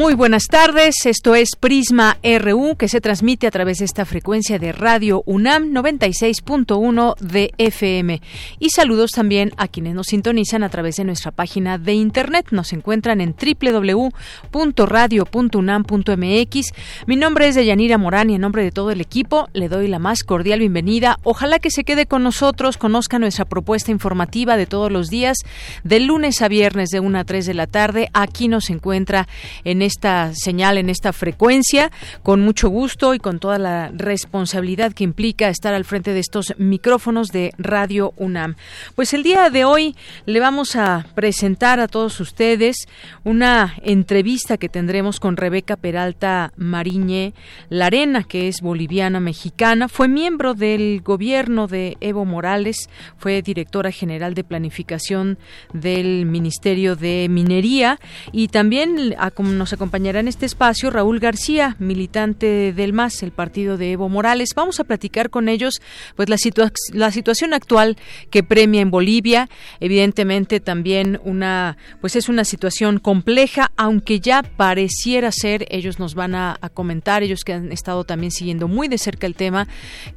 Muy buenas tardes, esto es Prisma RU que se transmite a través de esta frecuencia de Radio UNAM 96.1 de FM. Y saludos también a quienes nos sintonizan a través de nuestra página de internet. Nos encuentran en www.radio.unam.mx. Mi nombre es Deyanira Morán y en nombre de todo el equipo le doy la más cordial bienvenida. Ojalá que se quede con nosotros, conozca nuestra propuesta informativa de todos los días, de lunes a viernes de 1 a 3 de la tarde. Aquí nos encuentra en esta señal, en esta frecuencia, con mucho gusto y con toda la responsabilidad que implica estar al frente de estos micrófonos de Radio UNAM. Pues el día de hoy le vamos a presentar a todos ustedes una entrevista que tendremos con Rebeca Peralta Mariñe Larena, que es boliviana mexicana, fue miembro del gobierno de Evo Morales, fue directora general de planificación del Ministerio de Minería y también nos acompañará en este espacio Raúl García, militante del MAS, el partido de Evo Morales. Vamos a platicar con ellos pues la, la situación actual que premia en Bolivia. Evidentemente también una pues es una situación compleja, aunque ya pareciera ser, ellos nos van a, a comentar, ellos que han estado también siguiendo muy de cerca el tema,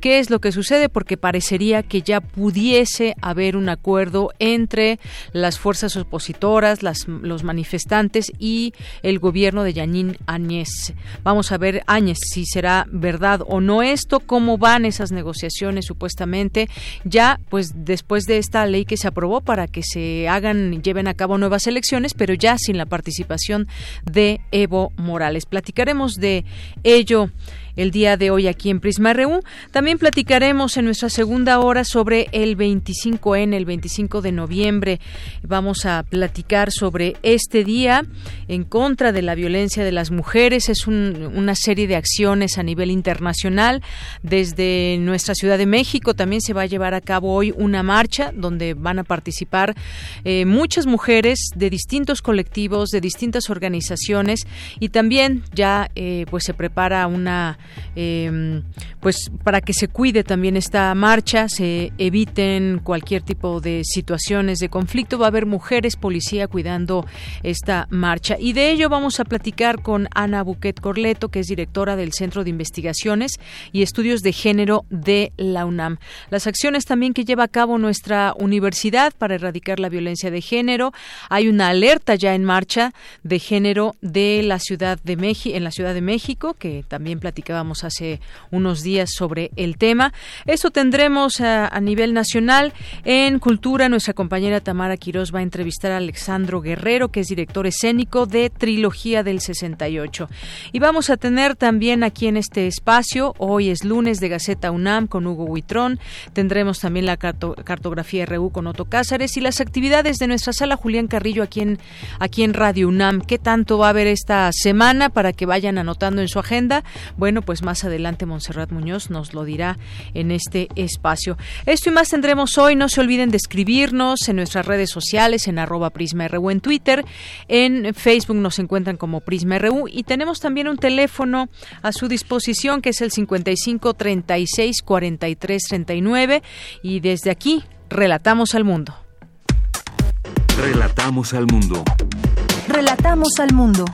qué es lo que sucede, porque parecería que ya pudiese haber un acuerdo entre las fuerzas opositoras, las, los manifestantes y el gobierno de Yanín Áñez. Vamos a ver, Áñez, si será verdad o no esto, cómo van esas negociaciones supuestamente, ya pues después de esta ley que se aprobó para que se hagan, lleven a cabo nuevas elecciones, pero ya sin la participación de Evo Morales. Platicaremos de ello el día de hoy aquí en Prisma RU. También platicaremos en nuestra segunda hora sobre el 25N, el 25 de noviembre. Vamos a platicar sobre este día en contra de la violencia de las mujeres. Es una serie de acciones a nivel internacional. Desde nuestra Ciudad de México también se va a llevar a cabo hoy una marcha donde van a participar eh, muchas mujeres de distintos colectivos, de distintas organizaciones y también ya eh, pues se prepara una eh, pues para que se cuide también esta marcha, se eviten cualquier tipo de situaciones de conflicto. Va a haber mujeres policía cuidando esta marcha. Y de ello vamos a platicar con Ana Buquet Corleto, que es directora del Centro de Investigaciones y Estudios de Género de la UNAM. Las acciones también que lleva a cabo nuestra universidad para erradicar la violencia de género. Hay una alerta ya en marcha de género de la Ciudad de México, en la Ciudad de México, que también platicábamos hace unos días sobre el tema. Eso tendremos a, a nivel nacional. En Cultura, nuestra compañera Tamara Quirós va a entrevistar a Alexandro Guerrero, que es director escénico de Trilogía del 68. Y vamos a tener también aquí en este espacio, hoy es lunes de Gaceta UNAM con Hugo Huitrón, tendremos también la cartografía RU con Otto Cázares y las actividades de nuestra sala Julián Carrillo aquí en, aquí en Radio UNAM. ¿Qué tanto va a haber esta semana para que vayan anotando en su agenda? Bueno, pues más adelante Montserrat Muñoz nos lo dirá en este espacio. Esto y más tendremos hoy. No se olviden de escribirnos en nuestras redes sociales, en arroba Prisma RU en Twitter, en Facebook nos encuentran como Prisma RU y tenemos también un teléfono a su disposición que es el 55 36 43 39 y desde aquí relatamos al mundo. Relatamos al mundo. Relatamos al mundo.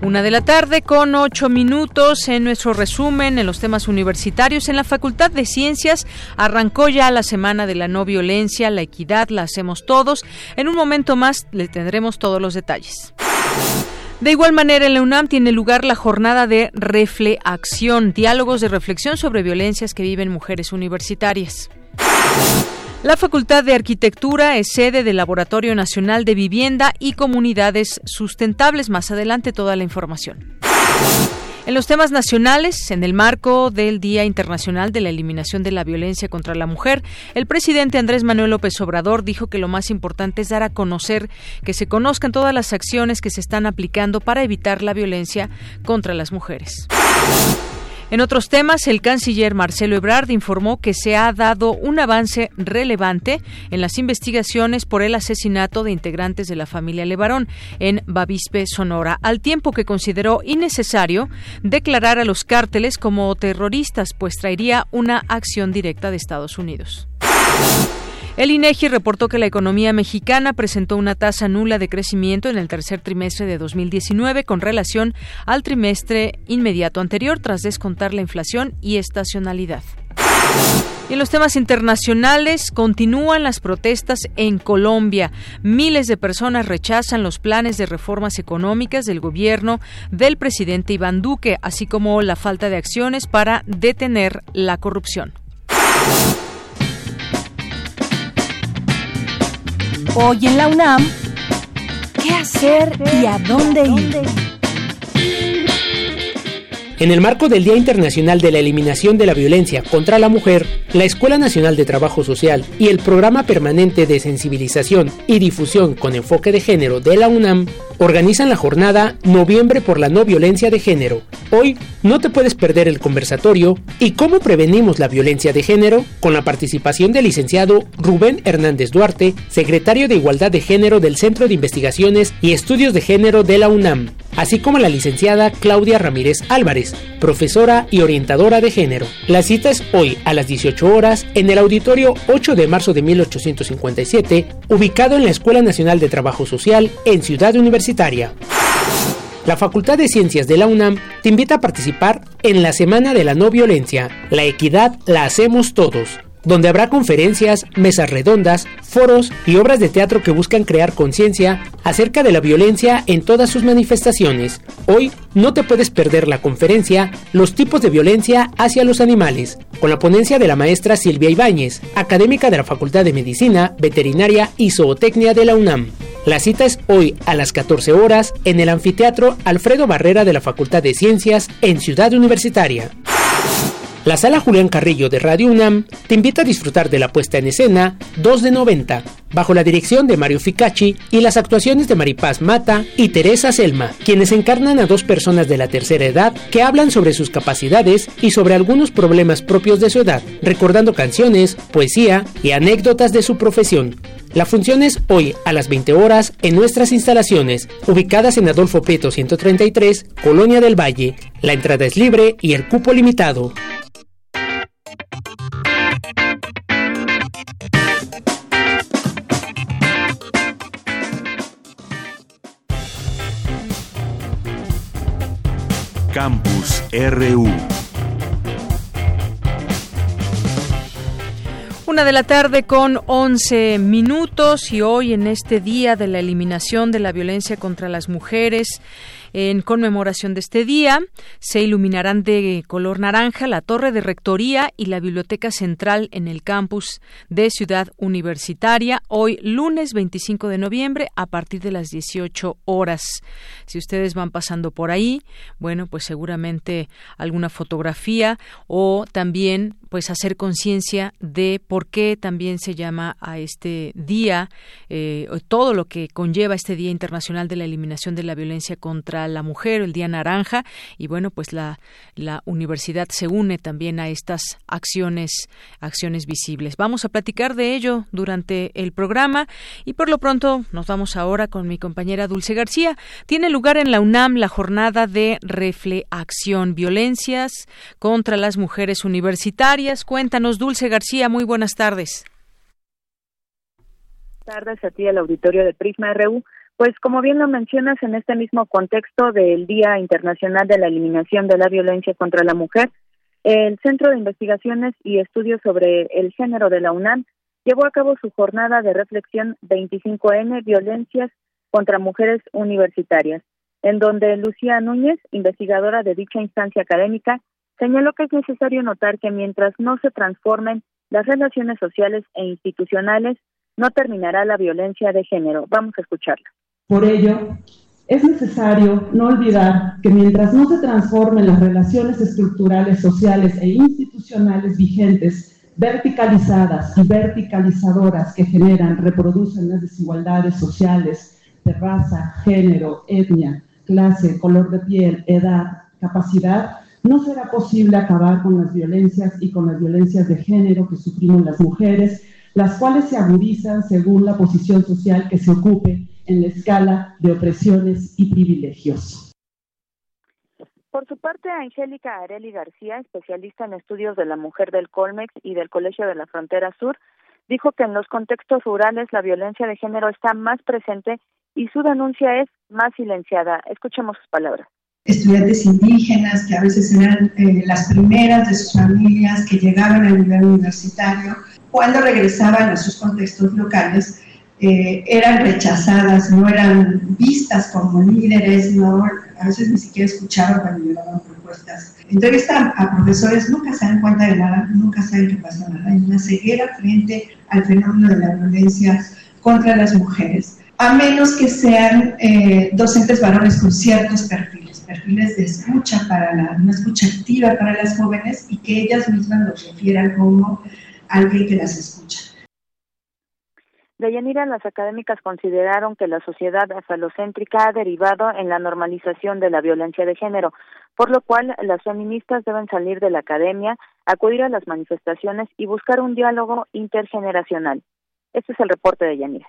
Una de la tarde con ocho minutos en nuestro resumen en los temas universitarios. En la Facultad de Ciencias arrancó ya la semana de la no violencia, la equidad, la hacemos todos. En un momento más le tendremos todos los detalles. De igual manera, en la UNAM tiene lugar la jornada de Refleacción, diálogos de reflexión sobre violencias que viven mujeres universitarias. La Facultad de Arquitectura es sede del Laboratorio Nacional de Vivienda y Comunidades Sustentables. Más adelante toda la información. En los temas nacionales, en el marco del Día Internacional de la Eliminación de la Violencia contra la Mujer, el presidente Andrés Manuel López Obrador dijo que lo más importante es dar a conocer que se conozcan todas las acciones que se están aplicando para evitar la violencia contra las mujeres. En otros temas, el canciller Marcelo Ebrard informó que se ha dado un avance relevante en las investigaciones por el asesinato de integrantes de la familia Levarón en Bavispe, Sonora, al tiempo que consideró innecesario declarar a los cárteles como terroristas, pues traería una acción directa de Estados Unidos. El INEGI reportó que la economía mexicana presentó una tasa nula de crecimiento en el tercer trimestre de 2019 con relación al trimestre inmediato anterior tras descontar la inflación y estacionalidad. Y en los temas internacionales continúan las protestas en Colombia. Miles de personas rechazan los planes de reformas económicas del gobierno del presidente Iván Duque, así como la falta de acciones para detener la corrupción. Hoy en la UNAM, ¿qué hacer y a dónde ir? En el marco del Día Internacional de la Eliminación de la Violencia contra la Mujer, la Escuela Nacional de Trabajo Social y el Programa Permanente de Sensibilización y Difusión con Enfoque de Género de la UNAM organizan la jornada Noviembre por la No Violencia de Género. Hoy no te puedes perder el conversatorio y cómo prevenimos la violencia de género con la participación del licenciado Rubén Hernández Duarte, secretario de Igualdad de Género del Centro de Investigaciones y Estudios de Género de la UNAM, así como la licenciada Claudia Ramírez Álvarez profesora y orientadora de género. La cita es hoy a las 18 horas en el auditorio 8 de marzo de 1857, ubicado en la Escuela Nacional de Trabajo Social en Ciudad Universitaria. La Facultad de Ciencias de la UNAM te invita a participar en la Semana de la No Violencia. La equidad la hacemos todos donde habrá conferencias, mesas redondas, foros y obras de teatro que buscan crear conciencia acerca de la violencia en todas sus manifestaciones. Hoy no te puedes perder la conferencia Los tipos de violencia hacia los animales, con la ponencia de la maestra Silvia Ibáñez, académica de la Facultad de Medicina, Veterinaria y Zootecnia de la UNAM. La cita es hoy a las 14 horas en el anfiteatro Alfredo Barrera de la Facultad de Ciencias en Ciudad Universitaria. La sala Julián Carrillo de Radio UNAM te invita a disfrutar de la puesta en escena 2 de 90, bajo la dirección de Mario Ficacci y las actuaciones de Maripaz Mata y Teresa Selma, quienes encarnan a dos personas de la tercera edad que hablan sobre sus capacidades y sobre algunos problemas propios de su edad, recordando canciones, poesía y anécdotas de su profesión. La función es hoy a las 20 horas en nuestras instalaciones, ubicadas en Adolfo Peto 133, Colonia del Valle. La entrada es libre y el cupo limitado. Campus RU. De la tarde con 11 minutos y hoy en este día de la eliminación de la violencia contra las mujeres en conmemoración de este día, se iluminarán de color naranja la torre de rectoría y la biblioteca central en el campus de Ciudad Universitaria, hoy lunes 25 de noviembre a partir de las 18 horas. Si ustedes van pasando por ahí, bueno, pues seguramente alguna fotografía o también pues hacer conciencia de por qué también se llama a este día eh, todo lo que conlleva este Día Internacional de la Eliminación de la Violencia contra la Mujer, el Día Naranja, y bueno, pues la, la universidad se une también a estas acciones, acciones visibles. Vamos a platicar de ello durante el programa y por lo pronto nos vamos ahora con mi compañera Dulce García. Tiene lugar en la UNAM la jornada de refleacción, violencias contra las mujeres universitarias. Cuéntanos, Dulce García, muy buenas tardes. Buenas tardes a ti, el auditorio de Prisma RU. Pues como bien lo mencionas, en este mismo contexto del Día Internacional de la Eliminación de la Violencia contra la Mujer, el Centro de Investigaciones y Estudios sobre el Género de la UNAM llevó a cabo su jornada de reflexión 25N Violencias contra Mujeres Universitarias, en donde Lucía Núñez, investigadora de dicha instancia académica, señaló que es necesario notar que mientras no se transformen las relaciones sociales e institucionales, no terminará la violencia de género. Vamos a escucharla. Por ello, es necesario no olvidar que mientras no se transformen las relaciones estructurales, sociales e institucionales vigentes, verticalizadas y verticalizadoras que generan, reproducen las desigualdades sociales de raza, género, etnia, clase, color de piel, edad, capacidad, no será posible acabar con las violencias y con las violencias de género que sufrimos las mujeres, las cuales se agudizan según la posición social que se ocupe en la escala de opresiones y privilegios. Por su parte, Angélica Areli García, especialista en estudios de la mujer del Colmex y del Colegio de la Frontera Sur, dijo que en los contextos rurales la violencia de género está más presente y su denuncia es más silenciada. Escuchemos sus palabras estudiantes indígenas que a veces eran eh, las primeras de sus familias que llegaban al nivel universitario, cuando regresaban a sus contextos locales, eh, eran rechazadas, no eran vistas como líderes, no, a veces ni siquiera escuchaban cuando llegaban propuestas. Entrevistan a profesores, nunca se dan cuenta de nada, nunca saben qué pasa nada. Hay una ceguera frente al fenómeno de la violencia contra las mujeres, a menos que sean eh, docentes varones con ciertos perfiles perfiles de escucha para la, una escucha activa para las jóvenes y que ellas mismas los refieran como alguien que las escucha. Deyanira, las académicas consideraron que la sociedad falocéntrica ha derivado en la normalización de la violencia de género, por lo cual las feministas deben salir de la academia, acudir a las manifestaciones y buscar un diálogo intergeneracional. Este es el reporte de Yanira.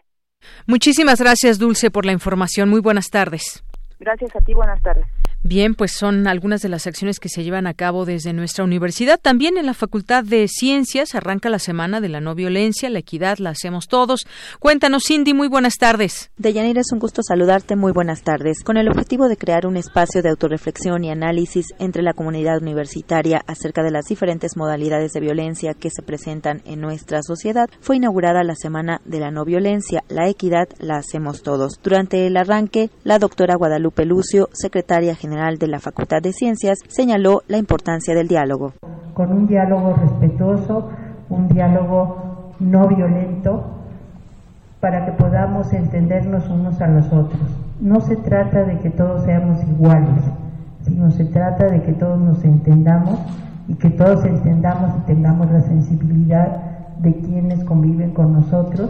Muchísimas gracias, Dulce, por la información. Muy buenas tardes. Gracias a ti, buenas tardes. Bien, pues son algunas de las acciones que se llevan a cabo desde nuestra universidad. También en la Facultad de Ciencias arranca la semana de la no violencia, la equidad, la hacemos todos. Cuéntanos, Cindy, muy buenas tardes. Deyanira, es un gusto saludarte, muy buenas tardes. Con el objetivo de crear un espacio de autorreflexión y análisis entre la comunidad universitaria acerca de las diferentes modalidades de violencia que se presentan en nuestra sociedad, fue inaugurada la semana de la no violencia, la equidad, la hacemos todos. Durante el arranque, la doctora Guadalupe Lucio, secretaria general de la Facultad de Ciencias, señaló la importancia del diálogo. Con un diálogo respetuoso, un diálogo no violento, para que podamos entendernos unos a los otros. No se trata de que todos seamos iguales, sino se trata de que todos nos entendamos y que todos entendamos y tengamos la sensibilidad de quienes conviven con nosotros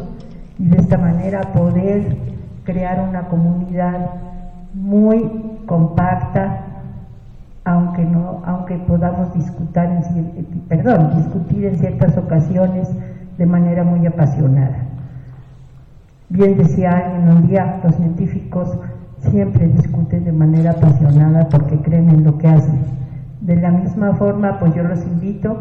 y de esta manera poder crear una comunidad muy compacta, aunque no, aunque podamos discutir en, perdón, discutir en ciertas ocasiones de manera muy apasionada. Bien decía alguien un día, los científicos siempre discuten de manera apasionada porque creen en lo que hacen. De la misma forma, pues yo los invito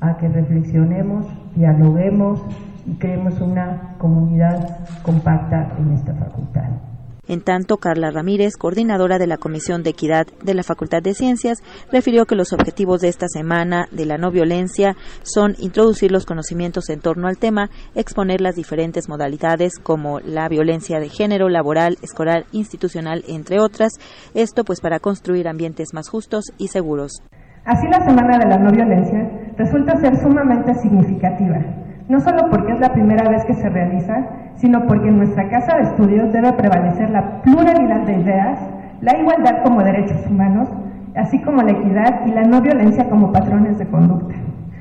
a que reflexionemos, dialoguemos y creemos una comunidad compacta en esta facultad. En tanto, Carla Ramírez, coordinadora de la Comisión de Equidad de la Facultad de Ciencias, refirió que los objetivos de esta semana de la no violencia son introducir los conocimientos en torno al tema, exponer las diferentes modalidades como la violencia de género, laboral, escolar, institucional, entre otras, esto pues para construir ambientes más justos y seguros. Así la Semana de la No Violencia resulta ser sumamente significativa no solo porque es la primera vez que se realiza, sino porque en nuestra casa de estudios debe prevalecer la pluralidad de ideas, la igualdad como derechos humanos, así como la equidad y la no violencia como patrones de conducta,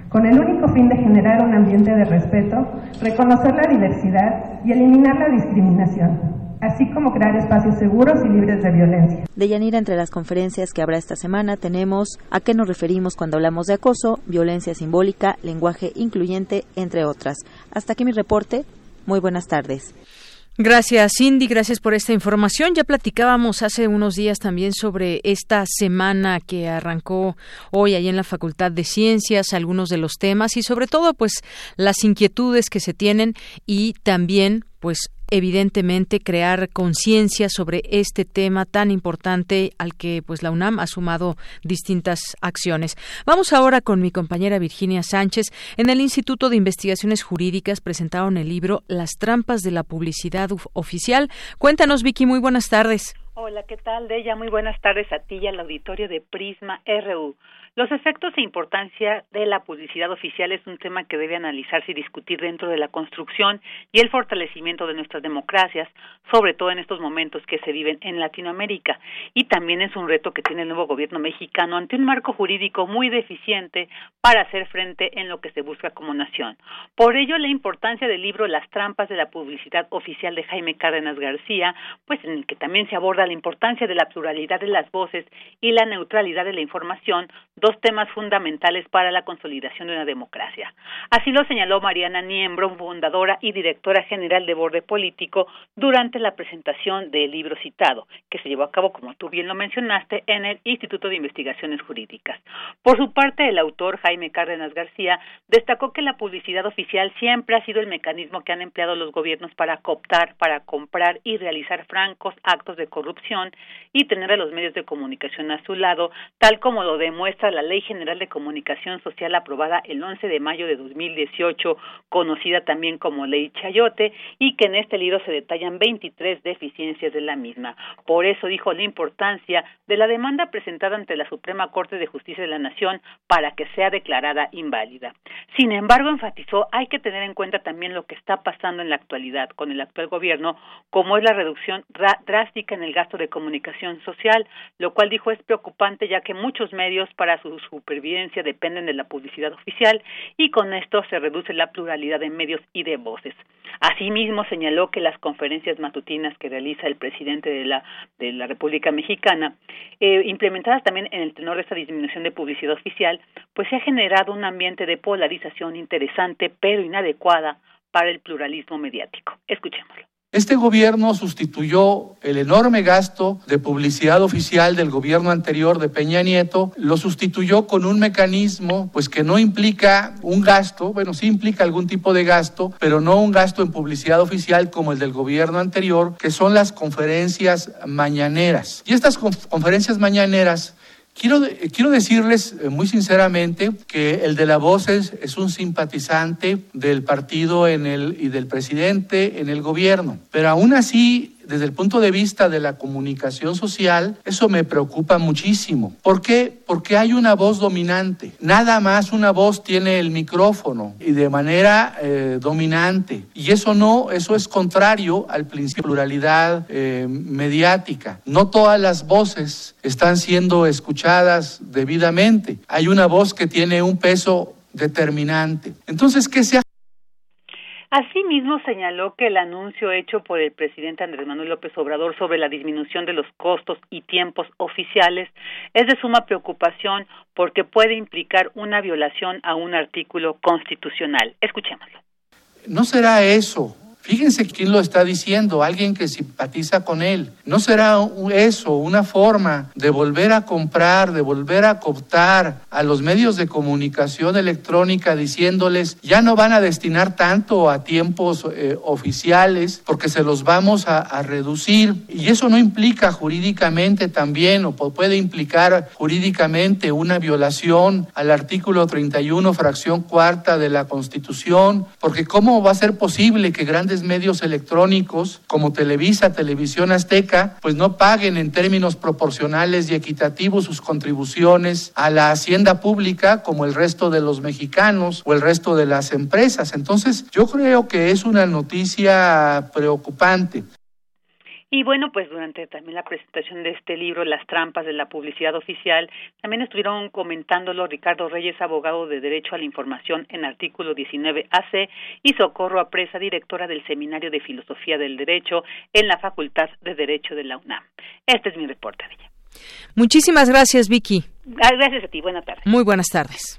con el único fin de generar un ambiente de respeto, reconocer la diversidad y eliminar la discriminación así como crear espacios seguros y libres de violencia. De Yanira, entre las conferencias que habrá esta semana tenemos a qué nos referimos cuando hablamos de acoso, violencia simbólica, lenguaje incluyente, entre otras. Hasta aquí mi reporte. Muy buenas tardes. Gracias, Cindy. Gracias por esta información. Ya platicábamos hace unos días también sobre esta semana que arrancó hoy ahí en la Facultad de Ciencias, algunos de los temas y sobre todo, pues, las inquietudes que se tienen y también, pues, evidentemente crear conciencia sobre este tema tan importante al que pues la UNAM ha sumado distintas acciones. Vamos ahora con mi compañera Virginia Sánchez. En el Instituto de Investigaciones Jurídicas presentaron el libro Las trampas de la publicidad oficial. Cuéntanos Vicky, muy buenas tardes. Hola, ¿qué tal, Deya? Muy buenas tardes a ti y al auditorio de Prisma RU. Los efectos e importancia de la publicidad oficial es un tema que debe analizarse y discutir dentro de la construcción y el fortalecimiento de nuestras democracias, sobre todo en estos momentos que se viven en Latinoamérica. Y también es un reto que tiene el nuevo gobierno mexicano ante un marco jurídico muy deficiente para hacer frente en lo que se busca como nación. Por ello, la importancia del libro Las trampas de la publicidad oficial de Jaime Cárdenas García, pues en el que también se aborda la importancia de la pluralidad de las voces y la neutralidad de la información, dos temas fundamentales para la consolidación de una democracia. Así lo señaló Mariana Niembro, fundadora y directora general de Borde Político, durante la presentación del libro citado, que se llevó a cabo, como tú bien lo mencionaste, en el Instituto de Investigaciones Jurídicas. Por su parte, el autor Jaime Cárdenas García destacó que la publicidad oficial siempre ha sido el mecanismo que han empleado los gobiernos para cooptar, para comprar y realizar francos actos de corrupción y tener a los medios de comunicación a su lado, tal como lo demuestra la Ley General de Comunicación Social aprobada el 11 de mayo de 2018, conocida también como Ley Chayote, y que en este libro se detallan 23 deficiencias de la misma. Por eso dijo la importancia de la demanda presentada ante la Suprema Corte de Justicia de la Nación para que sea declarada inválida. Sin embargo, enfatizó hay que tener en cuenta también lo que está pasando en la actualidad con el actual gobierno, como es la reducción drástica en el gasto de comunicación social, lo cual dijo es preocupante ya que muchos medios para su supervivencia dependen de la publicidad oficial y con esto se reduce la pluralidad de medios y de voces. Asimismo, señaló que las conferencias matutinas que realiza el presidente de la, de la República Mexicana, eh, implementadas también en el tenor de esta disminución de publicidad oficial, pues se ha generado un ambiente de polarización interesante pero inadecuada para el pluralismo mediático. Escuchémoslo. Este gobierno sustituyó el enorme gasto de publicidad oficial del gobierno anterior de Peña Nieto, lo sustituyó con un mecanismo pues que no implica un gasto, bueno, sí implica algún tipo de gasto, pero no un gasto en publicidad oficial como el del gobierno anterior, que son las conferencias mañaneras. Y estas conferencias mañaneras Quiero, quiero, decirles eh, muy sinceramente que el de la voz es, un simpatizante del partido en el, y del presidente en el gobierno, pero aún así desde el punto de vista de la comunicación social, eso me preocupa muchísimo. ¿Por qué? Porque hay una voz dominante. Nada más una voz tiene el micrófono y de manera eh, dominante. Y eso no, eso es contrario al principio de pluralidad eh, mediática. No todas las voces están siendo escuchadas debidamente. Hay una voz que tiene un peso determinante. Entonces, ¿qué se Asimismo, señaló que el anuncio hecho por el presidente Andrés Manuel López Obrador sobre la disminución de los costos y tiempos oficiales es de suma preocupación porque puede implicar una violación a un artículo constitucional. Escuchémoslo. No será eso Fíjense quién lo está diciendo, alguien que simpatiza con él. ¿No será eso una forma de volver a comprar, de volver a cooptar a los medios de comunicación electrónica diciéndoles ya no van a destinar tanto a tiempos eh, oficiales porque se los vamos a, a reducir? Y eso no implica jurídicamente también o puede implicar jurídicamente una violación al artículo 31, fracción cuarta de la Constitución, porque ¿cómo va a ser posible que grandes medios electrónicos como Televisa, Televisión Azteca, pues no paguen en términos proporcionales y equitativos sus contribuciones a la hacienda pública como el resto de los mexicanos o el resto de las empresas. Entonces, yo creo que es una noticia preocupante. Y bueno, pues durante también la presentación de este libro, Las trampas de la publicidad oficial, también estuvieron comentándolo Ricardo Reyes, abogado de Derecho a la Información en artículo 19 AC, y Socorro Apresa, directora del Seminario de Filosofía del Derecho en la Facultad de Derecho de la UNAM. Este es mi reporte, ella. Muchísimas gracias, Vicky. Ah, gracias a ti. Buenas tardes. Muy buenas tardes.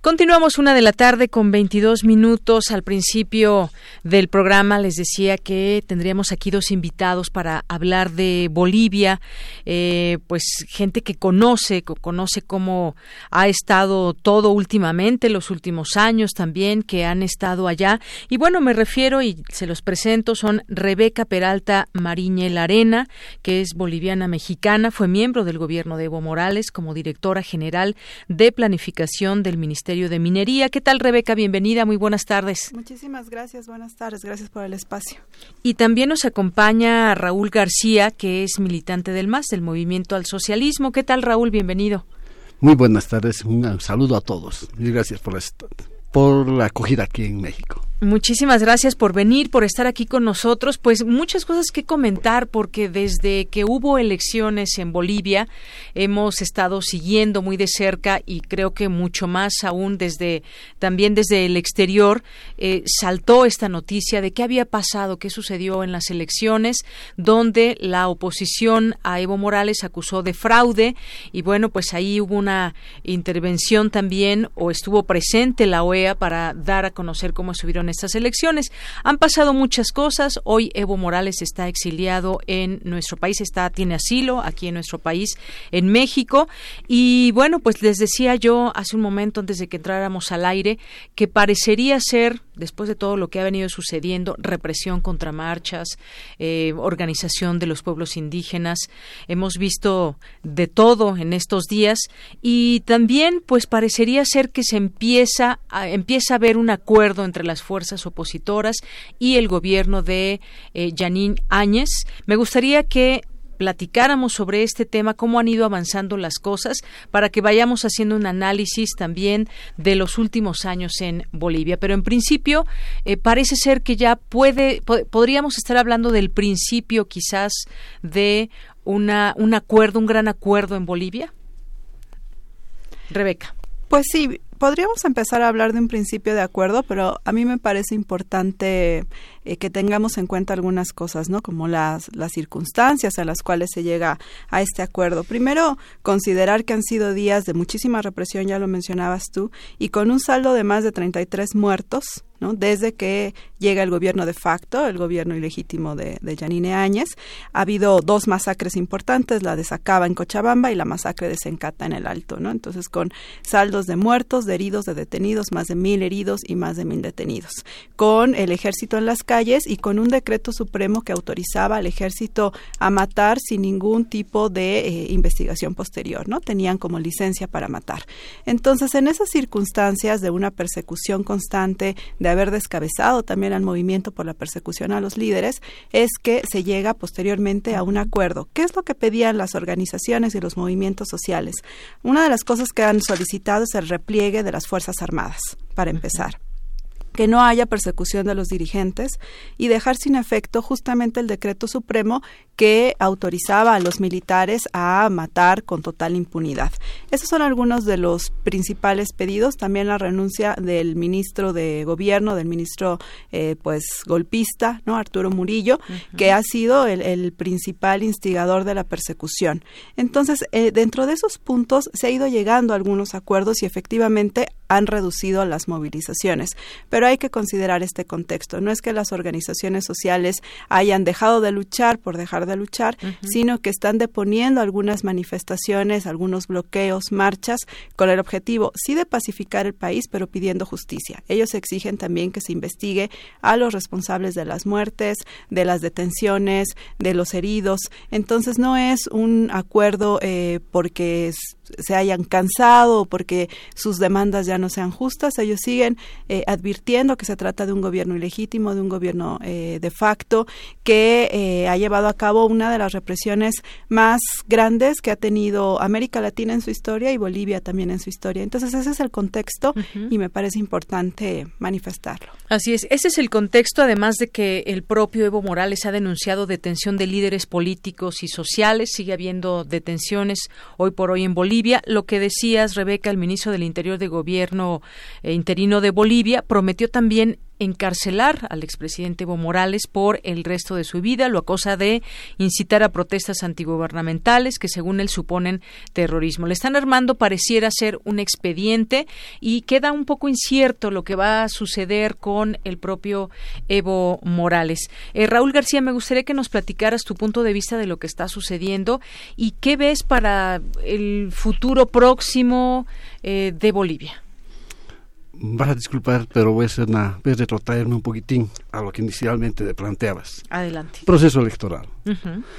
Continuamos una de la tarde con 22 minutos. Al principio del programa les decía que tendríamos aquí dos invitados para hablar de Bolivia, eh, pues gente que conoce, conoce cómo ha estado todo últimamente, los últimos años también, que han estado allá. Y bueno, me refiero y se los presento, son Rebeca Peralta Mariñel Arena, que es boliviana mexicana, fue miembro del gobierno de Evo Morales como directora general de planificación del Ministerio de Minería. ¿Qué tal, Rebeca? Bienvenida, muy buenas tardes. Muchísimas gracias, buenas tardes, gracias por el espacio. Y también nos acompaña Raúl García, que es militante del MAS, del Movimiento al Socialismo. ¿Qué tal, Raúl? Bienvenido. Muy buenas tardes, un saludo a todos y gracias por la, por la acogida aquí en México. Muchísimas gracias por venir, por estar aquí con nosotros. Pues muchas cosas que comentar porque desde que hubo elecciones en Bolivia hemos estado siguiendo muy de cerca y creo que mucho más aún desde también desde el exterior eh, saltó esta noticia de qué había pasado, qué sucedió en las elecciones, donde la oposición a Evo Morales acusó de fraude y bueno pues ahí hubo una intervención también o estuvo presente la OEA para dar a conocer cómo estas elecciones. Han pasado muchas cosas. Hoy Evo Morales está exiliado en nuestro país, está tiene asilo aquí en nuestro país, en México. Y bueno, pues les decía yo hace un momento antes de que entráramos al aire que parecería ser después de todo lo que ha venido sucediendo, represión contra marchas, eh, organización de los pueblos indígenas, hemos visto de todo en estos días y también pues parecería ser que se empieza a, empieza a haber un acuerdo entre las fuerzas opositoras y el gobierno de eh, Áñez. Me gustaría que platicáramos sobre este tema, cómo han ido avanzando las cosas, para que vayamos haciendo un análisis también de los últimos años en Bolivia. Pero en principio, eh, parece ser que ya puede, podríamos estar hablando del principio quizás de una, un acuerdo, un gran acuerdo en Bolivia. Rebeca. Pues sí, podríamos empezar a hablar de un principio de acuerdo, pero a mí me parece importante eh, que tengamos en cuenta algunas cosas, ¿no? Como las, las circunstancias a las cuales se llega a este acuerdo. Primero, considerar que han sido días de muchísima represión, ya lo mencionabas tú, y con un saldo de más de 33 muertos, ¿no? Desde que llega el gobierno de facto, el gobierno ilegítimo de, de Yanine Áñez, ha habido dos masacres importantes, la de Sacaba en Cochabamba y la masacre de Sencata en el Alto, ¿no? Entonces, con saldos de muertos, de heridos, de detenidos, más de mil heridos y más de mil detenidos. Con el ejército en las calles y con un decreto supremo que autorizaba al ejército a matar sin ningún tipo de eh, investigación posterior, ¿no? Tenían como licencia para matar. Entonces, en esas circunstancias de una persecución constante, de haber descabezado también al movimiento por la persecución a los líderes, es que se llega posteriormente a un acuerdo. ¿Qué es lo que pedían las organizaciones y los movimientos sociales? Una de las cosas que han solicitado es el repliegue de las Fuerzas Armadas, para empezar que no haya persecución de los dirigentes y dejar sin efecto justamente el decreto supremo que autorizaba a los militares a matar con total impunidad. Esos son algunos de los principales pedidos. También la renuncia del ministro de Gobierno, del ministro eh, pues golpista, no Arturo Murillo, que ha sido el, principal instigador de la persecución. Entonces, eh, dentro de esos puntos se ha ido llegando a algunos acuerdos y efectivamente han reducido las movilizaciones. Pero hay que considerar este contexto. No es que las organizaciones sociales hayan dejado de luchar por dejar de luchar, sino que están deponiendo algunas manifestaciones, algunos bloqueos, marchas, con el objetivo sí de pacificar el país, pero pidiendo justicia. Ellos exigen también que se investigue a los responsables de las muertes, de las detenciones, de los heridos. Entonces no es un acuerdo eh, porque se hayan cansado o porque sus demandas ya no sean justas. Ellos siguen eh, advirtiendo que se trata de un gobierno ilegítimo, de un gobierno eh, de facto que eh, ha llevado a cabo una de las represiones más grandes que ha tenido América Latina en su historia y Bolivia también en su historia. Entonces ese es el contexto y me parece importante manifestarlo. Así es, ese es el contexto, además de que el propio Evo Morales ha denunciado detención de líderes políticos y sociales, sigue habiendo detenciones hoy por hoy en Bolivia. Lo que decías, Rebeca, el ministro del Interior de Gobierno eh, interino de Bolivia, prometió también encarcelar al expresidente Evo Morales por el resto de su vida. Lo acusa de incitar a protestas antigubernamentales que, según él, suponen terrorismo. Le están armando, pareciera ser un expediente y queda un poco incierto lo que va a suceder con el propio Evo Morales. Eh, Raúl García, me gustaría que nos platicaras tu punto de vista de lo que está sucediendo y qué ves para el futuro próximo eh, de Bolivia vas a disculpar, pero voy a, hacer una, voy a retrotraerme un poquitín a lo que inicialmente planteabas. Adelante. Proceso electoral.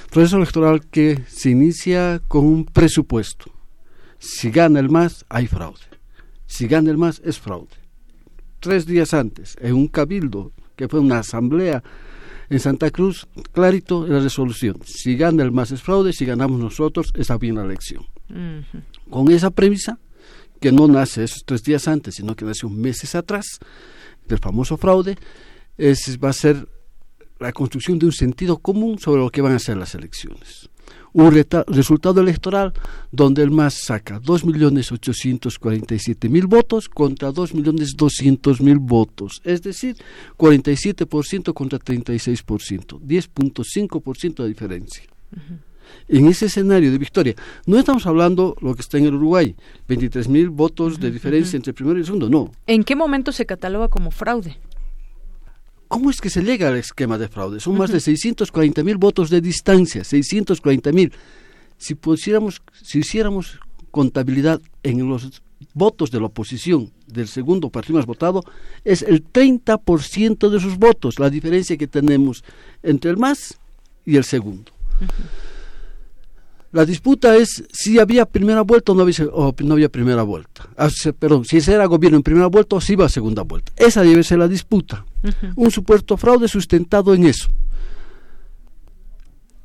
Proceso electoral que se inicia con un presupuesto. Si gana el más, hay fraude. Si gana el más, es fraude. Tres días antes, en un cabildo, que fue una asamblea en Santa Cruz, clarito la resolución. Si gana el más es fraude, si ganamos nosotros, está bien la elección. Con esa premisa, que no nace esos tres días antes, sino que nace un meses atrás, del famoso fraude, es, va a ser la construcción de un sentido común sobre lo que van a ser las elecciones. Un resultado electoral donde el MAS saca 2.847.000 votos contra 2.200.000 votos, es decir, 47% contra 36%, 10.5% de diferencia en ese escenario de victoria. No estamos hablando lo que está en el Uruguay, 23 mil votos de diferencia entre primero y segundo, no. ¿En qué momento se cataloga como fraude? ¿Cómo es que se llega al esquema de fraude? Son más de 640 mil votos de distancia, 640 mil. Si pusiéramos, si hiciéramos contabilidad en los votos de la oposición del segundo partido más votado, es el 30% de sus votos, la diferencia que tenemos entre el más y el segundo. La disputa es si había primera vuelta o no había, primera vuelta. Ah, perdón, si ese era gobierno en primera vuelta o si iba a segunda vuelta. Esa debe ser la disputa. Un supuesto fraude sustentado en eso.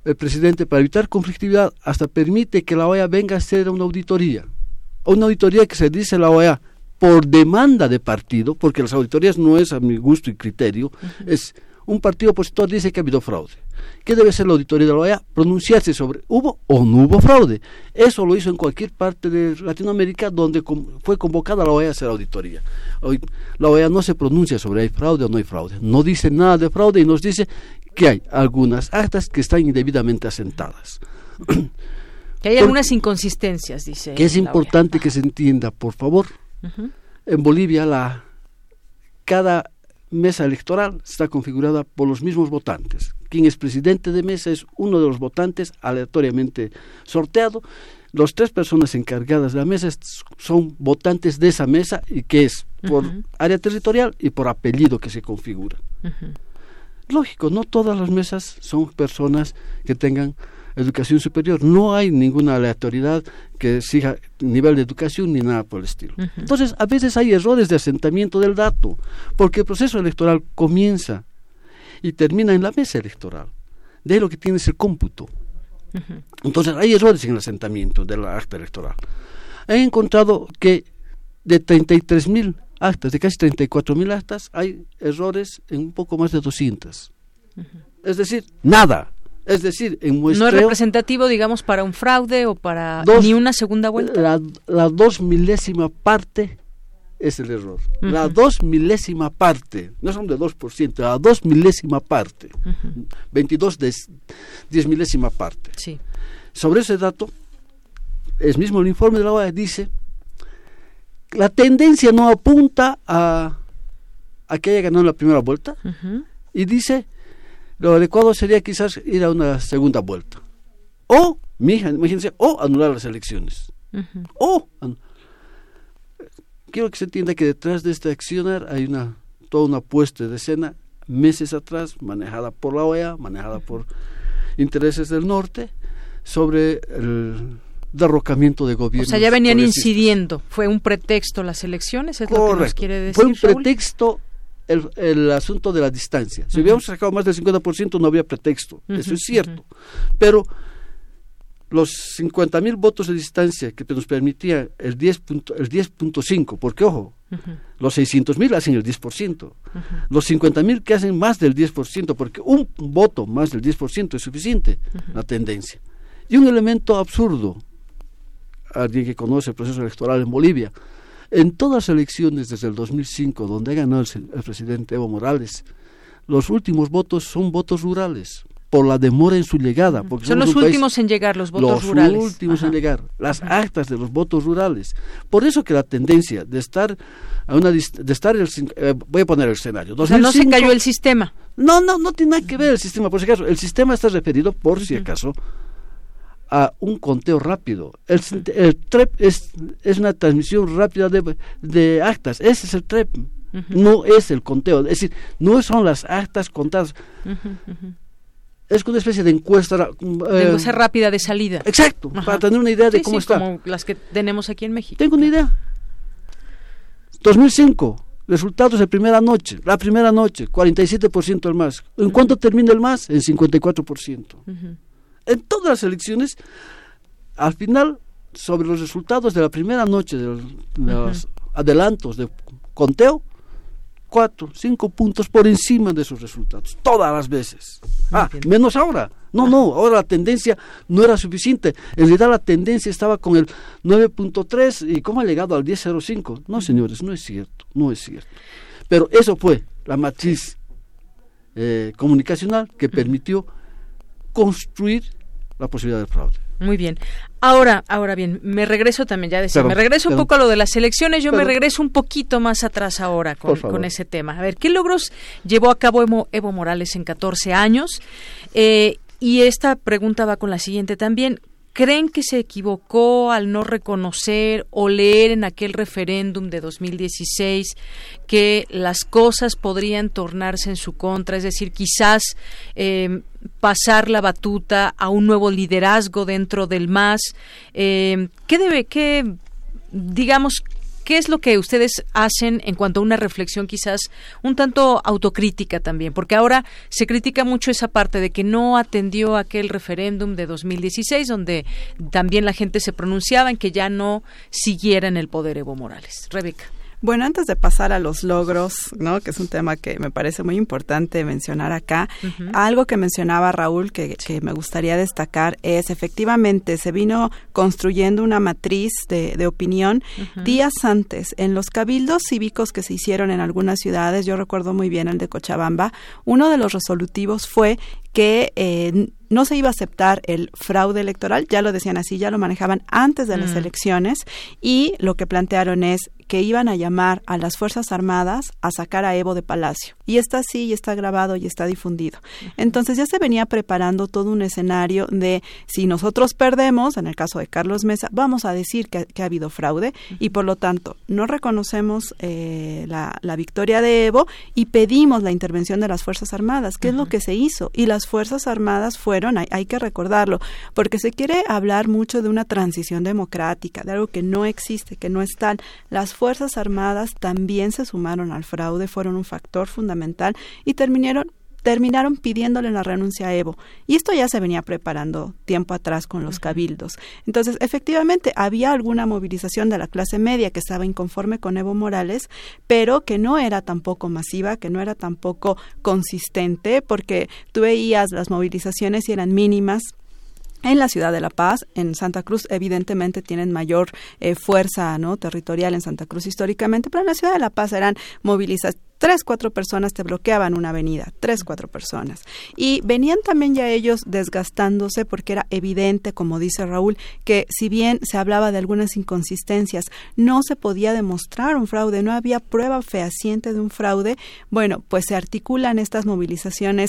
El presidente, para evitar conflictividad, hasta permite que la OEA venga a hacer una auditoría. Una auditoría que se dice la OEA por demanda de partido, porque las auditorías no es a mi gusto y criterio, es un partido opositor dice que ha habido fraude. ¿Qué debe ser la auditoría de la OEA? Pronunciarse sobre hubo o no hubo fraude. Eso lo hizo en cualquier parte de Latinoamérica donde fue convocada la OEA a hacer auditoría. Hoy, la OEA no se pronuncia sobre hay fraude o no hay fraude. No dice nada de fraude y nos dice que hay algunas actas que están indebidamente asentadas. Que hay algunas inconsistencias, dice. Que es importante que se entienda, por favor. En Bolivia la cada mesa electoral está configurada por los mismos votantes. Quien es presidente de mesa es uno de los votantes aleatoriamente sorteado. Las tres personas encargadas de la mesa son votantes de esa mesa y que es por área territorial y por apellido que se configura. Lógico, no todas las mesas son personas que tengan educación superior. No hay ninguna aleatoriedad que siga nivel de educación ni nada por el estilo. Entonces, a veces hay errores de asentamiento del dato, porque el proceso electoral comienza y termina en la mesa electoral. De lo que tiene es el cómputo. Entonces, hay errores en el asentamiento del acta electoral. He encontrado que de 33 mil actas, de casi 34 mil actas, hay errores en un poco más de 200. Es decir, nada. Es decir, en muestreo... No es representativo, digamos, para un fraude o para ni una segunda vuelta. La, la, dos milésima parte es el error. La dos milésima parte, no son de 2%, la dos milésima parte. 22 de 10 milésima parte. Sí. Sobre ese dato, es mismo el informe de la OEA dice, la tendencia no apunta a, a que haya ganado la primera vuelta y dice lo adecuado sería quizás ir a una segunda vuelta. O, imagínense, o anular las elecciones. O, quiero que se entienda que detrás de este accionar hay una toda una puesta de escena meses atrás, manejada por la OEA, manejada por intereses del norte, sobre el derrocamiento de gobierno. O sea, ya venían incidiendo. Fue un pretexto las elecciones, es lo que nos quiere decir. Fue un pretexto el, el, asunto de la distancia. Si hubiéramos sacado más del 50% no había pretexto, eso es cierto. Pero los 50 mil votos de distancia que nos permitía el 10.5, el 10 porque ojo, los 600 mil hacen el 10%, los 50 mil que hacen más del 10%, porque un voto más del 10% es suficiente, la tendencia. Y un elemento absurdo, alguien que conoce el proceso electoral en Bolivia, En todas las elecciones desde el 2005, donde ganó el, el presidente Evo Morales, los últimos votos son votos rurales por la demora en su llegada. Porque Son los últimos en llegar los votos rurales. Los últimos en llegar, las actas de los votos rurales. Por eso que la tendencia de estar a una de estar el, eh, voy a poner el escenario. 2005, o sea, no se cayó el sistema. No, no, no tiene nada que ver el sistema, por si acaso. El sistema está referido, por si acaso, a un conteo rápido. El, el TREP es, es una transmisión rápida de, de actas. Ese es el TREP. No es el conteo. Es decir, no son las actas contadas es una especie de encuesta. Eh, rápida de salida. Exacto, para tener una idea de cómo está. Como las que tenemos aquí en México. Tengo una idea. 2005, resultados de primera noche. La primera noche, 47% el más. ¿En cuánto termina el más? En 54%. En todas las elecciones, al final, sobre los resultados de la primera noche de los adelantos de conteo, cuatro, cinco puntos por encima de sus resultados, todas las veces. Ah, menos ahora. No, no, ahora la tendencia no era suficiente. En realidad la tendencia estaba con el 9.3 y cómo ha llegado al 10.05. No, señores, no es cierto, no es cierto. Pero eso fue la matriz eh, comunicacional que permitió construir la posibilidad de fraude. Muy bien. Ahora, ahora bien, me regreso también, ya decía, me regreso un poco a lo de las elecciones, yo me regreso un poquito más atrás ahora con, ese tema. A ver, ¿qué logros llevó a cabo Evo, Morales en 14 años? Eh, y esta pregunta va con la siguiente también. ¿Creen que se equivocó al no reconocer o leer en aquel referéndum de 2016 que las cosas podrían tornarse en su contra? Es decir, quizás eh, pasar la batuta a un nuevo liderazgo dentro del MAS. Eh, ¿Qué debe, qué, digamos, ¿Qué es lo que ustedes hacen en cuanto a una reflexión quizás un tanto autocrítica también? Porque ahora se critica mucho esa parte de que no atendió aquel referéndum de 2016 donde también la gente se pronunciaba en que ya no siguiera en el poder Evo Morales. Rebeca. Bueno, antes de pasar a los logros, ¿no? que es un tema que me parece muy importante mencionar acá, algo que mencionaba Raúl que, me gustaría destacar es efectivamente se vino construyendo una matriz de, opinión días antes. En los cabildos cívicos que se hicieron en algunas ciudades, yo recuerdo muy bien el de Cochabamba, uno de los resolutivos fue que eh, no se iba a aceptar el fraude electoral, ya lo decían así, ya lo manejaban antes de las mm. elecciones y lo que plantearon es que iban a llamar a las Fuerzas Armadas a sacar a Evo de Palacio. Y está así, y está grabado, y está difundido. Entonces ya se venía preparando todo un escenario de si nosotros perdemos, en el caso de Carlos Mesa, vamos a decir que, ha habido fraude y por lo tanto no reconocemos eh, la, victoria de Evo y pedimos la intervención de las Fuerzas Armadas, que es lo que se hizo. Y las Fuerzas Armadas fueron, hay, hay que recordarlo, porque se quiere hablar mucho de una transición democrática, de algo que no existe, que no es tal. Las Fuerzas Armadas también se sumaron al fraude, fueron un factor fundamental y terminaron terminaron pidiéndole la renuncia a Evo. Y esto ya se venía preparando tiempo atrás con los cabildos. Entonces, efectivamente, había alguna movilización de la clase media que estaba inconforme con Evo Morales, pero que no era tampoco masiva, que no era tampoco consistente, porque tú veías las movilizaciones y eran mínimas en la ciudad de La Paz, en Santa Cruz, evidentemente tienen mayor eh, fuerza no territorial en Santa Cruz históricamente, pero en la ciudad de La Paz eran movilizadas tres, cuatro personas te bloqueaban una avenida, tres, cuatro personas. Y venían también ya ellos desgastándose porque era evidente, como dice Raúl, que si bien se hablaba de algunas inconsistencias, no se podía demostrar un fraude, no había prueba fehaciente de un fraude. Bueno, pues se articulan estas movilizaciones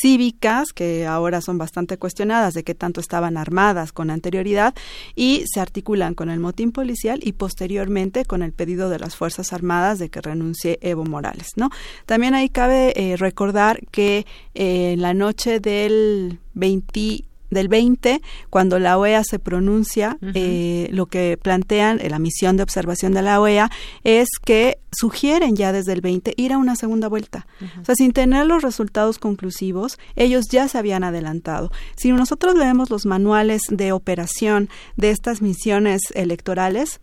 cívicas, que ahora son bastante cuestionadas de qué tanto estaban armadas con anterioridad, y se articulan con el motín policial y posteriormente con el pedido de las Fuerzas Armadas de que renuncie Evo Morales. ¿no? También ahí cabe eh, recordar que eh, en la noche del 20 del 20, cuando la OEA se pronuncia, eh, lo que plantean, la misión de observación de la OEA, es que sugieren ya desde el 20 ir a una segunda vuelta. O sea, sin tener los resultados conclusivos, ellos ya se habían adelantado. Si nosotros leemos los manuales de operación de estas misiones electorales,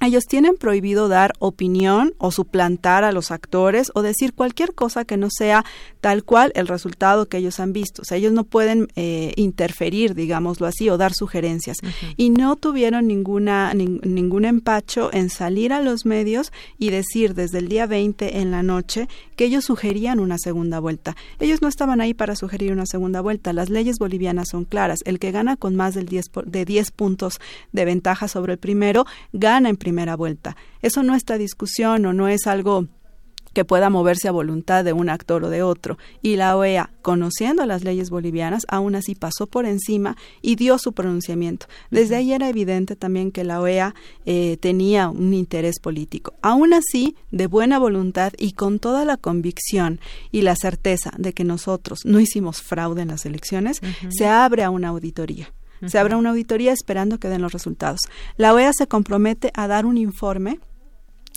ellos tienen prohibido dar opinión o suplantar a los actores o decir cualquier cosa que no sea tal cual el resultado que ellos han visto. O sea, ellos no pueden eh, interferir, digámoslo así, o dar sugerencias. Y no tuvieron ninguna, ningún empacho en salir a los medios y decir desde el día 20 en la noche que ellos sugerían una segunda vuelta. Ellos no estaban ahí para sugerir una segunda vuelta. Las leyes bolivianas son claras. El que gana con más del 10 de 10 puntos de ventaja sobre el primero, gana en primera vuelta. Eso no está discusión o no es algo que pueda moverse a voluntad de un actor o de otro. Y la OEA, conociendo las leyes bolivianas, aún así pasó por encima y dio su pronunciamiento. Desde ahí era evidente también que la OEA eh, tenía un interés político. Aún así, de buena voluntad y con toda la convicción y la certeza de que nosotros no hicimos fraude en las elecciones, se abre a una auditoría. Se abre una auditoría esperando que den los resultados. La OEA se compromete a dar un informe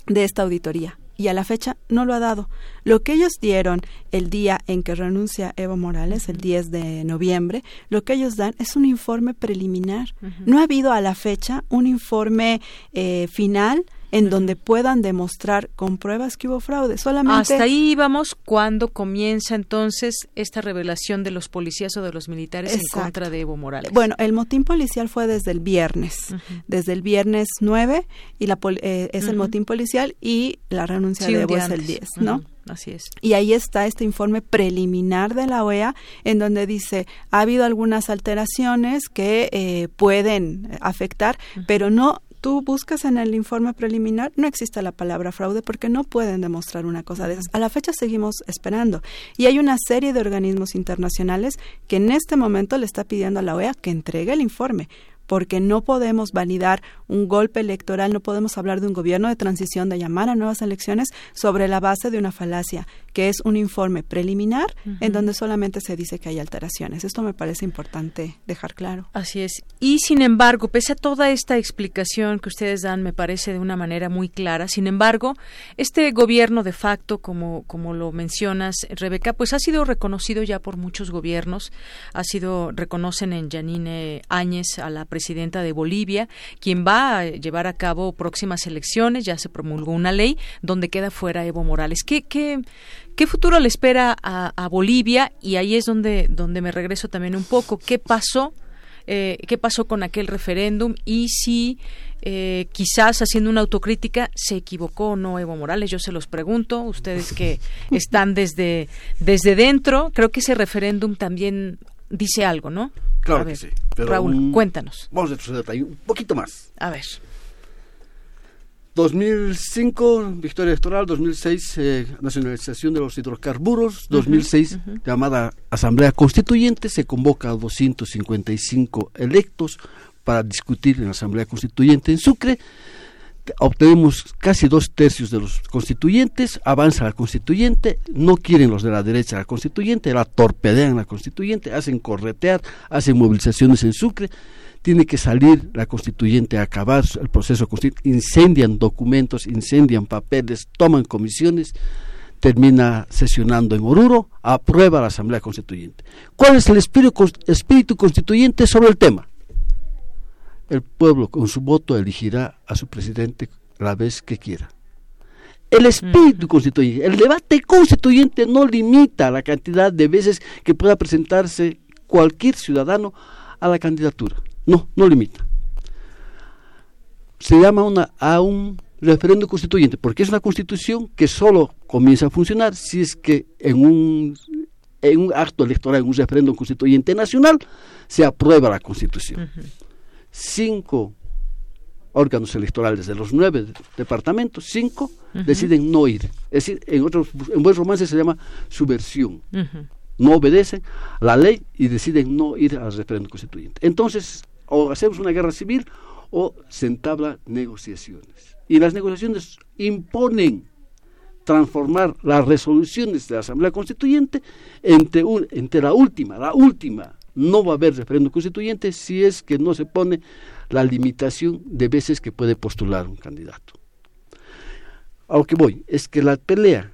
de esta auditoría y a la fecha no lo ha dado. Lo que ellos dieron el día en que renuncia Evo Morales, el 10 de noviembre, lo que ellos dan es un informe preliminar. No ha habido a la fecha un informe eh, final en donde puedan demostrar con pruebas que hubo fraude. Solamente hasta ahí íbamos cuando comienza entonces esta revelación de los policías o de los militares en contra de Evo Morales. Bueno, el motín policial fue desde el viernes, desde el viernes 9 y la eh, es el motín policial y la renuncia de Evo es el 10, ¿no? Así es. Y ahí está este informe preliminar de la OEA en donde dice ha habido algunas alteraciones que eh, pueden afectar, pero no tú buscas en el informe preliminar, no existe la palabra fraude porque no pueden demostrar una cosa de esas. A la fecha seguimos esperando. Y hay una serie de organismos internacionales que en este momento le está pidiendo a la OEA que entregue el informe porque no podemos validar un golpe electoral, no podemos hablar de un gobierno de transición, de llamar a nuevas elecciones sobre la base de una falacia, que es un informe preliminar en donde solamente se dice que hay alteraciones. Esto me parece importante dejar claro. Así es. Y sin embargo, pese a toda esta explicación que ustedes dan, me parece de una manera muy clara, sin embargo, este gobierno de facto, como, como lo mencionas, Rebeca, pues ha sido reconocido ya por muchos gobiernos, ha sido, reconocen en Janine Áñez a la presidenta de Bolivia, quien va a llevar a cabo próximas elecciones. Ya se promulgó una ley donde queda fuera Evo Morales. ¿Qué, qué, qué futuro le espera a, Bolivia? Y ahí es donde, donde me regreso también un poco. ¿Qué pasó? Eh, qué pasó con aquel referéndum y si eh, quizás haciendo una autocrítica se equivocó o no Evo Morales. Yo se los pregunto, ustedes que están desde, desde dentro, creo que ese referéndum también dice algo, ¿no? Claro que sí. Raúl, cuéntanos. Vamos a retroceder un poquito más. A ver. 2005, victoria electoral, 2006, eh, nacionalización de los hidrocarburos, 2006, llamada Asamblea Constituyente, se convoca a 255 electos para discutir en la Asamblea Constituyente en Sucre, obtenemos casi dos tercios de los constituyentes, avanza la constituyente, no quieren los de la derecha la constituyente, la torpedean la constituyente, hacen corretear, hacen movilizaciones en Sucre, tiene que salir la constituyente a acabar el proceso constituyente, incendian documentos, incendian papeles, toman comisiones, termina sesionando en Oruro, aprueba la Asamblea Constituyente. ¿Cuál es el espíritu, espíritu constituyente sobre el tema? el pueblo con su voto elegirá a su presidente la vez que quiera. El espíritu constituyente, el debate constituyente no limita la cantidad de veces que pueda presentarse cualquier ciudadano a la candidatura. No, no limita. Se llama una, a un referéndum constituyente, porque es una constitución que solo comienza a funcionar si es que en un, en un acto electoral, en un referéndum constituyente nacional, se aprueba la constitución cinco órganos electorales de los nueve departamentos, cinco deciden no ir. Es decir, en otros, en buen romance se llama subversión. No obedecen la ley y deciden no ir al referéndum constituyente. Entonces, o hacemos una guerra civil o se entabla negociaciones. Y las negociaciones imponen transformar las resoluciones de la Asamblea Constituyente entre, entre la última, la última no va a haber referéndum constituyente si es que no se pone la limitación de veces que puede postular un candidato. A lo que voy es que la pelea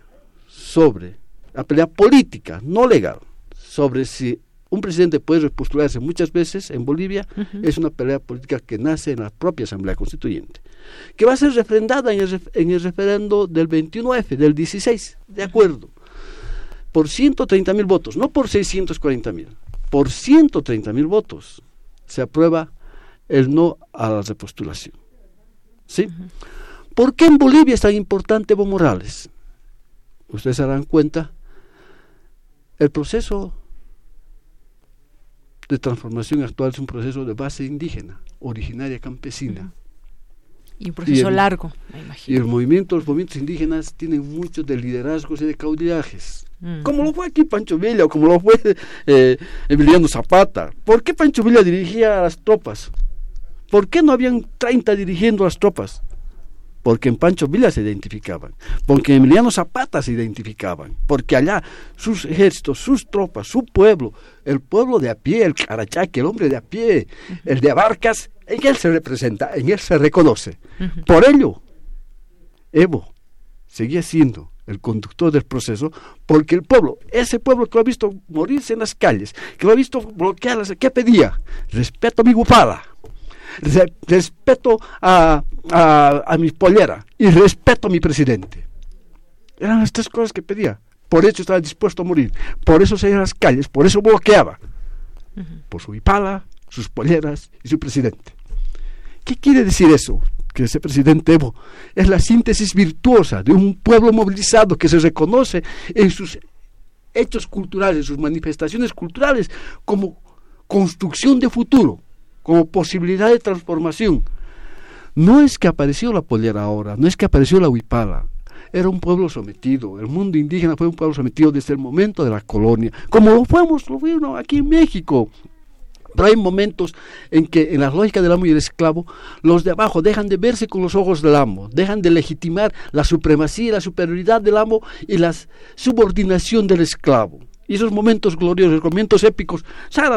sobre, la pelea política, no legal, sobre si un presidente puede repostularse muchas veces en Bolivia, es una pelea política que nace en la propia Asamblea Constituyente, que va a ser refrendada en el, en el referendo del 29, del 16, de acuerdo, por 130 mil votos, no por 640 mil, por 130 mil votos se aprueba el no a la repostulación. ¿Sí? ¿Por qué en Bolivia es tan importante Evo Morales? Ustedes se darán cuenta, el proceso de transformación actual es un proceso de base indígena, originaria campesina. Y un proceso largo, me imagino. Y el movimiento, los movimientos indígenas tienen muchos de liderazgos y de caudillajes. Mm. Como lo fue aquí Pancho Villa o como lo fue eh, Emiliano Zapata. ¿Por qué Pancho Villa dirigía a las tropas? ¿Por qué no habían 30 dirigiendo las tropas? Porque en Pancho Villa se identificaban, porque en Emiliano Zapata se identificaban, porque allá sus ejércitos, sus tropas, su pueblo, el pueblo de a pie, el carachaque, el hombre de a pie, el de Abarcas, en él se representa, en él se reconoce. Por ello, Evo seguía siendo el conductor del proceso, porque el pueblo, ese pueblo que lo ha visto morirse en las calles, que lo ha visto bloquearlas, ¿qué pedía? Respeto a mi bufada respeto a, a, mi pollera y respeto a mi presidente. Eran las tres cosas que pedía. Por eso estaba dispuesto a morir. Por eso se iba a las calles. Por eso bloqueaba. Por su bipala, sus polleras y su presidente. ¿Qué quiere decir eso? Que ese presidente Evo es la síntesis virtuosa de un pueblo movilizado que se reconoce en sus hechos culturales, en sus manifestaciones culturales como construcción de futuro como posibilidad de transformación. No es que apareció la polera ahora, no es que apareció la huipala, era un pueblo sometido, el mundo indígena fue un pueblo sometido desde el momento de la colonia, como lo fuimos, lo aquí en México. Pero hay momentos en que en la lógica del amo y del esclavo, los de abajo dejan de verse con los ojos del amo, dejan de legitimar la supremacía y la superioridad del amo y la subordinación del esclavo y esos momentos gloriosos, momentos épicos,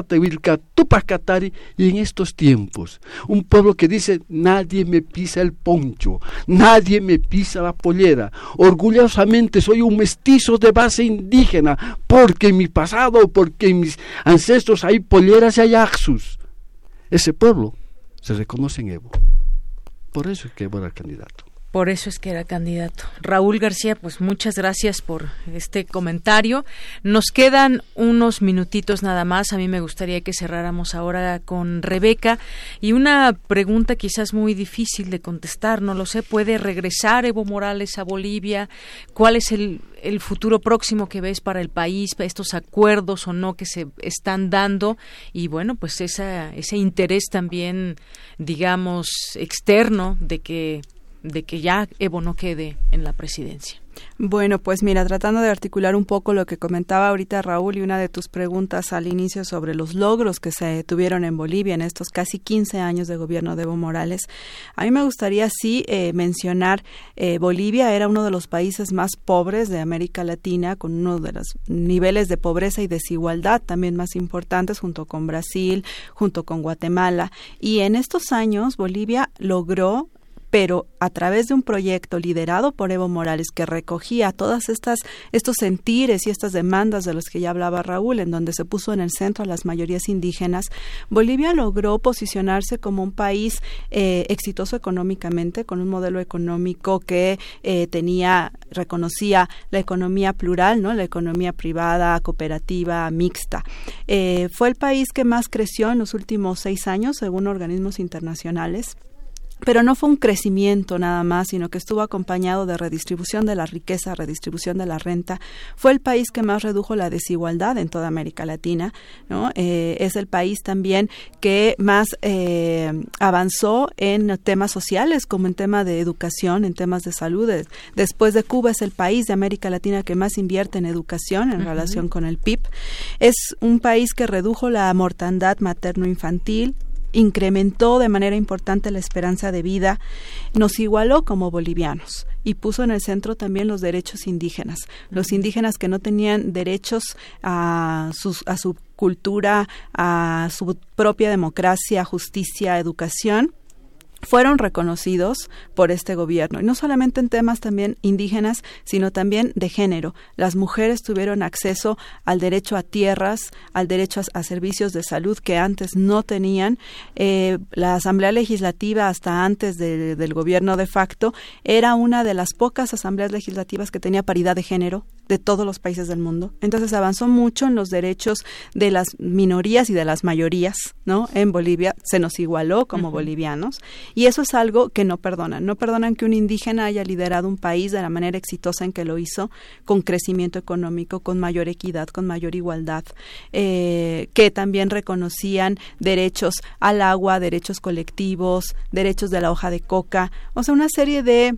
Vilca, Tupac Katari, y en estos tiempos, un pueblo que dice, nadie me pisa el poncho, nadie me pisa la pollera, orgullosamente soy un mestizo de base indígena, porque en mi pasado, porque en mis ancestros hay polleras y hay axus. Ese pueblo se reconoce en Evo. Por eso es que Evo era el candidato. Por eso es que era candidato. Raúl García, pues muchas gracias por este comentario. Nos quedan unos minutitos nada más. A mí me gustaría que cerráramos ahora con Rebeca. Y una pregunta quizás muy difícil de contestar, no lo sé. ¿Puede regresar Evo Morales a Bolivia? ¿Cuál es el, el futuro próximo que ves para el país, estos acuerdos o no que se están dando? Y bueno, pues esa, ese interés también, digamos, externo de que de que ya Evo no quede en la presidencia? Bueno, pues mira, tratando de articular un poco lo que comentaba ahorita Raúl y una de tus preguntas al inicio sobre los logros que se tuvieron en Bolivia en estos casi 15 años de gobierno de Evo Morales, a mí me gustaría sí eh, mencionar, eh, Bolivia era uno de los países más pobres de América Latina, con uno de los niveles de pobreza y desigualdad también más importantes, junto con Brasil, junto con Guatemala, y en estos años Bolivia logró pero a través de un proyecto liderado por Evo Morales que recogía todas estas estos sentires y estas demandas de los que ya hablaba Raúl, en donde se puso en el centro a las mayorías indígenas, Bolivia logró posicionarse como un país eh, exitoso económicamente, con un modelo económico que eh, tenía reconocía la economía plural, no, la economía privada, cooperativa, mixta. Eh, fue el país que más creció en los últimos seis años, según organismos internacionales pero no fue un crecimiento nada más, sino que estuvo acompañado de redistribución de la riqueza, redistribución de la renta. Fue el país que más redujo la desigualdad en toda América Latina. ¿no? Eh, es el país también que más eh, avanzó en temas sociales, como en tema de educación, en temas de salud. Después de Cuba es el país de América Latina que más invierte en educación en relación con el PIB. Es un país que redujo la mortandad materno-infantil, incrementó de manera importante la esperanza de vida, nos igualó como bolivianos y puso en el centro también los derechos indígenas, los indígenas que no tenían derechos a, a su cultura, a su propia democracia, justicia, educación fueron reconocidos por este gobierno. Y no solamente en temas también indígenas, sino también de género. Las mujeres tuvieron acceso al derecho a tierras, al derecho a, servicios de salud que antes no tenían. Eh, la Asamblea Legislativa, hasta antes del gobierno de facto, era una de las pocas asambleas legislativas que tenía paridad de género de todos los países del mundo. Entonces avanzó mucho en los derechos de las minorías y de las mayorías, ¿no? En Bolivia se nos igualó como bolivianos y eso es algo que no perdonan. No perdonan que un indígena haya liderado un país de la manera exitosa en que lo hizo, con crecimiento económico, con mayor equidad, con mayor igualdad, eh, que también reconocían derechos al agua, derechos colectivos, derechos de la hoja de coca, o sea, una serie de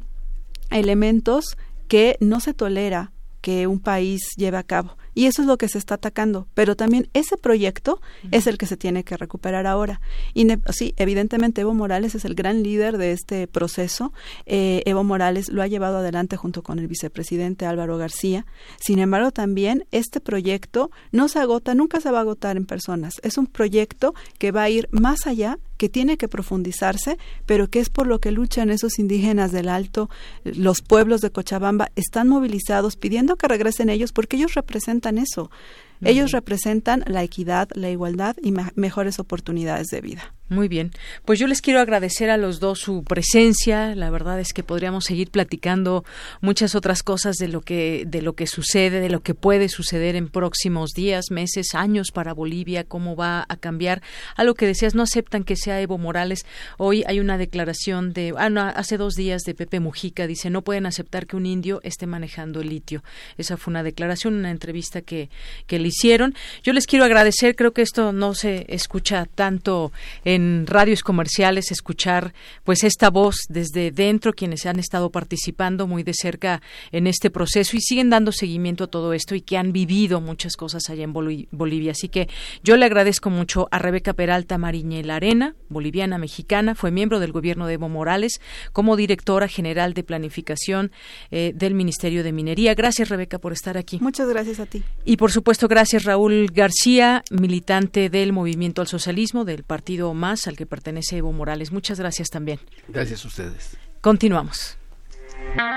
elementos que no se tolera que un país lleve a cabo. Y eso es lo que se está atacando. Pero también ese proyecto es el que se tiene que recuperar ahora. Y sí, evidentemente Evo Morales es el gran líder de este proceso. Eh, Evo Morales lo ha llevado adelante junto con el vicepresidente Álvaro García. Sin embargo, también este proyecto no se agota, nunca se va a agotar en personas. Es un proyecto que va a ir más allá que tiene que profundizarse, pero que es por lo que luchan esos indígenas del Alto, los pueblos de Cochabamba están movilizados pidiendo que regresen ellos porque ellos representan eso. Ellos representan la equidad, la igualdad y mejores oportunidades de vida. Muy bien. Pues yo les quiero agradecer a los dos su presencia. La verdad es que podríamos seguir platicando muchas otras cosas de lo que de lo que sucede, de lo que puede suceder en próximos días, meses, años para Bolivia, cómo va a cambiar. A lo que decías, no aceptan que sea Evo Morales. Hoy hay una declaración de ah, no, hace dos días de Pepe Mujica dice, "No pueden aceptar que un indio esté manejando el litio." Esa fue una declaración, una entrevista que que le hicieron. Yo les quiero agradecer, creo que esto no se escucha tanto en radios comerciales, escuchar pues esta voz desde dentro, quienes han estado participando muy de cerca en este proceso y siguen dando seguimiento a todo esto y que han vivido muchas cosas allá en Bolivia. Así que yo le agradezco mucho a Rebeca Peralta Mariñel Arena, boliviana mexicana, fue miembro del gobierno de Evo Morales como directora general de planificación eh, del Ministerio de Minería. Gracias Rebeca por estar aquí. Muchas gracias a ti. Y por supuesto Gracias Raúl García, militante del Movimiento al Socialismo, del Partido Más, al que pertenece Evo Morales. Muchas gracias también. Gracias a ustedes. Continuamos.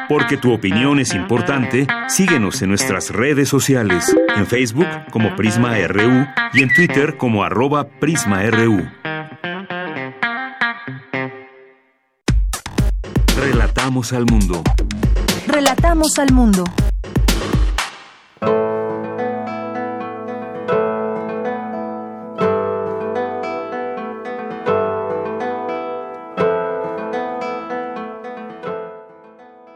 Porque tu opinión es importante, síguenos en nuestras redes sociales, en Facebook como Prisma RU y en Twitter como arroba PrismaRU. Relatamos al mundo. Relatamos al mundo.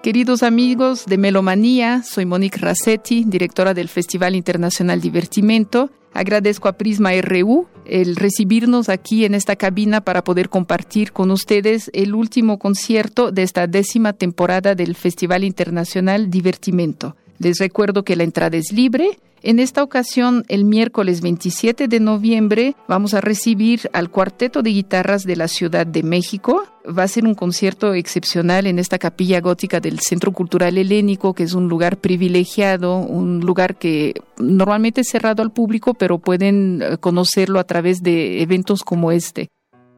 Queridos amigos de Melomanía, soy Monique Rassetti, directora del Festival Internacional Divertimento. Agradezco a Prisma RU el recibirnos aquí en esta cabina para poder compartir con ustedes el último concierto de esta décima temporada del Festival Internacional Divertimento. Les recuerdo que la entrada es libre en esta ocasión, el miércoles 27 de noviembre, vamos a recibir al Cuarteto de Guitarras de la Ciudad de México. Va a ser un concierto excepcional en esta capilla gótica del Centro Cultural Helénico, que es un lugar privilegiado, un lugar que normalmente es cerrado al público, pero pueden eh, conocerlo a través de eventos como este.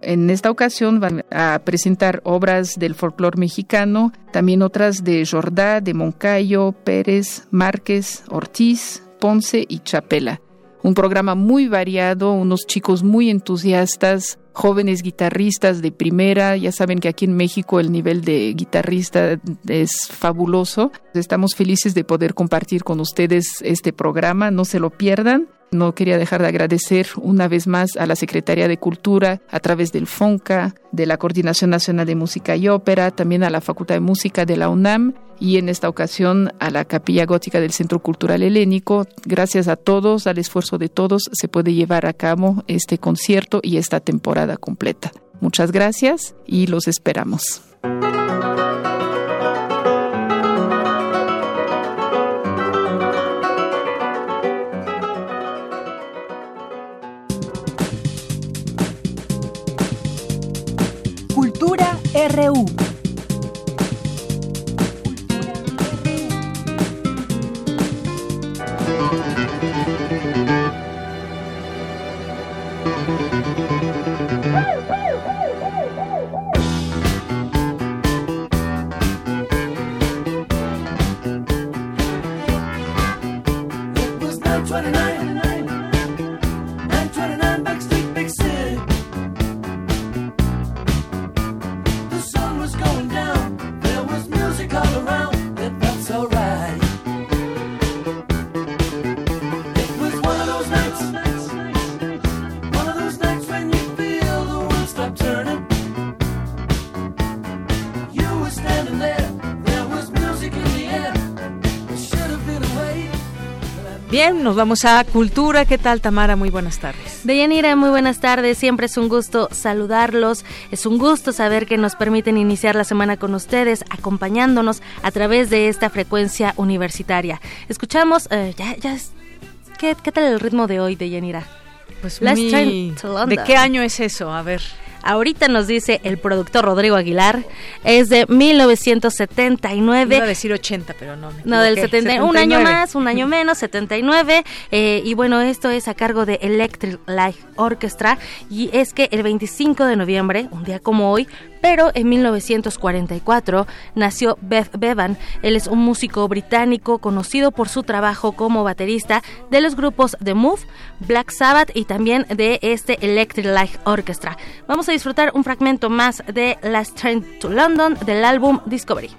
En esta ocasión van a presentar obras del folclore mexicano, también otras de Jordá, de Moncayo, Pérez, Márquez, Ortiz, Ponce y Chapela. Un programa muy variado, unos chicos muy entusiastas, jóvenes guitarristas de primera. Ya saben que aquí en México el nivel de guitarrista es fabuloso. Estamos felices de poder compartir con ustedes este programa. No se lo pierdan. No quería dejar de agradecer una vez más a la Secretaría de Cultura a través del FONCA, de la Coordinación Nacional de Música y Ópera, también a la Facultad de Música de la UNAM y en esta ocasión a la Capilla Gótica del Centro Cultural Helénico. Gracias a todos, al esfuerzo de todos, se puede llevar a cabo este concierto y esta temporada completa. Muchas gracias y los esperamos. RU. Nos vamos a Cultura. ¿Qué tal, Tamara? Muy buenas tardes. Deyanira, muy buenas tardes. Siempre es un gusto saludarlos. Es un gusto saber que nos permiten iniciar la semana con ustedes, acompañándonos a través de esta frecuencia universitaria. Escuchamos, eh, ya, ya, ¿qué, ¿qué, tal el ritmo de hoy, Deyanira? Pues muy... ¿De qué año es eso? A ver. Ahorita nos dice el productor Rodrigo Aguilar, es de 1979. Iba a decir 80, pero no. no, del 70, un año más, un año menos, 79. Eh, y bueno, esto es a cargo de Electric Light Orchestra. Y es que el 25 de noviembre, un día como hoy, pero en 1944 nació Beth Bevan. Él es un músico británico conocido por su trabajo como baterista de los grupos The Move, Black Sabbath y también de este Electric Light Orchestra. Vamos a disfrutar un fragmento más de Last Train to London del álbum Discovery.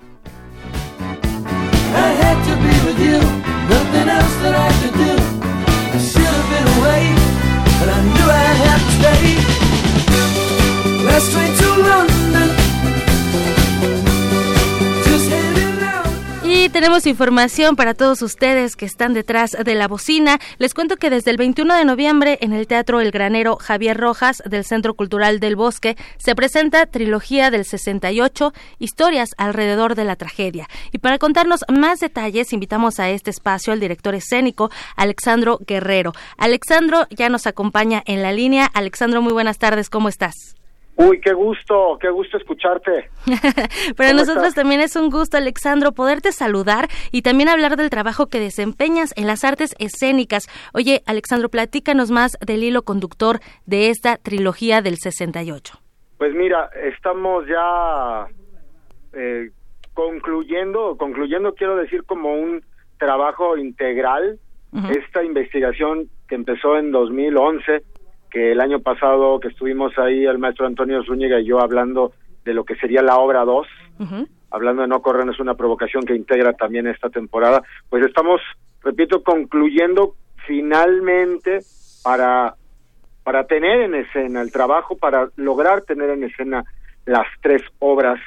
Tenemos información para todos ustedes que están detrás de la bocina. Les cuento que desde el 21 de noviembre en el Teatro El Granero Javier Rojas del Centro Cultural del Bosque se presenta Trilogía del 68, historias alrededor de la tragedia. Y para contarnos más detalles invitamos a este espacio al director escénico Alexandro Guerrero. Alexandro ya nos acompaña en la línea. Alexandro, muy buenas tardes, ¿cómo estás? Uy, qué gusto, qué gusto escucharte. Para nosotros también es un gusto, Alexandro, poderte saludar y también hablar del trabajo que desempeñas en las artes escénicas. Oye, Alexandro, platícanos más del hilo conductor de esta trilogía del 68. Pues mira, estamos ya eh, concluyendo, concluyendo quiero decir como un trabajo integral, esta investigación que empezó en 2011 que el año pasado que estuvimos ahí el maestro Antonio Zúñiga y yo hablando de lo que sería la obra 2, hablando de No Corrernos una provocación que integra también esta temporada, pues estamos, repito, concluyendo finalmente para, para tener en escena el trabajo, para lograr tener en escena las tres obras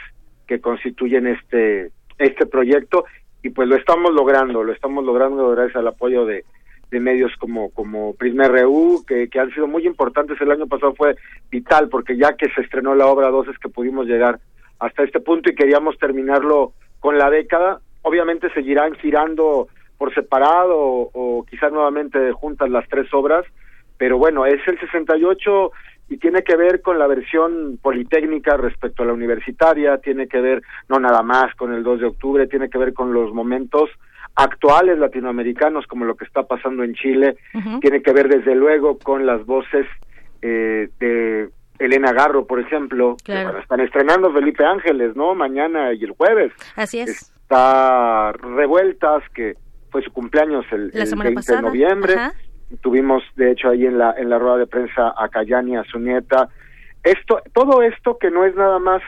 que constituyen este, este proyecto y pues lo estamos logrando, lo estamos logrando gracias al apoyo de, de medios como, como Prisma RU, que, que han sido muy importantes. El año pasado fue vital, porque ya que se estrenó la obra 2 es que pudimos llegar hasta este punto y queríamos terminarlo con la década. Obviamente seguirán girando por separado o, o quizás nuevamente juntas las tres obras, pero bueno, es el 68 y tiene que ver con la versión politécnica respecto a la universitaria, tiene que ver no nada más con el 2 de octubre, tiene que ver con los momentos actuales latinoamericanos como lo que está pasando en Chile, tiene que ver desde luego con las voces eh, de Elena Garro, por ejemplo, están estrenando Felipe Ángeles, ¿no? Mañana y el jueves. Así es. Está Revueltas, que fue su cumpleaños el, el 20 de noviembre. Tuvimos, de hecho, ahí en la, en la rueda de prensa a Cayani, a su nieta. Esto, todo esto que no es nada más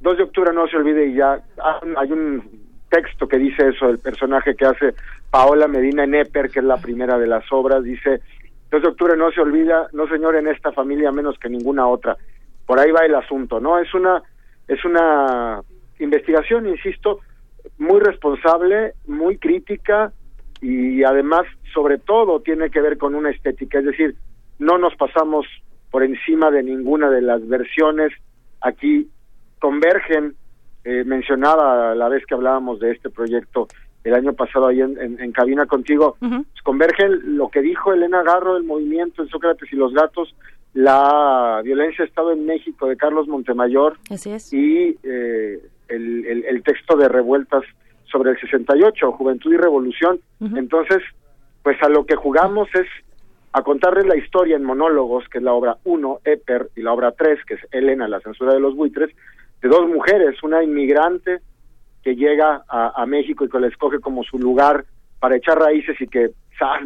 2 de octubre no se olvide y ya hay un texto que dice eso, el personaje que hace Paola Medina Neper, que es la primera de las obras, dice, 2 de octubre no se olvida, no señor, en esta familia menos que ninguna otra. Por ahí va el asunto, ¿no? Es una, es una investigación, insisto, muy responsable, muy crítica y además, sobre todo, tiene que ver con una estética, es decir, no nos pasamos por encima de ninguna de las versiones, aquí convergen eh, mencionaba la vez que hablábamos de este proyecto el año pasado ahí en, cabina contigo, pues converge lo que dijo Elena Garro del movimiento en Sócrates y los gatos, la violencia ha estado en México de Carlos Montemayor y eh, el, texto de revueltas sobre el 68, Juventud y Revolución. Entonces, pues a lo que jugamos es a contarles la historia en monólogos, que es la obra 1, Eper, y la obra 3, que es Elena, la censura de los buitres, de dos mujeres, una inmigrante que llega a, México y que la escoge como su lugar para echar raíces y que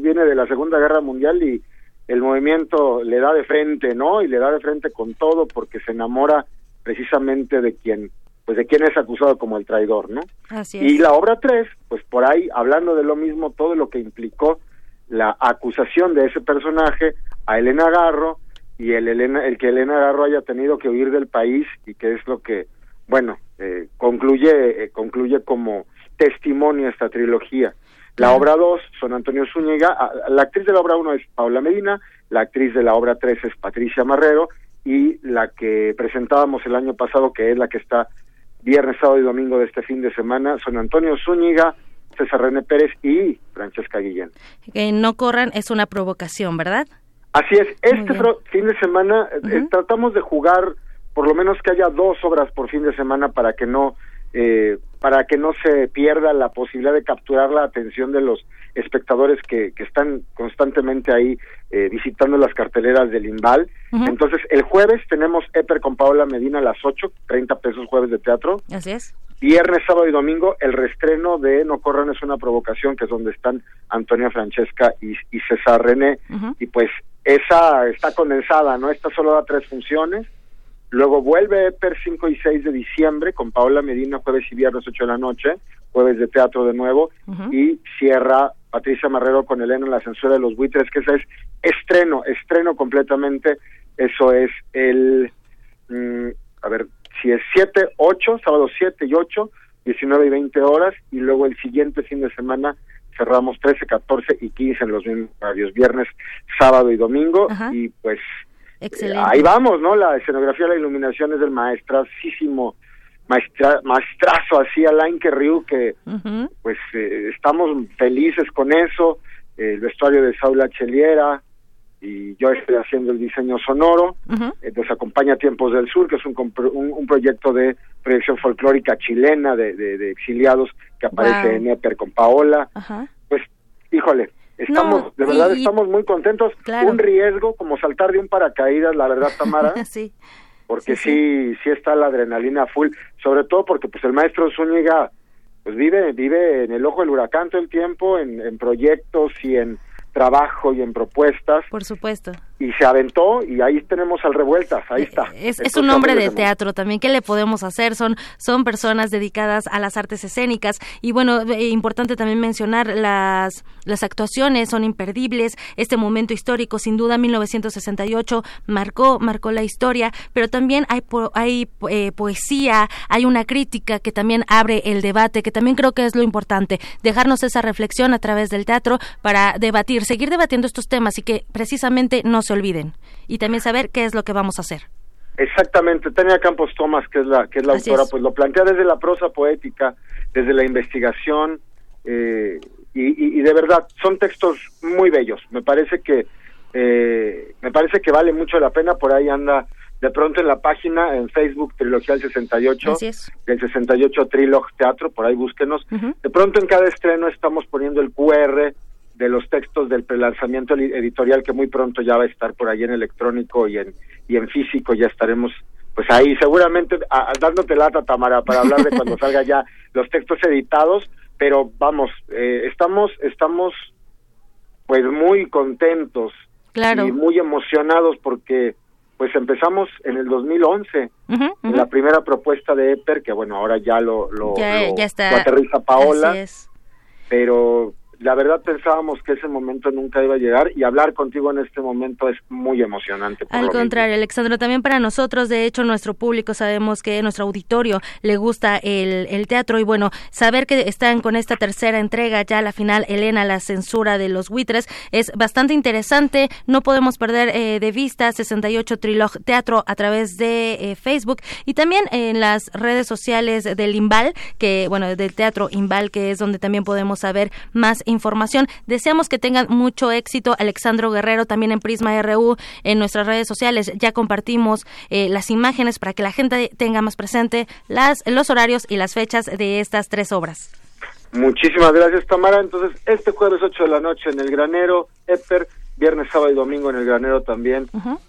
viene de la Segunda Guerra Mundial y el movimiento le da de frente, ¿no? Y le da de frente con todo porque se enamora precisamente de quien pues de quien es acusado como el traidor, ¿no? Así Y la obra 3, pues por ahí hablando de lo mismo, todo lo que implicó la acusación de ese personaje a Elena Garro y el Elena el que Elena Garro haya tenido que huir del país y que es lo que bueno, eh, concluye eh, concluye como testimonio esta trilogía. La obra 2 son Antonio Zúñiga, la actriz de la obra 1 es Paula Medina, la actriz de la obra 3 es Patricia Marrero y la que presentábamos el año pasado, que es la que está viernes, sábado y domingo de este fin de semana, son Antonio Zúñiga, César René Pérez y Francesca Guillén. Que no corran es una provocación, ¿verdad? Así es, este fin de semana eh, tratamos de jugar por lo menos que haya dos obras por fin de semana para que no eh, para que no se pierda la posibilidad de capturar la atención de los espectadores que, que están constantemente ahí eh, visitando las carteleras del Imbal. Entonces, el jueves tenemos Eper con Paola Medina a las 8, 30 pesos jueves de teatro. Así es. Viernes, sábado y domingo, el restreno de No Corran es una provocación, que es donde están Antonia Francesca y, y César René. Y pues esa está condensada, ¿no? Esta solo da tres funciones Luego vuelve EPER 5 y 6 de diciembre con Paola Medina, jueves y viernes 8 de la noche, jueves de teatro de nuevo, y cierra Patricia Marrero con Elena en la censura de los buitres, que ese es estreno, estreno completamente, eso es el, mm, a ver, si es 7, 8, sábado 7 y 8, 19 y 20 horas, y luego el siguiente fin de semana cerramos 13, 14 y 15 en los mismos horarios, viernes, sábado y domingo, y pues Ahí vamos, ¿no? La escenografía, la iluminación es del maestrasísimo maestra, maestrazo así Alain Ryu que pues eh, estamos felices con eso. El vestuario de Saula Cheliera y yo estoy haciendo el diseño sonoro. Eh, nos acompaña Tiempos del Sur que es un, un, proyecto de proyección folclórica chilena de, de, exiliados que aparece en EPER con Paola. Pues híjole Estamos, de verdad, estamos muy contentos. Un riesgo como saltar de un paracaídas, la verdad, Tamara. sí. Porque sí, sí, está la adrenalina full, sobre todo porque pues el maestro Zúñiga pues vive vive en el ojo del huracán todo el tiempo en, en proyectos y en trabajo y en propuestas. Por supuesto. Y se aventó y ahí tenemos al revueltas, ahí está. Eh, es, un hombre de teatro también, ¿qué le podemos hacer? Son, son personas dedicadas a las artes escénicas. Y bueno, eh, importante también mencionar las, las actuaciones, son imperdibles, este momento histórico, sin duda 1968 marcó, marcó la historia, pero también hay, hay eh, poesía, hay una crítica que también abre el debate, que también creo que es lo importante, dejarnos esa reflexión a través del teatro para debatir seguir debatiendo estos temas y que precisamente no se olviden y también saber qué es lo que vamos a hacer. Exactamente, Tania Campos Tomás, que es la que es la autora, pues lo plantea desde la prosa poética, desde la investigación eh, y, de verdad son textos muy bellos. Me parece que eh, me parece que vale mucho la pena. Por ahí anda de pronto en la página en Facebook Trilogía del 68, Así es. del 68 Trilog Teatro, por ahí búsquenos. De pronto en cada estreno estamos poniendo el QR de los textos del prelanzamiento editorial que muy pronto ya va a estar por ahí en electrónico y en y en físico ya estaremos pues ahí seguramente dándote lata Tamara para hablar de cuando salga ya los textos editados pero vamos eh, estamos estamos pues muy contentos claro. y muy emocionados porque pues empezamos en el 2011 en la primera propuesta de Eper que bueno ahora ya lo lo, ya, está. aterriza Paola pero la verdad pensábamos que ese momento nunca iba a llegar y hablar contigo en este momento es muy emocionante. Al contrario, Alexandro, también para nosotros, de hecho, nuestro público sabemos que nuestro auditorio le gusta el, el teatro y bueno, saber que están con esta tercera entrega, ya la final, Elena, la censura de los buitres, es bastante interesante. No podemos perder eh, de vista 68 Trilog Teatro a través de eh, Facebook y también en las redes sociales del Imbal, que bueno, del Teatro Imbal, que es donde también podemos saber más información. Deseamos que tengan mucho éxito. Alexandro Guerrero también en Prisma RU en nuestras redes sociales. Ya compartimos eh, las imágenes para que la gente tenga más presente las, los horarios y las fechas de estas tres obras. Muchísimas gracias, Tamara. Entonces, este jueves 8 de la noche en el Granero, Eper, viernes, sábado y domingo en el granero también.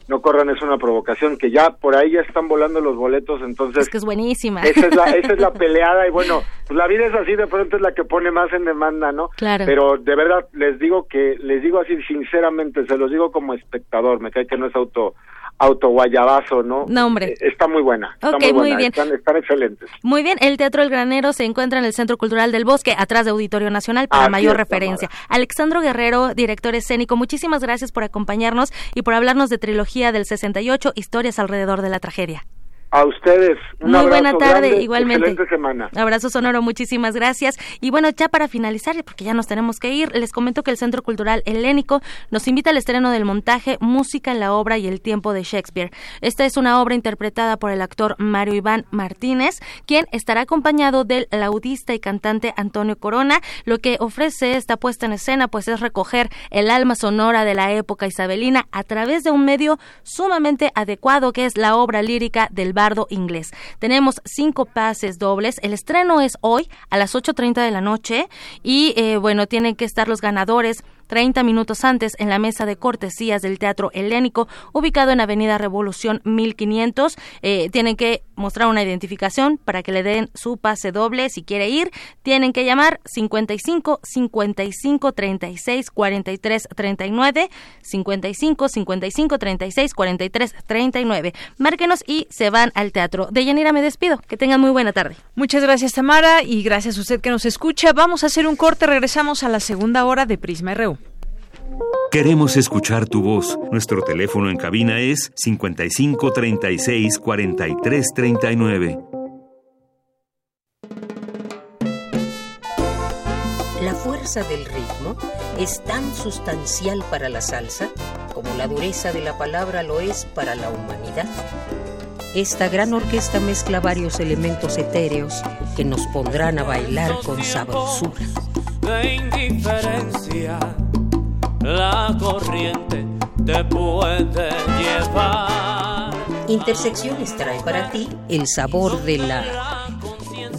No corran, es una provocación que ya por ahí ya están volando los boletos, entonces... Es que es buenísima. Esa es la, esa es la peleada y bueno, pues la vida es así, de pronto es la que pone más en demanda, ¿no? Claro. Pero de verdad, les digo que, les digo así sinceramente, se los digo como espectador, me cae que no es auto autoguayabazo, ¿no? No, hombre. Eh, Está muy buena. Está Ok, muy, muy buena, bien. Están, están excelentes. Muy bien, el Teatro El Granero se encuentra en el Centro Cultural del Bosque, atrás de Auditorio Nacional, para Así mayor referencia. Alexandro Guerrero, director escénico, muchísimas gracias por acompañarnos y por hablarnos de trilogía del 68, historias alrededor de la tragedia. A ustedes, un Muy buena tarde, grande, igualmente. Excelente semana. Abrazo sonoro, muchísimas gracias. Y bueno, ya para finalizar, porque ya nos tenemos que ir, les comento que el Centro Cultural Helénico nos invita al estreno del montaje Música en la obra y el tiempo de Shakespeare. Esta es una obra interpretada por el actor Mario Iván Martínez, quien estará acompañado del laudista y cantante Antonio Corona. Lo que ofrece esta puesta en escena, pues es recoger el alma sonora de la época isabelina a través de un medio sumamente adecuado, que es la obra lírica del inglés. Tenemos cinco pases dobles. El estreno es hoy a las 8.30 de la noche y eh, bueno, tienen que estar los ganadores 30 minutos antes en la mesa de cortesías del Teatro Helénico, ubicado en Avenida Revolución 1500. Eh, tienen que mostrar una identificación para que le den su pase doble. Si quiere ir, tienen que llamar 55 55 36 43 39, 55 55 36 43 39. Márquenos y se van al teatro. De Yanira me despido. Que tengan muy buena tarde. Muchas gracias Tamara y gracias a usted que nos escucha. Vamos a hacer un corte, regresamos a la segunda hora de Prisma RU. Queremos escuchar tu voz. Nuestro teléfono en cabina es 55 36 43 39. La fuerza del ritmo es tan sustancial para la salsa como la dureza de la palabra lo es para la humanidad. Esta gran orquesta mezcla varios elementos etéreos que nos pondrán a bailar con sabrosura. de indiferencia, la corriente te puede llevar. Intersecciones trae para ti el sabor de la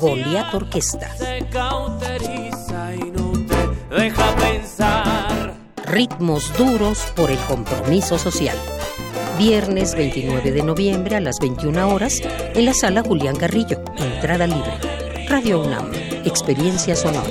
Goliath Orquesta. Te cauteriza y no te deja pensar. Ritmos duros por el compromiso social. Viernes 29 de noviembre a las 21 horas en la sala Julián Carrillo. Entrada libre. Radio UNAM. Experiencia sonora.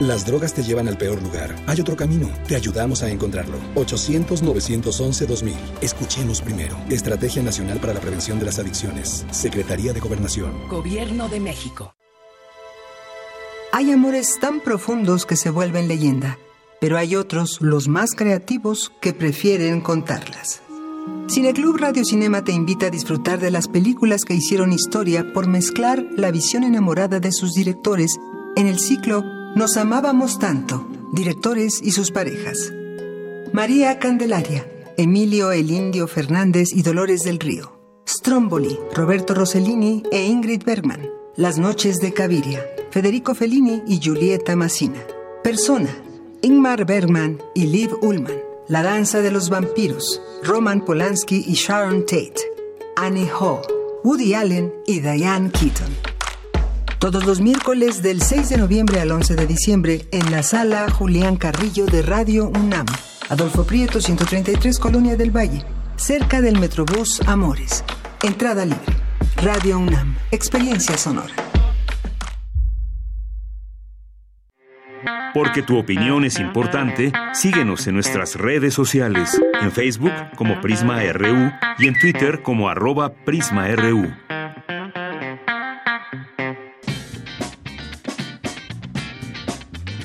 Las drogas te llevan al peor lugar. Hay otro camino. Te ayudamos a encontrarlo. 800-911-2000. Escuchemos primero. Estrategia Nacional para la Prevención de las Adicciones. Secretaría de Gobernación. Gobierno de México. Hay amores tan profundos que se vuelven leyenda, pero hay otros, los más creativos, que prefieren contarlas. Cineclub Radio Cinema te invita a disfrutar de las películas que hicieron historia por mezclar la visión enamorada de sus directores en el ciclo Nos amábamos tanto, directores y sus parejas. María Candelaria, Emilio El Indio Fernández y Dolores del Río. Stromboli, Roberto Rossellini e Ingrid Bergman. Las noches de Caviria, Federico Fellini y Giulietta Massina. Persona, Ingmar Bergman y Liv Ullmann. La danza de los vampiros, Roman Polanski y Sharon Tate. Annie Hall, Woody Allen y Diane Keaton. Todos los miércoles del 6 de noviembre al 11 de diciembre en la sala Julián Carrillo de Radio UNAM. Adolfo Prieto 133 Colonia del Valle, cerca del Metrobús Amores. Entrada libre. Radio UNAM, experiencia sonora. Porque tu opinión es importante, síguenos en nuestras redes sociales, en Facebook como Prisma RU y en Twitter como arroba PrismaRU.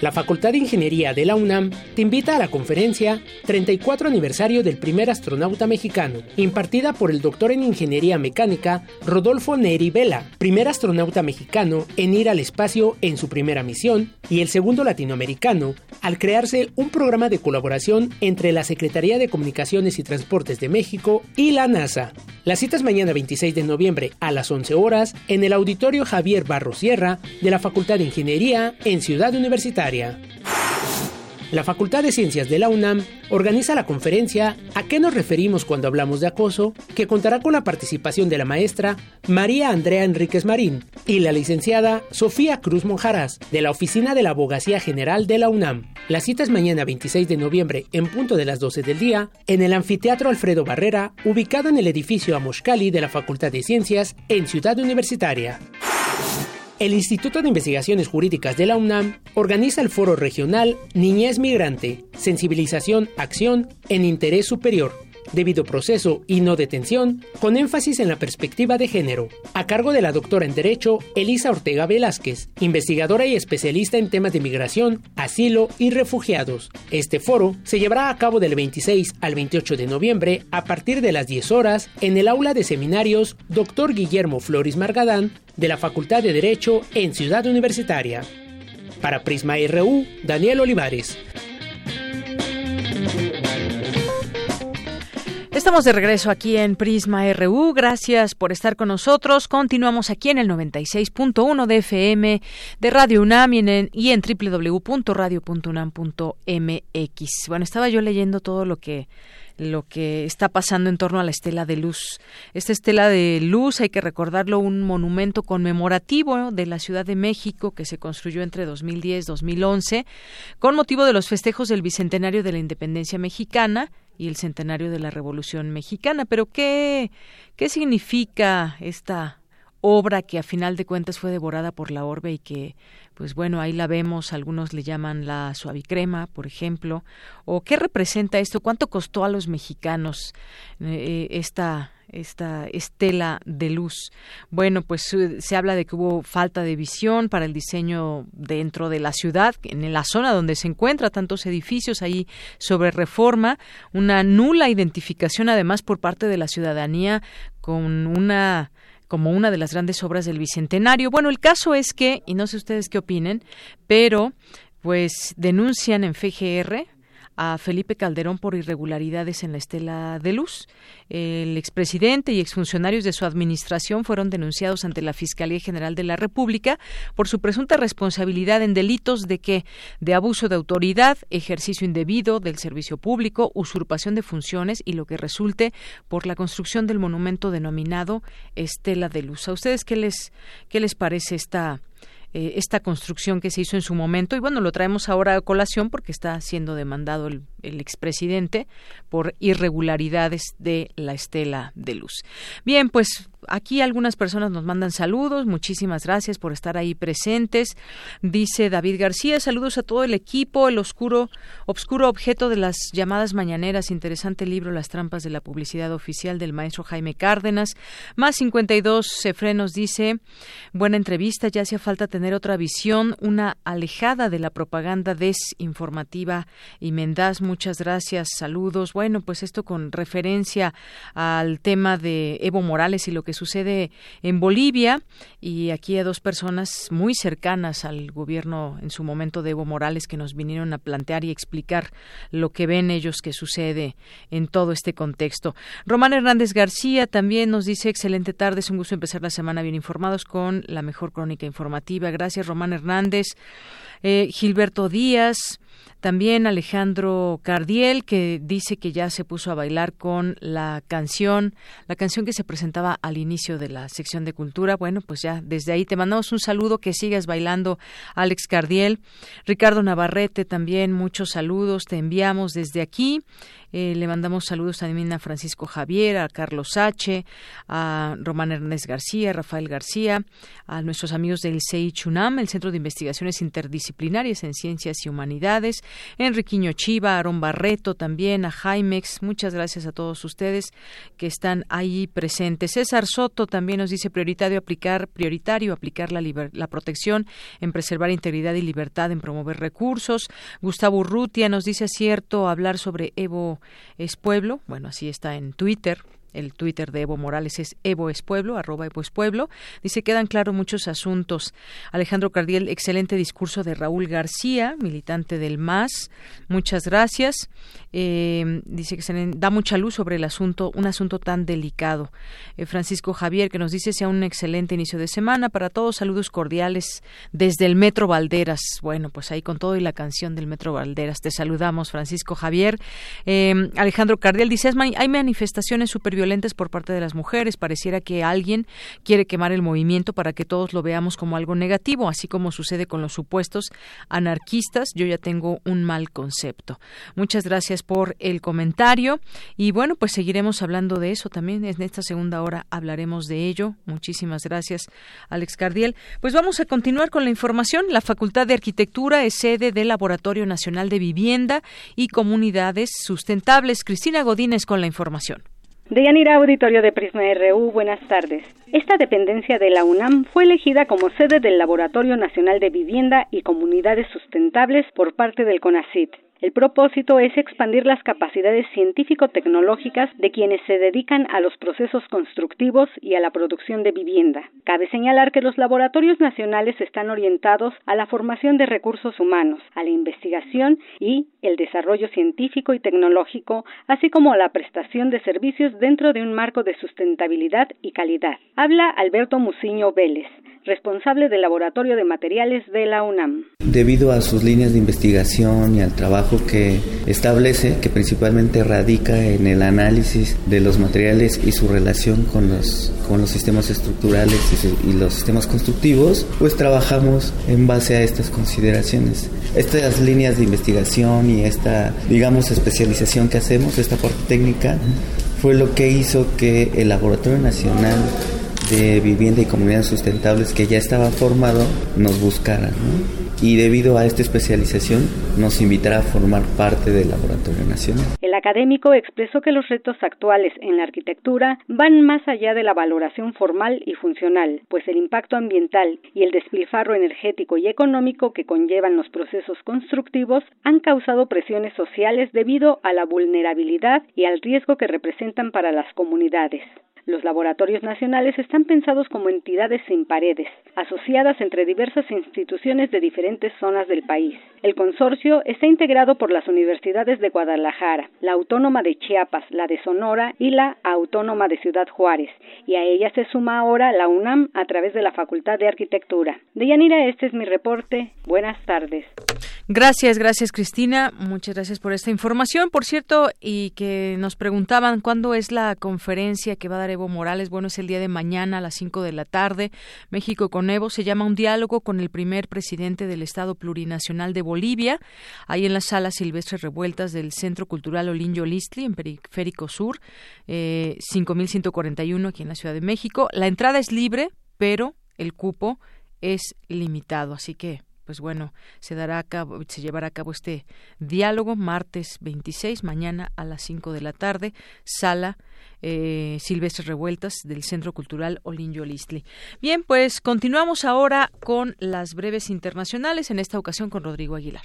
La Facultad de Ingeniería de la UNAM te invita a la conferencia 34 aniversario del primer astronauta mexicano, impartida por el doctor en Ingeniería Mecánica Rodolfo Neri Vela, primer astronauta mexicano en ir al espacio en su primera misión y el segundo latinoamericano al crearse un programa de colaboración entre la Secretaría de Comunicaciones y Transportes de México y la NASA. La cita es mañana 26 de noviembre a las 11 horas en el Auditorio Javier Barro Sierra de la Facultad de Ingeniería en Ciudad Universitaria. La Facultad de Ciencias de la UNAM organiza la conferencia ¿A qué nos referimos cuando hablamos de acoso?, que contará con la participación de la maestra María Andrea Enríquez Marín y la licenciada Sofía Cruz Monjaras, de la Oficina de la Abogacía General de la UNAM. La cita es mañana 26 de noviembre en punto de las 12 del día en el Anfiteatro Alfredo Barrera, ubicado en el edificio Amoshkali de la Facultad de Ciencias en Ciudad Universitaria. El Instituto de Investigaciones Jurídicas de la UNAM organiza el foro regional Niñez Migrante, Sensibilización, Acción en Interés Superior, debido proceso y no detención, con énfasis en la perspectiva de género, a cargo de la doctora en Derecho Elisa Ortega Velázquez, investigadora y especialista en temas de migración, asilo y refugiados. Este foro se llevará a cabo del 26 al 28 de noviembre a partir de las 10 horas en el aula de seminarios Dr. Guillermo Flores Margadán de la Facultad de Derecho en Ciudad Universitaria. Para Prisma RU, Daniel Olivares. Estamos de regreso aquí en Prisma RU. Gracias por estar con nosotros. Continuamos aquí en el 96.1 de FM de Radio UNAM y en, y en www.radio.unam.mx. Bueno, estaba yo leyendo todo lo que lo que está pasando en torno a la estela de luz. Esta estela de luz, hay que recordarlo, un monumento conmemorativo de la Ciudad de México que se construyó entre 2010 y 2011 con motivo de los festejos del bicentenario de la independencia mexicana y el centenario de la Revolución Mexicana. Pero ¿qué, qué significa esta obra que a final de cuentas fue devorada por la orbe y que, pues bueno, ahí la vemos, algunos le llaman la suavicrema, por ejemplo, o qué representa esto, cuánto costó a los mexicanos eh, esta esta estela de luz. Bueno, pues eh, se habla de que hubo falta de visión para el diseño dentro de la ciudad, en la zona donde se encuentra tantos edificios ahí sobre reforma, una nula identificación además por parte de la ciudadanía con una como una de las grandes obras del Bicentenario. Bueno, el caso es que, y no sé ustedes qué opinen, pero pues denuncian en FGR a Felipe Calderón por irregularidades en la estela de luz. El expresidente y exfuncionarios de su administración fueron denunciados ante la Fiscalía General de la República por su presunta responsabilidad en delitos de que de abuso de autoridad, ejercicio indebido del servicio público, usurpación de funciones y lo que resulte por la construcción del monumento denominado Estela de Luz. ¿A ustedes qué les qué les parece esta eh, esta construcción que se hizo en su momento y bueno, lo traemos ahora a colación porque está siendo demandado el, el expresidente por irregularidades de la estela de luz. Bien, pues Aquí algunas personas nos mandan saludos, muchísimas gracias por estar ahí presentes. Dice David García, saludos a todo el equipo, el oscuro, obscuro objeto de las llamadas mañaneras, interesante libro Las trampas de la publicidad oficial del maestro Jaime Cárdenas. Más 52 Cefrenos dice, buena entrevista, ya hacía falta tener otra visión, una alejada de la propaganda desinformativa y mendaz, muchas gracias, saludos. Bueno, pues esto con referencia al tema de Evo Morales y lo que sucede en Bolivia y aquí a dos personas muy cercanas al gobierno en su momento de Evo Morales que nos vinieron a plantear y explicar lo que ven ellos que sucede en todo este contexto. Román Hernández García también nos dice excelente tarde, es un gusto empezar la semana bien informados con la mejor crónica informativa. Gracias Román Hernández. Eh, Gilberto Díaz, también Alejandro Cardiel, que dice que ya se puso a bailar con la canción, la canción que se presentaba al inicio de la sección de cultura. Bueno, pues ya desde ahí te mandamos un saludo, que sigas bailando, Alex Cardiel. Ricardo Navarrete también, muchos saludos, te enviamos desde aquí. Eh, le mandamos saludos también a Francisco Javier, a Carlos H., a Román Ernest García, Rafael García, a nuestros amigos del CEI Chunam, el Centro de Investigaciones Interdisciplinarias en Ciencias y Humanidades, Enriquiño Chiva, Aaron Barreto también, a Jaimex. Muchas gracias a todos ustedes que están ahí presentes. César Soto también nos dice prioritario aplicar, prioritario aplicar la, la protección en preservar integridad y libertad, en promover recursos. Gustavo Urrutia nos dice acierto hablar sobre Evo es Pueblo. Bueno, así está en Twitter. El Twitter de Evo Morales es Evo es Pueblo, arroba Evo es Pueblo. Dice, quedan claros muchos asuntos. Alejandro Cardiel, excelente discurso de Raúl García, militante del MAS. Muchas gracias. Eh, dice que se da mucha luz sobre el asunto, un asunto tan delicado. Eh, Francisco Javier, que nos dice, sea un excelente inicio de semana. Para todos, saludos cordiales desde el Metro Valderas. Bueno, pues ahí con todo y la canción del Metro Valderas. Te saludamos, Francisco Javier. Eh, Alejandro Cardiel dice, hay manifestaciones super violentas por parte de las mujeres. Pareciera que alguien quiere quemar el movimiento para que todos lo veamos como algo negativo, así como sucede con los supuestos anarquistas. Yo ya tengo un mal concepto. Muchas gracias por el comentario y bueno, pues seguiremos hablando de eso también. En esta segunda hora hablaremos de ello. Muchísimas gracias, Alex Cardiel. Pues vamos a continuar con la información. La Facultad de Arquitectura es sede del Laboratorio Nacional de Vivienda y Comunidades Sustentables. Cristina Godínez con la información. Deyanira Auditorio de Prisma RU, buenas tardes. Esta dependencia de la UNAM fue elegida como sede del Laboratorio Nacional de Vivienda y Comunidades Sustentables por parte del CONACIT. El propósito es expandir las capacidades científico-tecnológicas de quienes se dedican a los procesos constructivos y a la producción de vivienda. Cabe señalar que los laboratorios nacionales están orientados a la formación de recursos humanos, a la investigación y el desarrollo científico y tecnológico, así como a la prestación de servicios dentro de un marco de sustentabilidad y calidad. Habla Alberto Muciño Vélez, responsable del Laboratorio de Materiales de la UNAM. Debido a sus líneas de investigación y al trabajo que establece, que principalmente radica en el análisis de los materiales y su relación con los, con los sistemas estructurales y, los sistemas constructivos, pues trabajamos en base a estas consideraciones. Estas líneas de investigación y esta, digamos, especialización que hacemos, esta parte técnica, fue lo que hizo que el Laboratorio Nacional de Vivienda y Comunidades Sustentables que ya estaba formado nos buscara. Y debido a esta especialización nos invitará a formar parte del Laboratorio Nacional. El académico expresó que los retos actuales en la arquitectura van más allá de la valoración formal y funcional, pues el impacto ambiental y el despilfarro energético y económico que conllevan los procesos constructivos han causado presiones sociales debido a la vulnerabilidad y al riesgo que representan para las comunidades. Los laboratorios nacionales están pensados como entidades sin paredes, asociadas entre diversas instituciones de diferentes zonas del país. El consorcio está integrado por las universidades de Guadalajara, la Autónoma de Chiapas, la de Sonora y la Autónoma de Ciudad Juárez, y a ella se suma ahora la UNAM a través de la Facultad de Arquitectura. Deyanira, este es mi reporte. Buenas tardes. Gracias, gracias Cristina. Muchas gracias por esta información. Por cierto, y que nos preguntaban cuándo es la conferencia que va a dar Evo Morales. Bueno, es el día de mañana a las 5 de la tarde. México con Evo se llama un diálogo con el primer presidente del Estado Plurinacional de Bolivia, ahí en la sala Silvestre Revueltas del Centro Cultural Olinjo Listli, en Periférico Sur, eh, 5141 aquí en la Ciudad de México. La entrada es libre, pero el cupo es limitado, así que pues bueno, se dará a cabo, se llevará a cabo este diálogo martes 26, mañana a las 5 de la tarde, sala eh, Silvestre Revueltas del Centro Cultural Olinjo Listli. Bien, pues continuamos ahora con las breves internacionales, en esta ocasión con Rodrigo Aguilar.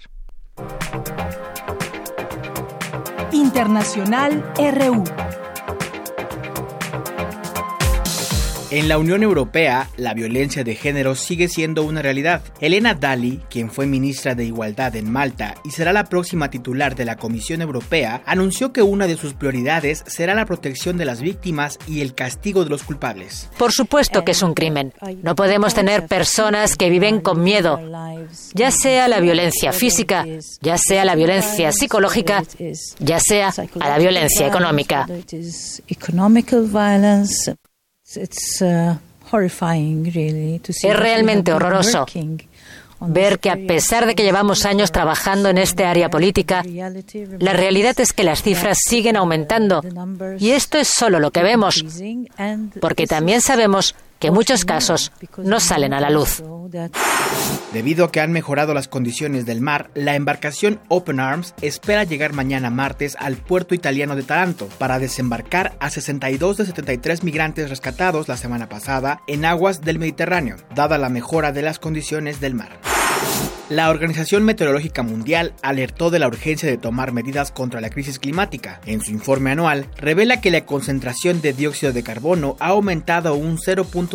Internacional RU. En la Unión Europea, la violencia de género sigue siendo una realidad. Elena Dali, quien fue ministra de Igualdad en Malta y será la próxima titular de la Comisión Europea, anunció que una de sus prioridades será la protección de las víctimas y el castigo de los culpables. Por supuesto que es un crimen. No podemos tener personas que viven con miedo, ya sea la violencia física, ya sea la violencia psicológica, ya sea a la violencia económica. Uh, es realmente horroroso ver que a pesar de que llevamos años trabajando en este área política, la realidad es que las cifras siguen aumentando. Y esto es solo lo que vemos, porque también sabemos que muchos casos no salen a la luz. Debido a que han mejorado las condiciones del mar, la embarcación Open Arms espera llegar mañana martes al puerto italiano de Taranto para desembarcar a 62 de 73 migrantes rescatados la semana pasada en aguas del Mediterráneo, dada la mejora de las condiciones del mar. La Organización Meteorológica Mundial alertó de la urgencia de tomar medidas contra la crisis climática. En su informe anual, revela que la concentración de dióxido de carbono ha aumentado un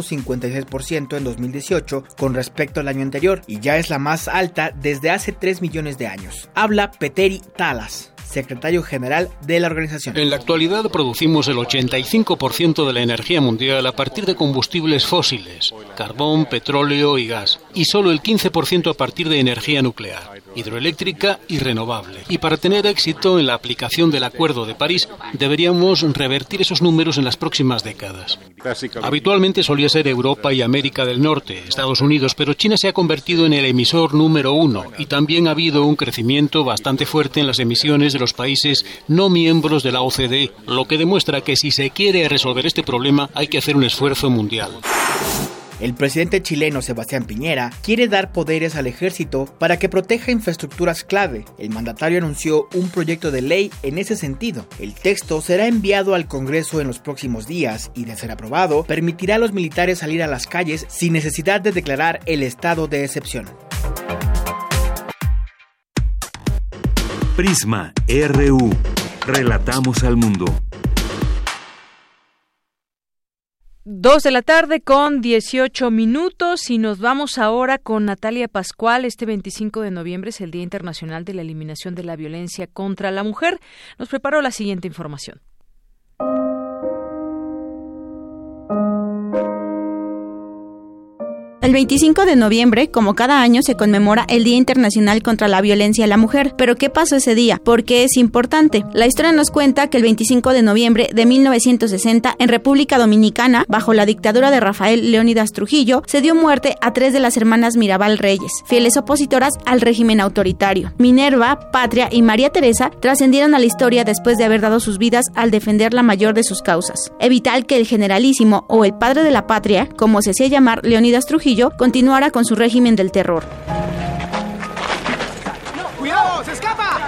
0.56% en 2018 con respecto al año anterior y ya es la más alta desde hace 3 millones de años. Habla Peteri Talas, secretario general de la organización. En la actualidad producimos el 85% de la energía mundial a partir de combustibles fósiles, carbón, petróleo y gas, y solo el 15% a partir de energía nuclear, hidroeléctrica y renovable. Y para tener éxito en la aplicación del Acuerdo de París, deberíamos revertir esos números en las próximas décadas. Habitualmente solía ser Europa y América del Norte, Estados Unidos, pero China se ha convertido en el emisor número uno y también ha habido un crecimiento bastante fuerte en las emisiones los países no miembros de la OCDE, lo que demuestra que si se quiere resolver este problema hay que hacer un esfuerzo mundial. El presidente chileno Sebastián Piñera quiere dar poderes al ejército para que proteja infraestructuras clave. El mandatario anunció un proyecto de ley en ese sentido. El texto será enviado al Congreso en los próximos días y, de ser aprobado, permitirá a los militares salir a las calles sin necesidad de declarar el estado de excepción. Prisma RU. Relatamos al mundo. Dos de la tarde con 18 minutos y nos vamos ahora con Natalia Pascual. Este 25 de noviembre es el Día Internacional de la Eliminación de la Violencia contra la Mujer. Nos preparó la siguiente información. El 25 de noviembre, como cada año, se conmemora el Día Internacional contra la Violencia a la Mujer. Pero ¿qué pasó ese día? ¿Por qué es importante? La historia nos cuenta que el 25 de noviembre de 1960, en República Dominicana, bajo la dictadura de Rafael Leónidas Trujillo, se dio muerte a tres de las hermanas Mirabal Reyes, fieles opositoras al régimen autoritario. Minerva, Patria y María Teresa trascendieron a la historia después de haber dado sus vidas al defender la mayor de sus causas, evitar que el generalísimo o el padre de la patria, como se hacía llamar Leónidas Trujillo, continuara con su régimen del terror. ¡Cuidado! ¡Se escapa!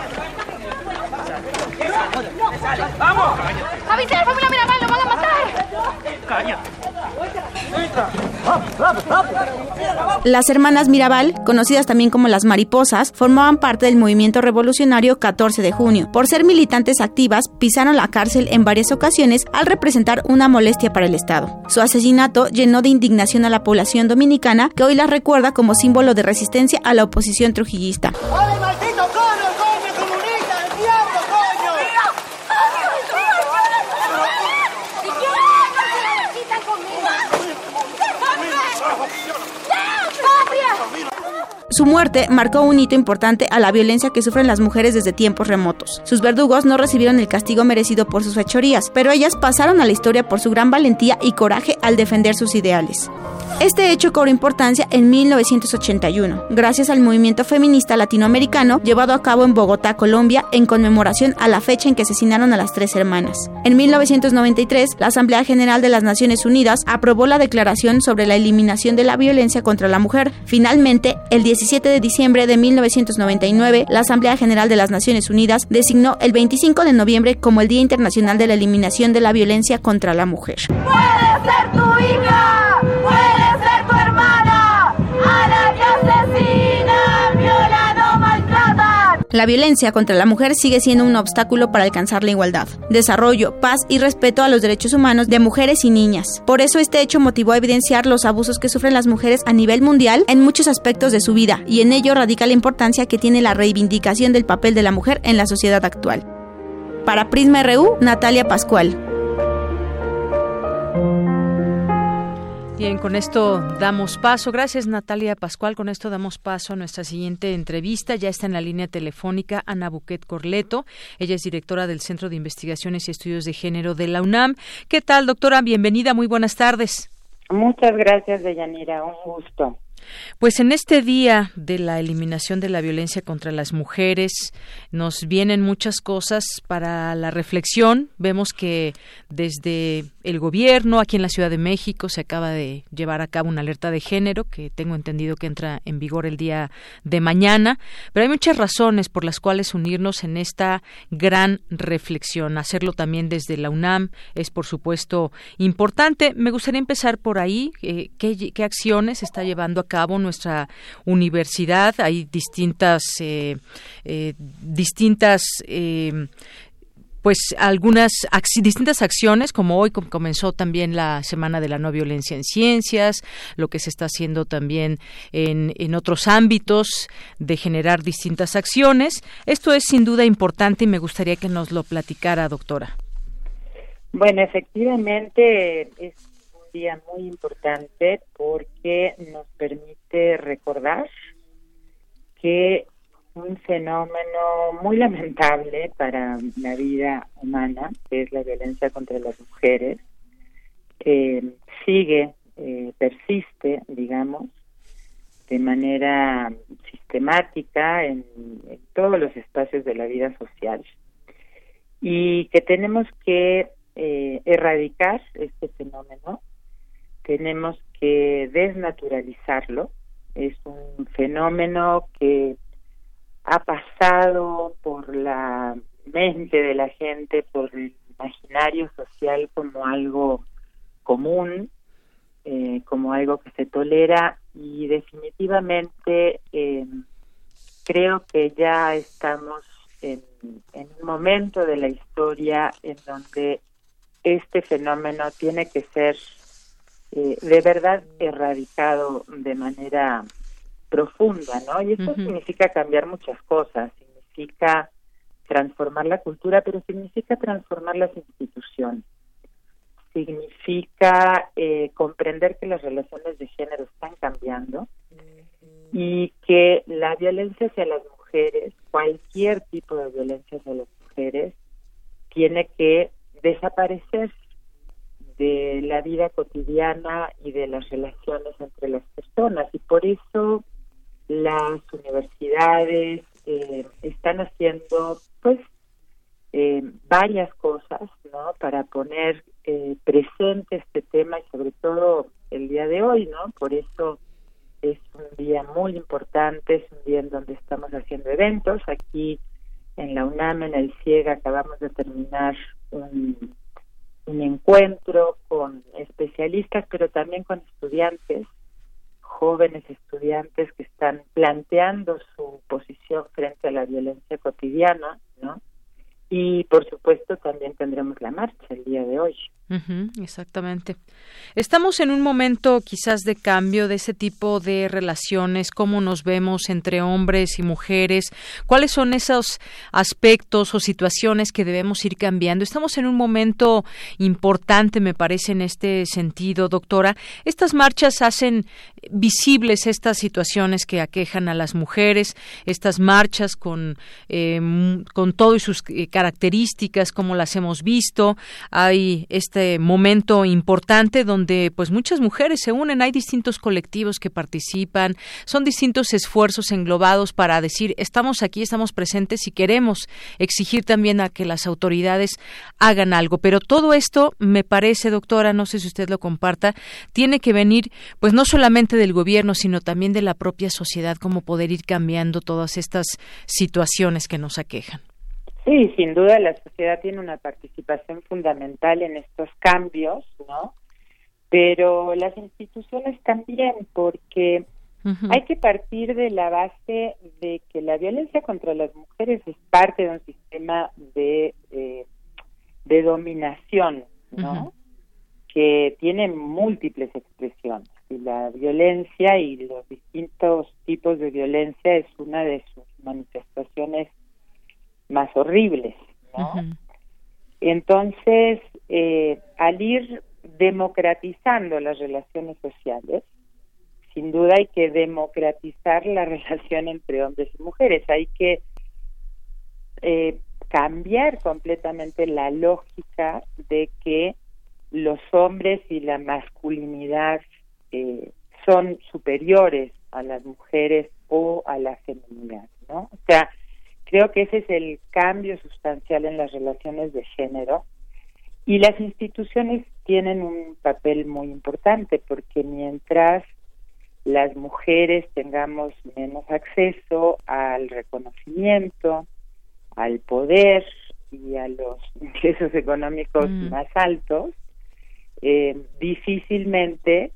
¡Vamos! ¡Avisa familia Mirabal! ¡Lo van a matar! ¡Calla! Las hermanas Mirabal, conocidas también como las mariposas, formaban parte del movimiento revolucionario 14 de junio. Por ser militantes activas, pisaron la cárcel en varias ocasiones al representar una molestia para el Estado. Su asesinato llenó de indignación a la población dominicana, que hoy las recuerda como símbolo de resistencia a la oposición trujillista. ¡Ay, Su muerte marcó un hito importante a la violencia que sufren las mujeres desde tiempos remotos. Sus verdugos no recibieron el castigo merecido por sus fechorías, pero ellas pasaron a la historia por su gran valentía y coraje al defender sus ideales. Este hecho cobró importancia en 1981, gracias al movimiento feminista latinoamericano llevado a cabo en Bogotá, Colombia, en conmemoración a la fecha en que asesinaron a las tres hermanas. En 1993, la Asamblea General de las Naciones Unidas aprobó la Declaración sobre la Eliminación de la Violencia contra la Mujer. Finalmente, el 17 de diciembre de 1999, la Asamblea General de las Naciones Unidas designó el 25 de noviembre como el Día Internacional de la Eliminación de la Violencia contra la Mujer. ¡Puede ser tu hija! ¡Puede La violencia contra la mujer sigue siendo un obstáculo para alcanzar la igualdad, desarrollo, paz y respeto a los derechos humanos de mujeres y niñas. Por eso este hecho motivó a evidenciar los abusos que sufren las mujeres a nivel mundial en muchos aspectos de su vida, y en ello radica la importancia que tiene la reivindicación del papel de la mujer en la sociedad actual. Para Prisma RU, Natalia Pascual. Bien, con esto damos paso. Gracias, Natalia Pascual. Con esto damos paso a nuestra siguiente entrevista. Ya está en la línea telefónica Ana Buquet Corleto. Ella es directora del Centro de Investigaciones y Estudios de Género de la UNAM. ¿Qué tal, doctora? Bienvenida. Muy buenas tardes. Muchas gracias, Deyanira. Un gusto. Pues en este día de la eliminación de la violencia contra las mujeres nos vienen muchas cosas para la reflexión. Vemos que desde el gobierno aquí en la Ciudad de México se acaba de llevar a cabo una alerta de género que tengo entendido que entra en vigor el día de mañana, pero hay muchas razones por las cuales unirnos en esta gran reflexión. Hacerlo también desde la UNAM es por supuesto importante. Me gustaría empezar por ahí. Eh, ¿qué, ¿Qué acciones está llevando a cabo nuestra universidad. Hay distintas, eh, eh, distintas eh, pues algunas distintas acciones, como hoy comenzó también la Semana de la No Violencia en Ciencias, lo que se está haciendo también en, en, otros ámbitos de generar distintas acciones. Esto es sin duda importante y me gustaría que nos lo platicara, doctora. Bueno, efectivamente es día muy importante porque nos permite recordar que un fenómeno muy lamentable para la vida humana, que es la violencia contra las mujeres, eh, sigue, eh, persiste, digamos, de manera sistemática en, todos los espacios de la vida social y que tenemos que eh, erradicar este fenómeno tenemos que desnaturalizarlo. Es un fenómeno que ha pasado por la mente de la gente, por el imaginario social como algo común, eh, como algo que se tolera y definitivamente eh, creo que ya estamos en, en un momento de la historia en donde este fenómeno tiene que ser eh, de verdad erradicado de manera profunda, ¿no? Y esto significa cambiar muchas cosas, significa transformar la cultura, pero significa transformar las instituciones, significa eh, comprender que las relaciones de género están cambiando y que la violencia hacia las mujeres, cualquier tipo de violencia hacia las mujeres, tiene que desaparecer de la vida cotidiana y de las relaciones entre las personas. Y por eso las universidades eh, están haciendo pues eh, varias cosas no para poner eh, presente este tema y sobre todo el día de hoy no por eso es un día muy importante es un día en donde estamos haciendo eventos. Aquí en la UNAM en el CIEG acabamos de terminar un un encuentro con especialistas, pero también con estudiantes, jóvenes estudiantes que están planteando su posición frente a la violencia cotidiana, ¿no? Y por supuesto también tendremos la marcha el día de hoy exactamente. Estamos en un momento quizás de cambio de ese tipo de relaciones, cómo nos vemos entre hombres y mujeres, cuáles son esos aspectos o situaciones que debemos ir cambiando. Estamos en un momento importante, me parece, en este sentido, doctora. Estas marchas hacen visibles estas situaciones que aquejan a las mujeres, estas marchas con, eh, con todo y sus eh, características, como las hemos visto. Hay este momento importante donde pues muchas mujeres se unen, hay distintos colectivos que participan, son distintos esfuerzos englobados para decir estamos aquí, estamos presentes y queremos exigir también a que las autoridades hagan algo. Pero todo esto me parece, doctora, no sé si usted lo comparta, tiene que venir pues no solamente del gobierno, sino también de la propia sociedad, como poder ir cambiando todas estas situaciones que nos aquejan. Sí, sin duda la sociedad tiene una participación fundamental en estos cambios, ¿no? Pero las instituciones también, porque hay que partir de la base de que la violencia contra las mujeres es parte de un sistema de, eh, de dominación, ¿no? Que tiene múltiples expresiones. Y la violencia y los distintos tipos de violencia es una de sus manifestaciones más horribles, ¿no? Entonces, eh, al ir democratizando las relaciones sociales, sin duda hay que democratizar la relación entre hombres y mujeres, hay que eh, cambiar completamente la lógica de que los hombres y la masculinidad eh, son superiores a las mujeres o a la feminidad, ¿no? O sea, creo que ese es el cambio sustancial en las relaciones de género y las instituciones tienen un papel muy importante porque mientras las mujeres tengamos menos acceso al reconocimiento, al poder y a los ingresos económicos Mm. más altos, eh, difícilmente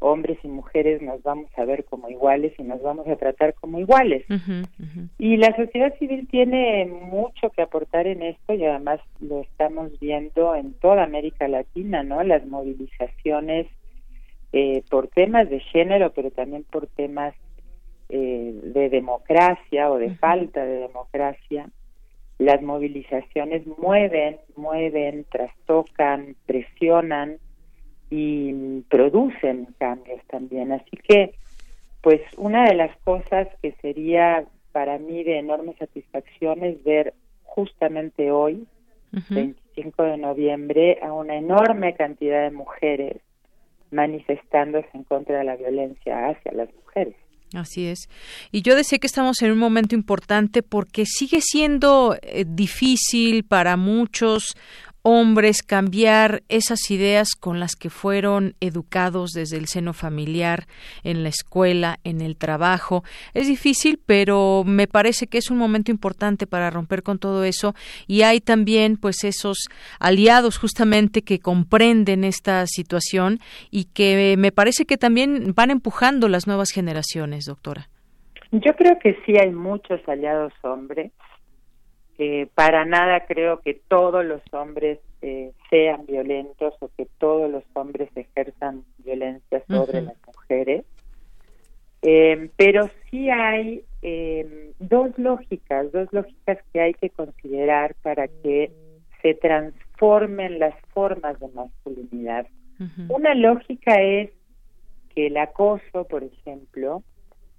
hombres y mujeres nos vamos a ver como iguales y nos vamos a tratar como iguales. Y la sociedad civil tiene mucho que aportar en esto y además lo estamos viendo en toda América Latina, ¿no? Las movilizaciones eh, por temas de género, pero también por temas eh, de democracia o de falta de democracia. Las movilizaciones mueven, mueven, trastocan, presionan y producen cambios también. Así que, pues una de las cosas que sería para mí de enorme satisfacción es ver justamente hoy, 25 de noviembre, a una enorme cantidad de mujeres manifestándose en contra de la violencia hacia las mujeres. Así es. Y yo decía que estamos en un momento importante porque sigue siendo eh, difícil para muchos hombres cambiar esas ideas con las que fueron educados desde el seno familiar, en la escuela, en el trabajo. Es difícil, pero me parece que es un momento importante para romper con todo eso y hay también pues esos aliados justamente que comprenden esta situación y que me parece que también van empujando las nuevas generaciones, doctora. Yo creo que sí hay muchos aliados hombres. Eh, para nada creo que todos los hombres eh, sean violentos o que todos los hombres ejerzan violencia sobre las mujeres. Eh, pero sí hay eh, dos lógicas, dos lógicas que hay que considerar para que se transformen las formas de masculinidad. Una lógica es que el acoso, por ejemplo,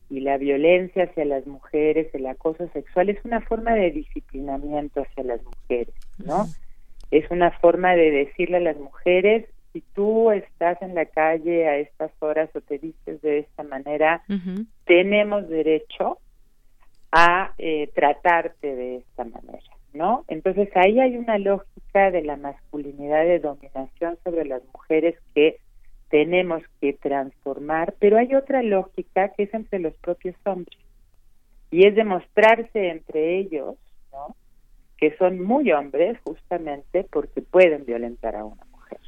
y la violencia hacia las mujeres, el acoso sexual, es una forma de disciplinamiento hacia las mujeres, ¿no? Es una forma de decirle a las mujeres, si tú estás en la calle a estas horas o te vistes de esta manera, tenemos derecho a eh, tratarte de esta manera, ¿no? Entonces ahí hay una lógica de la masculinidad de dominación sobre las mujeres que tenemos que transformar, pero hay otra lógica que es entre los propios hombres y es demostrarse entre ellos, ¿no? Que son muy hombres justamente porque pueden violentar a una mujer.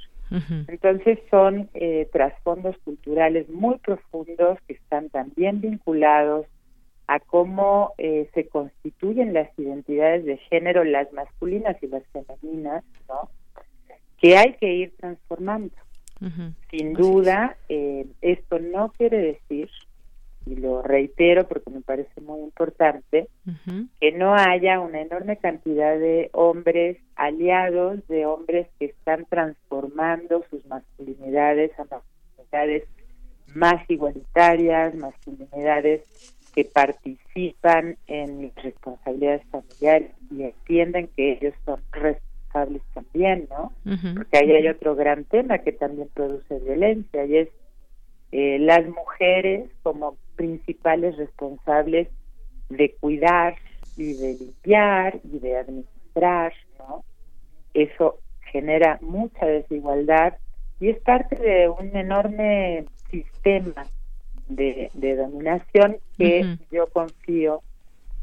Entonces son eh, trasfondos culturales muy profundos que están también vinculados a cómo eh, se constituyen las identidades de género, las masculinas y las femeninas, ¿no? Que hay que ir transformando. Sin duda, eh, esto no quiere decir, y lo reitero porque me parece muy importante, que no haya una enorme cantidad de hombres aliados, de hombres que están transformando sus masculinidades a masculinidades más igualitarias, masculinidades que participan en responsabilidades familiares y entienden que ellos son responsables también, ¿no? Porque ahí hay otro gran tema que también produce violencia y es eh, las mujeres como principales responsables de cuidar y de limpiar y de administrar, ¿no? Eso genera mucha desigualdad y es parte de un enorme sistema de, de dominación que yo confío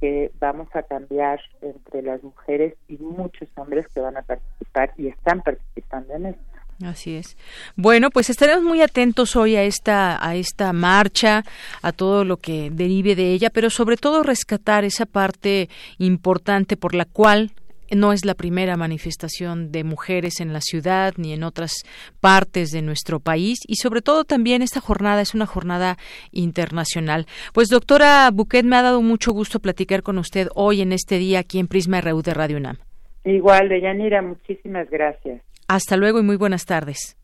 que vamos a cambiar entre las mujeres y muchos hombres que van a participar y están participando en esto. Así es. Bueno, pues estaremos muy atentos hoy a esta a esta marcha, a todo lo que derive de ella, pero sobre todo rescatar esa parte importante por la cual no es la primera manifestación de mujeres en la ciudad ni en otras partes de nuestro país y sobre todo también esta jornada es una jornada internacional. Pues doctora Buquet, me ha dado mucho gusto platicar con usted hoy en este día aquí en Prisma RU de Radio UNAM. Igual, Deyanira, muchísimas gracias. Hasta luego y muy buenas tardes.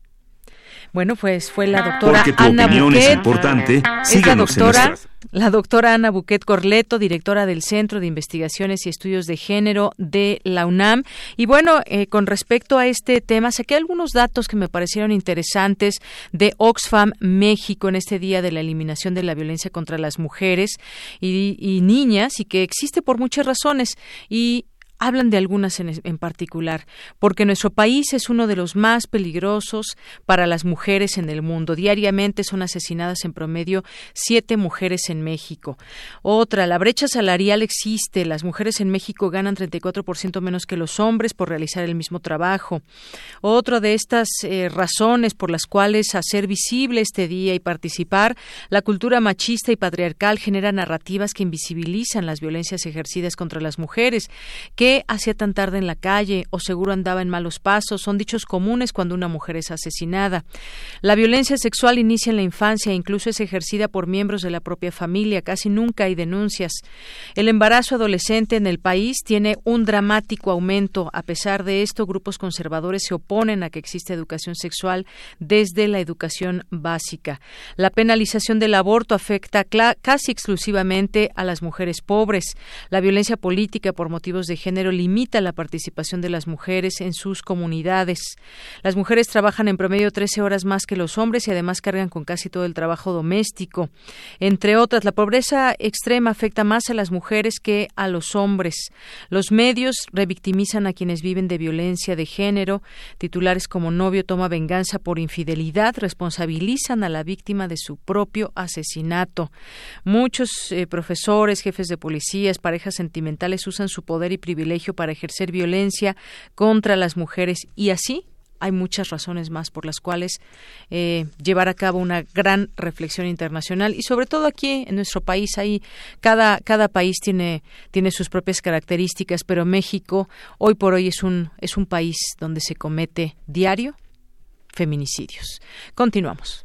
Bueno, pues fue la doctora Porque tu Ana opinión Buquet. es importante, Es la síguenos en doctora, nuestras la doctora Ana Buquet Corleto, directora del Centro de Investigaciones y Estudios de Género de la UNAM. Y bueno, eh, con respecto a este tema, saqué algunos datos que me parecieron interesantes de Oxfam México en este día de la eliminación de la violencia contra las mujeres y, y niñas y que existe por muchas razones. Y hablan de algunas en, particular, porque nuestro país es uno de los más peligrosos para las mujeres en el mundo. Diariamente son asesinadas en promedio siete mujeres en México. Otra, la brecha salarial existe. Las mujeres en México ganan 34% menos que los hombres por realizar el mismo trabajo. Otra de estas eh, razones por las cuales hacer visible este día y participar, la cultura machista y patriarcal genera narrativas que invisibilizan las violencias ejercidas contra las mujeres. Que ¿Qué hacía tan tarde en la calle? ¿O seguro andaba en malos pasos? Son dichos comunes cuando una mujer es asesinada. La violencia sexual inicia en la infancia e incluso es ejercida por miembros de la propia familia. Casi nunca hay denuncias. El embarazo adolescente en el país tiene un dramático aumento. A pesar de esto, grupos conservadores se oponen a que exista educación sexual desde la educación básica. La penalización del aborto afecta casi exclusivamente a las mujeres pobres. La violencia política por motivos de género limita la participación de las mujeres en sus comunidades. Las mujeres trabajan en promedio 13 horas más que los hombres y además cargan con casi todo el trabajo doméstico. Entre otras, la pobreza extrema afecta más a las mujeres que a los hombres. Los medios revictimizan a quienes viven de violencia de género. Titulares como novio toma venganza por infidelidad responsabilizan a la víctima de su propio asesinato. Muchos eh, profesores, jefes de policías, parejas sentimentales usan su poder y privilegio para ejercer violencia contra las mujeres. Y así hay muchas razones más por las cuales eh, llevar a cabo una gran reflexión internacional. Y sobre todo aquí en nuestro país hay cada cada país tiene tiene sus propias características pero México hoy por hoy es un es un país donde se comete diario feminicidios. Continuamos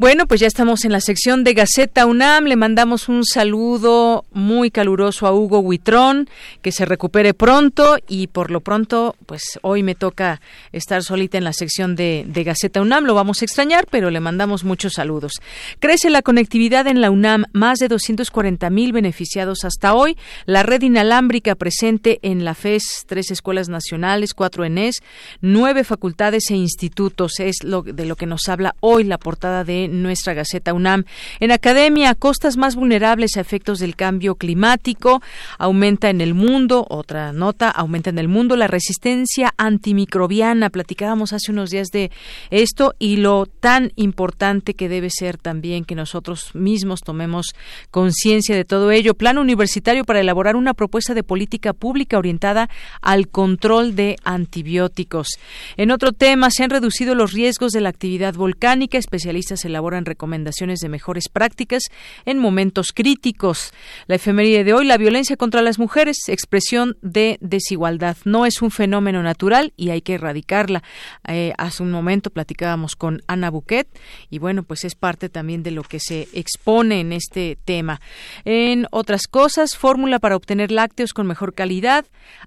Bueno, pues ya estamos en la sección de Gaceta UNAM. Le mandamos un saludo muy caluroso a Hugo Huitrón, que se recupere pronto y por lo pronto, pues hoy me toca estar solita en la sección de, Gaceta UNAM. Lo vamos a extrañar, pero le mandamos muchos saludos. Crece la conectividad en la UNAM, más de 240 mil beneficiados hasta hoy. La red inalámbrica presente en la FES, tres escuelas nacionales, cuatro ENES, nueve facultades e institutos. Es lo de lo que nos habla hoy la portada de nuestra Gaceta UNAM. En academia, costas más vulnerables a efectos del cambio climático, aumenta en el mundo, otra nota, aumenta en el mundo la resistencia antimicrobiana. Platicábamos hace unos días de esto y lo tan importante que debe ser también que nosotros mismos tomemos conciencia de todo ello. Plan universitario para elaborar una propuesta de política pública orientada al control de antibióticos. En otro tema, se han reducido los riesgos de la actividad volcánica. Especialistas elaboran recomendaciones de mejores prácticas en momentos críticos. La efeméride de hoy, la violencia contra las mujeres, expresión de desigualdad. No es un fenómeno natural y hay que erradicarla. Eh, hace un momento platicábamos con Ana Buquet y bueno, pues es parte también de lo que se expone en este tema. En otras cosas, fórmula para obtener lácteos con mejor calidad,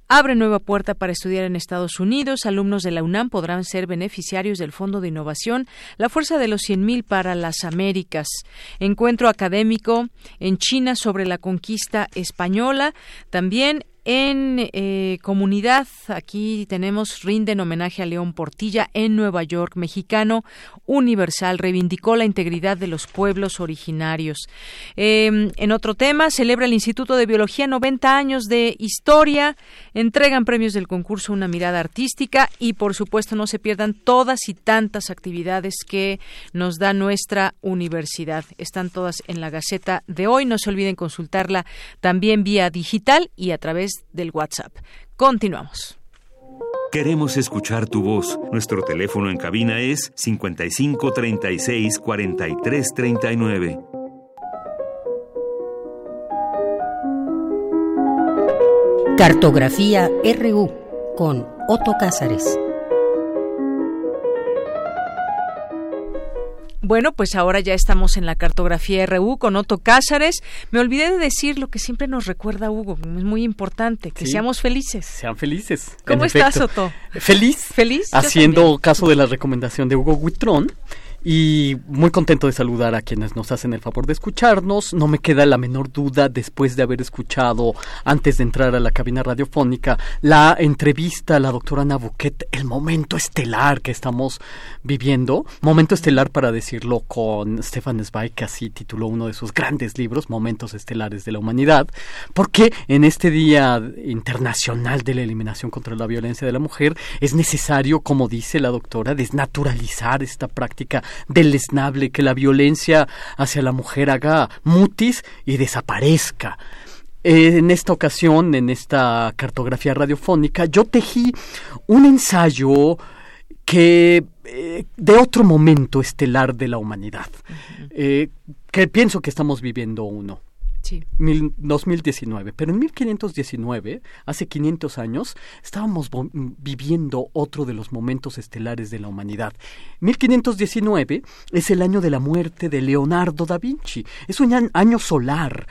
abre nueva puerta para estudiar en Estados Unidos. Alumnos de la UNAM podrán ser beneficiarios del Fondo de Innovación, la fuerza de los 100.000 para las Américas. Encuentro académico en China sobre la conquista española. También en eh, comunidad, aquí tenemos rinden homenaje a León Portilla en Nueva York, mexicano universal, reivindicó la integridad de los pueblos originarios. Eh, en otro tema, celebra el Instituto de Biología 90 años de historia, entregan premios del concurso Una mirada artística y por supuesto no se pierdan todas y tantas actividades que nos da nuestra universidad. Están todas en la Gaceta de hoy, no se olviden consultarla también vía digital y a través del WhatsApp. Continuamos. Queremos escuchar tu voz. Nuestro teléfono en cabina es 55 36 43 39. Cartografía RU con Otto Cázares. Bueno, pues ahora ya estamos en la cartografía RU con Otto Cázares. Me olvidé de decir lo que siempre nos recuerda Hugo, es muy importante, que Sí. seamos felices. Sean felices. ¿Cómo estás, efecto. Otto? Feliz. Feliz. Haciendo caso de la recomendación de Hugo Huitrón. Y muy contento de saludar a quienes nos hacen el favor de escucharnos. No me queda la menor duda, después de haber escuchado, antes de entrar a la cabina radiofónica, la entrevista a la doctora Ana Buquet, el momento estelar que estamos viviendo. Momento estelar, para decirlo con Stefan Zweig, que así tituló uno de sus grandes libros, Momentos Estelares de la Humanidad. Porque en este Día Internacional de la Eliminación contra la Violencia de la Mujer es necesario, como dice la doctora, desnaturalizar esta práctica deleznable, que la violencia hacia la mujer haga mutis y desaparezca. Eh, En esta ocasión, en esta cartografía radiofónica, yo tejí un ensayo que eh, de otro momento estelar de la humanidad, eh, que pienso que estamos viviendo uno. Sí. Mil- 2019, pero en 1519, hace 500 años, estábamos viviendo otro de los momentos estelares de la humanidad. 1519 es el año de la muerte de Leonardo da Vinci, es un año solar.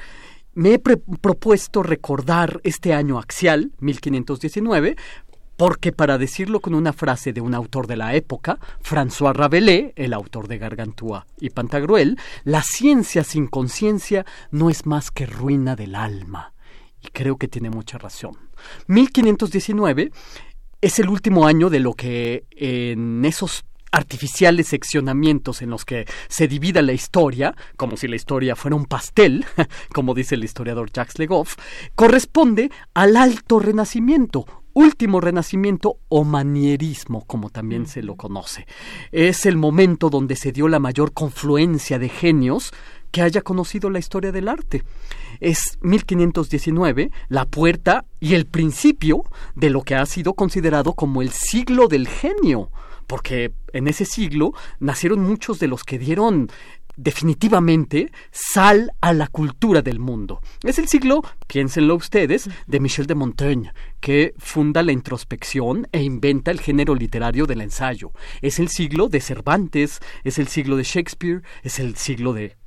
Me he propuesto recordar este año axial, 1519, porque para decirlo con una frase de un autor de la época, François Rabelais, el autor de Gargantúa y Pantagruel, la ciencia sin conciencia no es más que ruina del alma. Y creo que tiene mucha razón. 1519 es el último año de lo que en esos artificiales seccionamientos en los que se divida la historia, como si la historia fuera un pastel, como dice el historiador Jacques Legoff, corresponde al alto renacimiento, último renacimiento o manierismo, como también se lo conoce. Es el momento donde se dio la mayor confluencia de genios que haya conocido la historia del arte. Es 1519 la puerta y el principio de lo que ha sido considerado como el siglo del genio, porque en ese siglo nacieron muchos de los que dieron definitivamente sal a la cultura del mundo. Es el siglo, piénsenlo ustedes, de Michel de Montaigne, que funda la introspección e inventa el género literario del ensayo. Es el siglo de Cervantes, es el siglo de Shakespeare, es el siglo de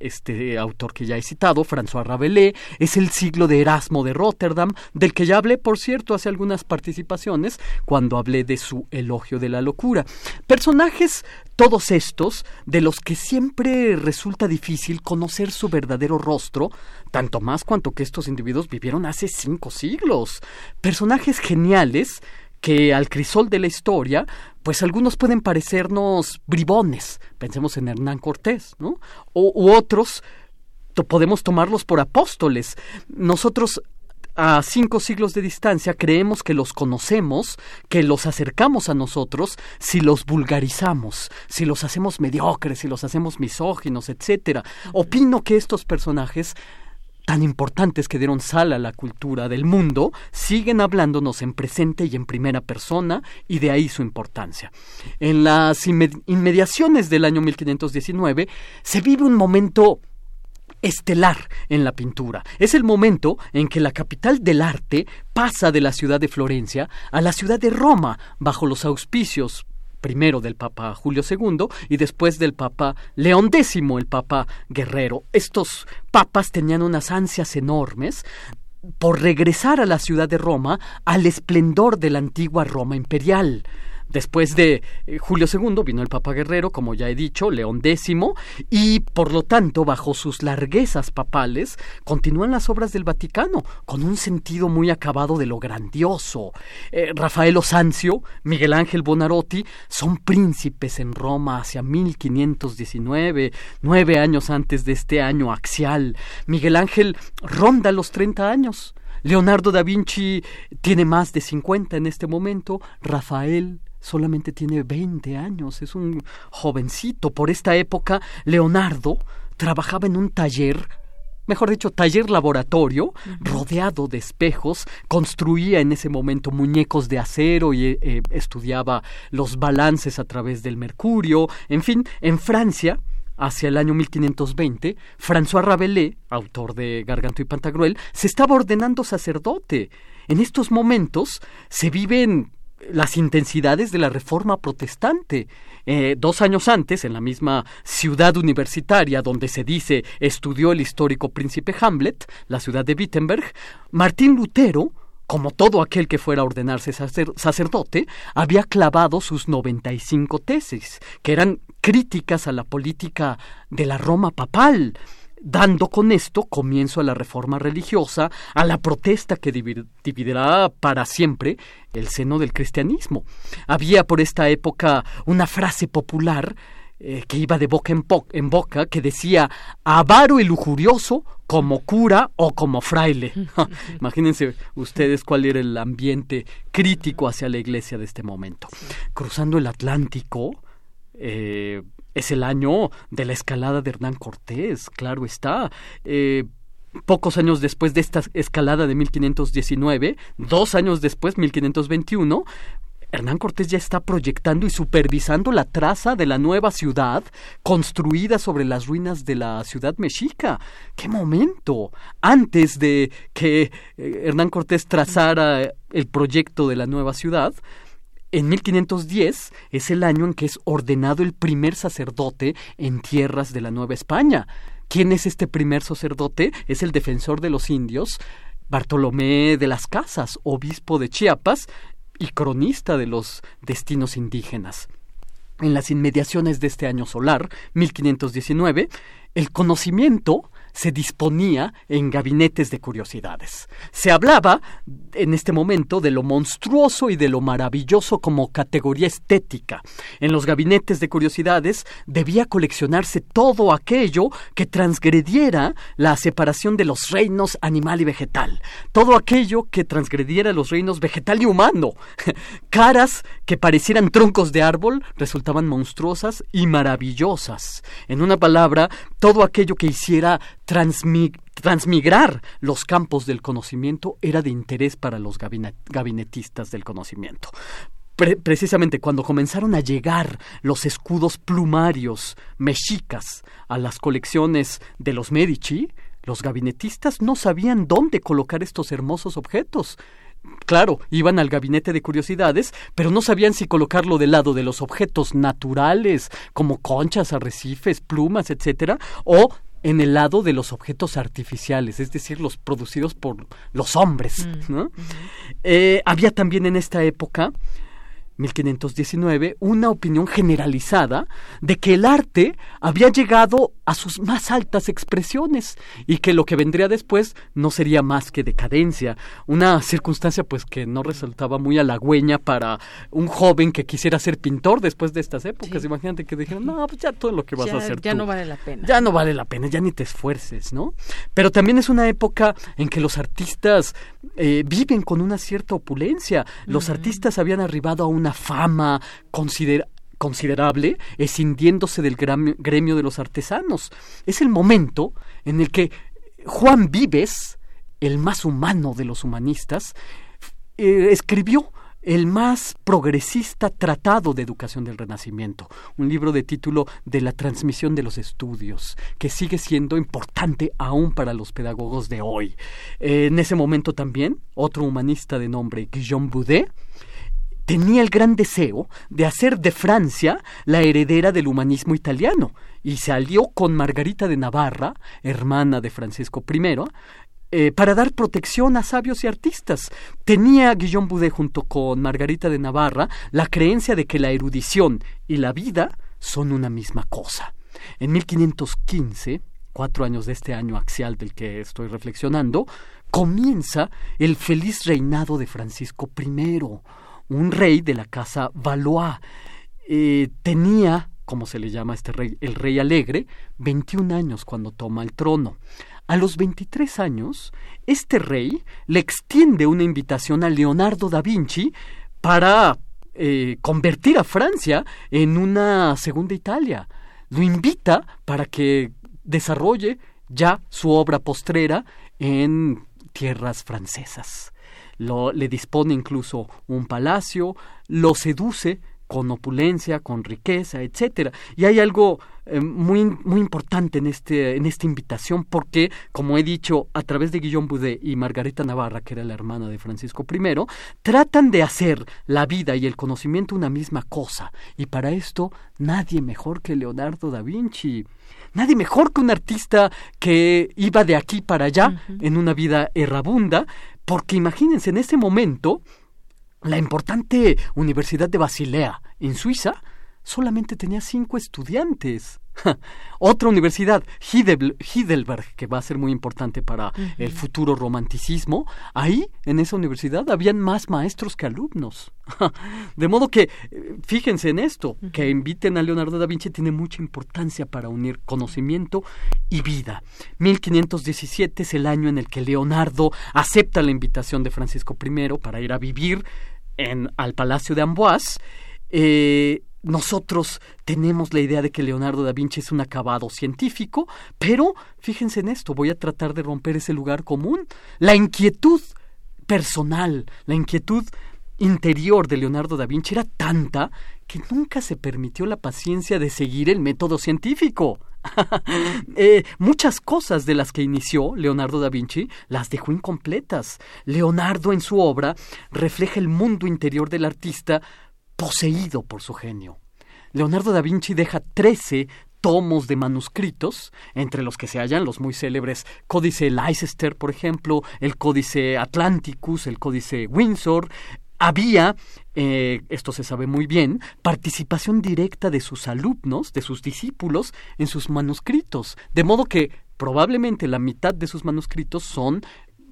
este autor que ya he citado, François Rabelais, es el siglo de Erasmo de Rotterdam, del que ya hablé, por cierto, hace algunas participaciones, cuando hablé de su elogio de la locura. Personajes, todos estos, de los que siempre resulta difícil conocer su verdadero rostro, tanto más cuanto que estos individuos vivieron hace cinco siglos. Personajes geniales que al crisol de la historia, pues algunos pueden parecernos bribones, pensemos en Hernán Cortés, ¿no? O, u otros to- podemos tomarlos por apóstoles. Nosotros a cinco siglos de distancia creemos que los conocemos, que los acercamos a nosotros si los vulgarizamos, si los hacemos mediocres, si los hacemos misóginos, etcétera. Opino que estos personajes tan importantes que dieron sal a la cultura del mundo, siguen hablándonos en presente y en primera persona, y de ahí su importancia. En las inme- inmediaciones del año 1519 se vive un momento estelar en la pintura. Es el momento en que la capital del arte pasa de la ciudad de Florencia a la ciudad de Roma bajo los auspicios primero del Papa Julio II y después del Papa León X, el Papa Guerrero. Estos papas tenían unas ansias enormes por regresar a la ciudad de Roma al esplendor de la antigua Roma imperial. Después de eh, Julio II vino el Papa Guerrero, como ya he dicho, León X, y por lo tanto, bajo sus larguezas papales, continúan las obras del Vaticano, con un sentido muy acabado de lo grandioso. Eh, Rafael Osancio, Miguel Ángel Bonarotti, son príncipes en Roma hacia 1519, nueve años antes de este año axial. Miguel Ángel ronda los 30 años. Leonardo da Vinci tiene más de 50 en este momento. Rafael solamente tiene 20 años, es un jovencito. Por esta época, Leonardo trabajaba en un taller mejor dicho, taller laboratorio, rodeado de espejos, construía en ese momento muñecos de acero y eh, estudiaba los balances a través del mercurio, en fin, en Francia, hacia el año 1520, François Rabelais, autor de Garganto y Pantagruel, se estaba ordenando sacerdote. En estos momentos se viven las intensidades de la reforma protestante. Eh, dos años antes, en la misma ciudad universitaria donde se dice estudió el histórico príncipe Hamlet, la ciudad de Wittenberg, Martín Lutero como todo aquel que fuera a ordenarse sacerdote, había clavado sus 95 tesis, que eran críticas a la política de la Roma papal, dando con esto comienzo a la reforma religiosa, a la protesta que dividirá para siempre el seno del cristianismo. Había por esta época una frase popular eh, que iba de boca en, en, boca, que decía avaro y lujurioso como cura o como fraile. Imagínense ustedes cuál era el ambiente crítico hacia la iglesia de este momento. Cruzando el Atlántico, eh, es el año de la escalada de Hernán Cortés, claro está. Eh, pocos años después de esta escalada de 1519, dos años después, 1521, Hernán Cortés ya está proyectando y supervisando la traza de la nueva ciudad construida sobre las ruinas de la ciudad mexica. ¡Qué momento! Antes de que eh, Hernán Cortés trazara el proyecto de la nueva ciudad, en 1510 es el año en que es ordenado el primer sacerdote en tierras de la Nueva España. ¿Quién es este primer sacerdote? Es el defensor de los indios, Bartolomé de las Casas, obispo de Chiapas, y cronista de los destinos indígenas. En las inmediaciones de este año solar, 1519, el conocimiento se disponía en gabinetes de curiosidades. Se hablaba en este momento de lo monstruoso y de lo maravilloso como categoría estética. En los gabinetes de curiosidades debía coleccionarse todo aquello que transgrediera la separación de los reinos animal y vegetal, todo aquello que transgrediera los reinos vegetal y humano. Caras que parecieran troncos de árbol resultaban monstruosas y maravillosas. En una palabra, todo aquello que hiciera transmigrar los campos del conocimiento era de interés para los gabinetistas del conocimiento. precisamente cuando comenzaron a llegar los escudos plumarios mexicas a las colecciones de los Medici, los gabinetistas no sabían dónde colocar estos hermosos objetos. Claro, iban al gabinete de curiosidades, pero no sabían si colocarlo del lado de los objetos naturales, como conchas, arrecifes, plumas, etcétera, o en el lado de los objetos artificiales, es decir, los producidos por los hombres. Mm, ¿no? Eh, había también en esta época 1519, una opinión generalizada de que el arte había llegado a sus más altas expresiones y que lo que vendría después no sería más que decadencia, una circunstancia pues que no resultaba muy halagüeña para un joven que quisiera ser pintor después de estas épocas. Imagínate que dijeron, no, pues ya todo lo que vas a hacer ya no vale la pena. Ya no vale la pena, ya ni te esfuerces, ¿no? Pero también es una época en que los artistas eh, viven con una cierta opulencia. Los artistas habían arribado a una fama considerable, escindiéndose del gremio de los artesanos. Es el momento en el que Juan Vives, el más humano de los humanistas, eh, escribió el más progresista tratado de educación del Renacimiento, un libro de título de la transmisión de los estudios, que sigue siendo importante aún para los pedagogos de hoy. en ese momento también, otro humanista de nombre Guillaume Boudet, tenía el gran deseo de hacer de Francia la heredera del humanismo italiano y se alió con Margarita de Navarra, hermana de Francisco I, eh, para dar protección a sabios y artistas. Tenía Guillaume Boudet junto con Margarita de Navarra la creencia de que la erudición y la vida son una misma cosa. En 1515, cuatro años de este año axial del que estoy reflexionando, comienza el feliz reinado de Francisco I, un rey de la casa Valois. Eh, tenía, como se le llama a este rey, el rey alegre, 21 años cuando toma el trono. A los 23 años, este rey le extiende una invitación a Leonardo da Vinci para eh, convertir a Francia en una segunda Italia. Lo invita para que desarrolle ya su obra postrera en tierras francesas. Lo, le dispone incluso un palacio, lo seduce con opulencia, con riqueza, etcétera. Y hay algo eh, muy, muy importante en, este, en esta invitación porque, como he dicho, a través de Guillaume Boudet y Margarita Navarra, que era la hermana de Francisco I, tratan de hacer la vida y el conocimiento una misma cosa. Y para esto, nadie mejor que Leonardo da Vinci. Nadie mejor que un artista que iba de aquí para allá en una vida errabunda, porque imagínense, en ese momento, la importante Universidad de Basilea, en Suiza, solamente tenía cinco estudiantes. Otra universidad, Heidelberg, que va a ser muy importante para el futuro romanticismo, ahí, en esa universidad, habían más maestros que alumnos. De modo que, eh, fíjense en esto, que inviten a Leonardo da Vinci tiene mucha importancia para unir conocimiento y vida. 1517 es el año en el que Leonardo acepta la invitación de Francisco I para ir a vivir en, al Palacio de Amboise. Eh, nosotros tenemos la idea de que Leonardo da Vinci es un acabado científico, pero fíjense en esto, voy a tratar de romper ese lugar común. La inquietud personal, la inquietud interior de Leonardo da Vinci era tanta que nunca se permitió la paciencia de seguir el método científico. Eh, muchas cosas de las que inició Leonardo da Vinci las dejó incompletas. Leonardo en su obra refleja el mundo interior del artista poseído por su genio. Leonardo da Vinci deja trece tomos de manuscritos, entre los que se hallan los muy célebres Códice Leicester, por ejemplo, el Códice Atlanticus, el Códice Windsor. Había, eh, esto se sabe muy bien, participación directa de sus alumnos, de sus discípulos, en sus manuscritos, de modo que probablemente la mitad de sus manuscritos son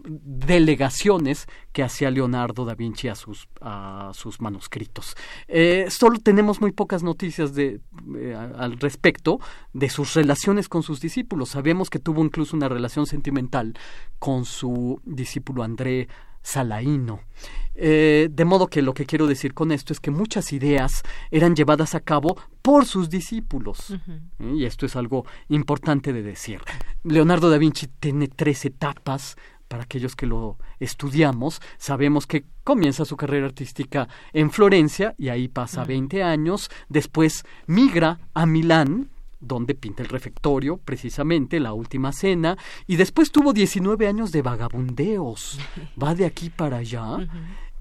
delegaciones que hacía Leonardo da Vinci a sus, a sus manuscritos. Eh, solo tenemos muy pocas noticias de, eh, al respecto de sus relaciones con sus discípulos. Sabemos que tuvo incluso una relación sentimental con su discípulo André Salaíno. Eh, de modo que lo que quiero decir con esto es que muchas ideas eran llevadas a cabo por sus discípulos. Y esto es algo importante de decir. Leonardo da Vinci tiene tres etapas para aquellos que lo estudiamos, sabemos que comienza su carrera artística en Florencia y ahí pasa 20 años, después migra a Milán, donde pinta el refectorio, precisamente, la última cena, y después tuvo 19 años de vagabundeos, va de aquí para allá,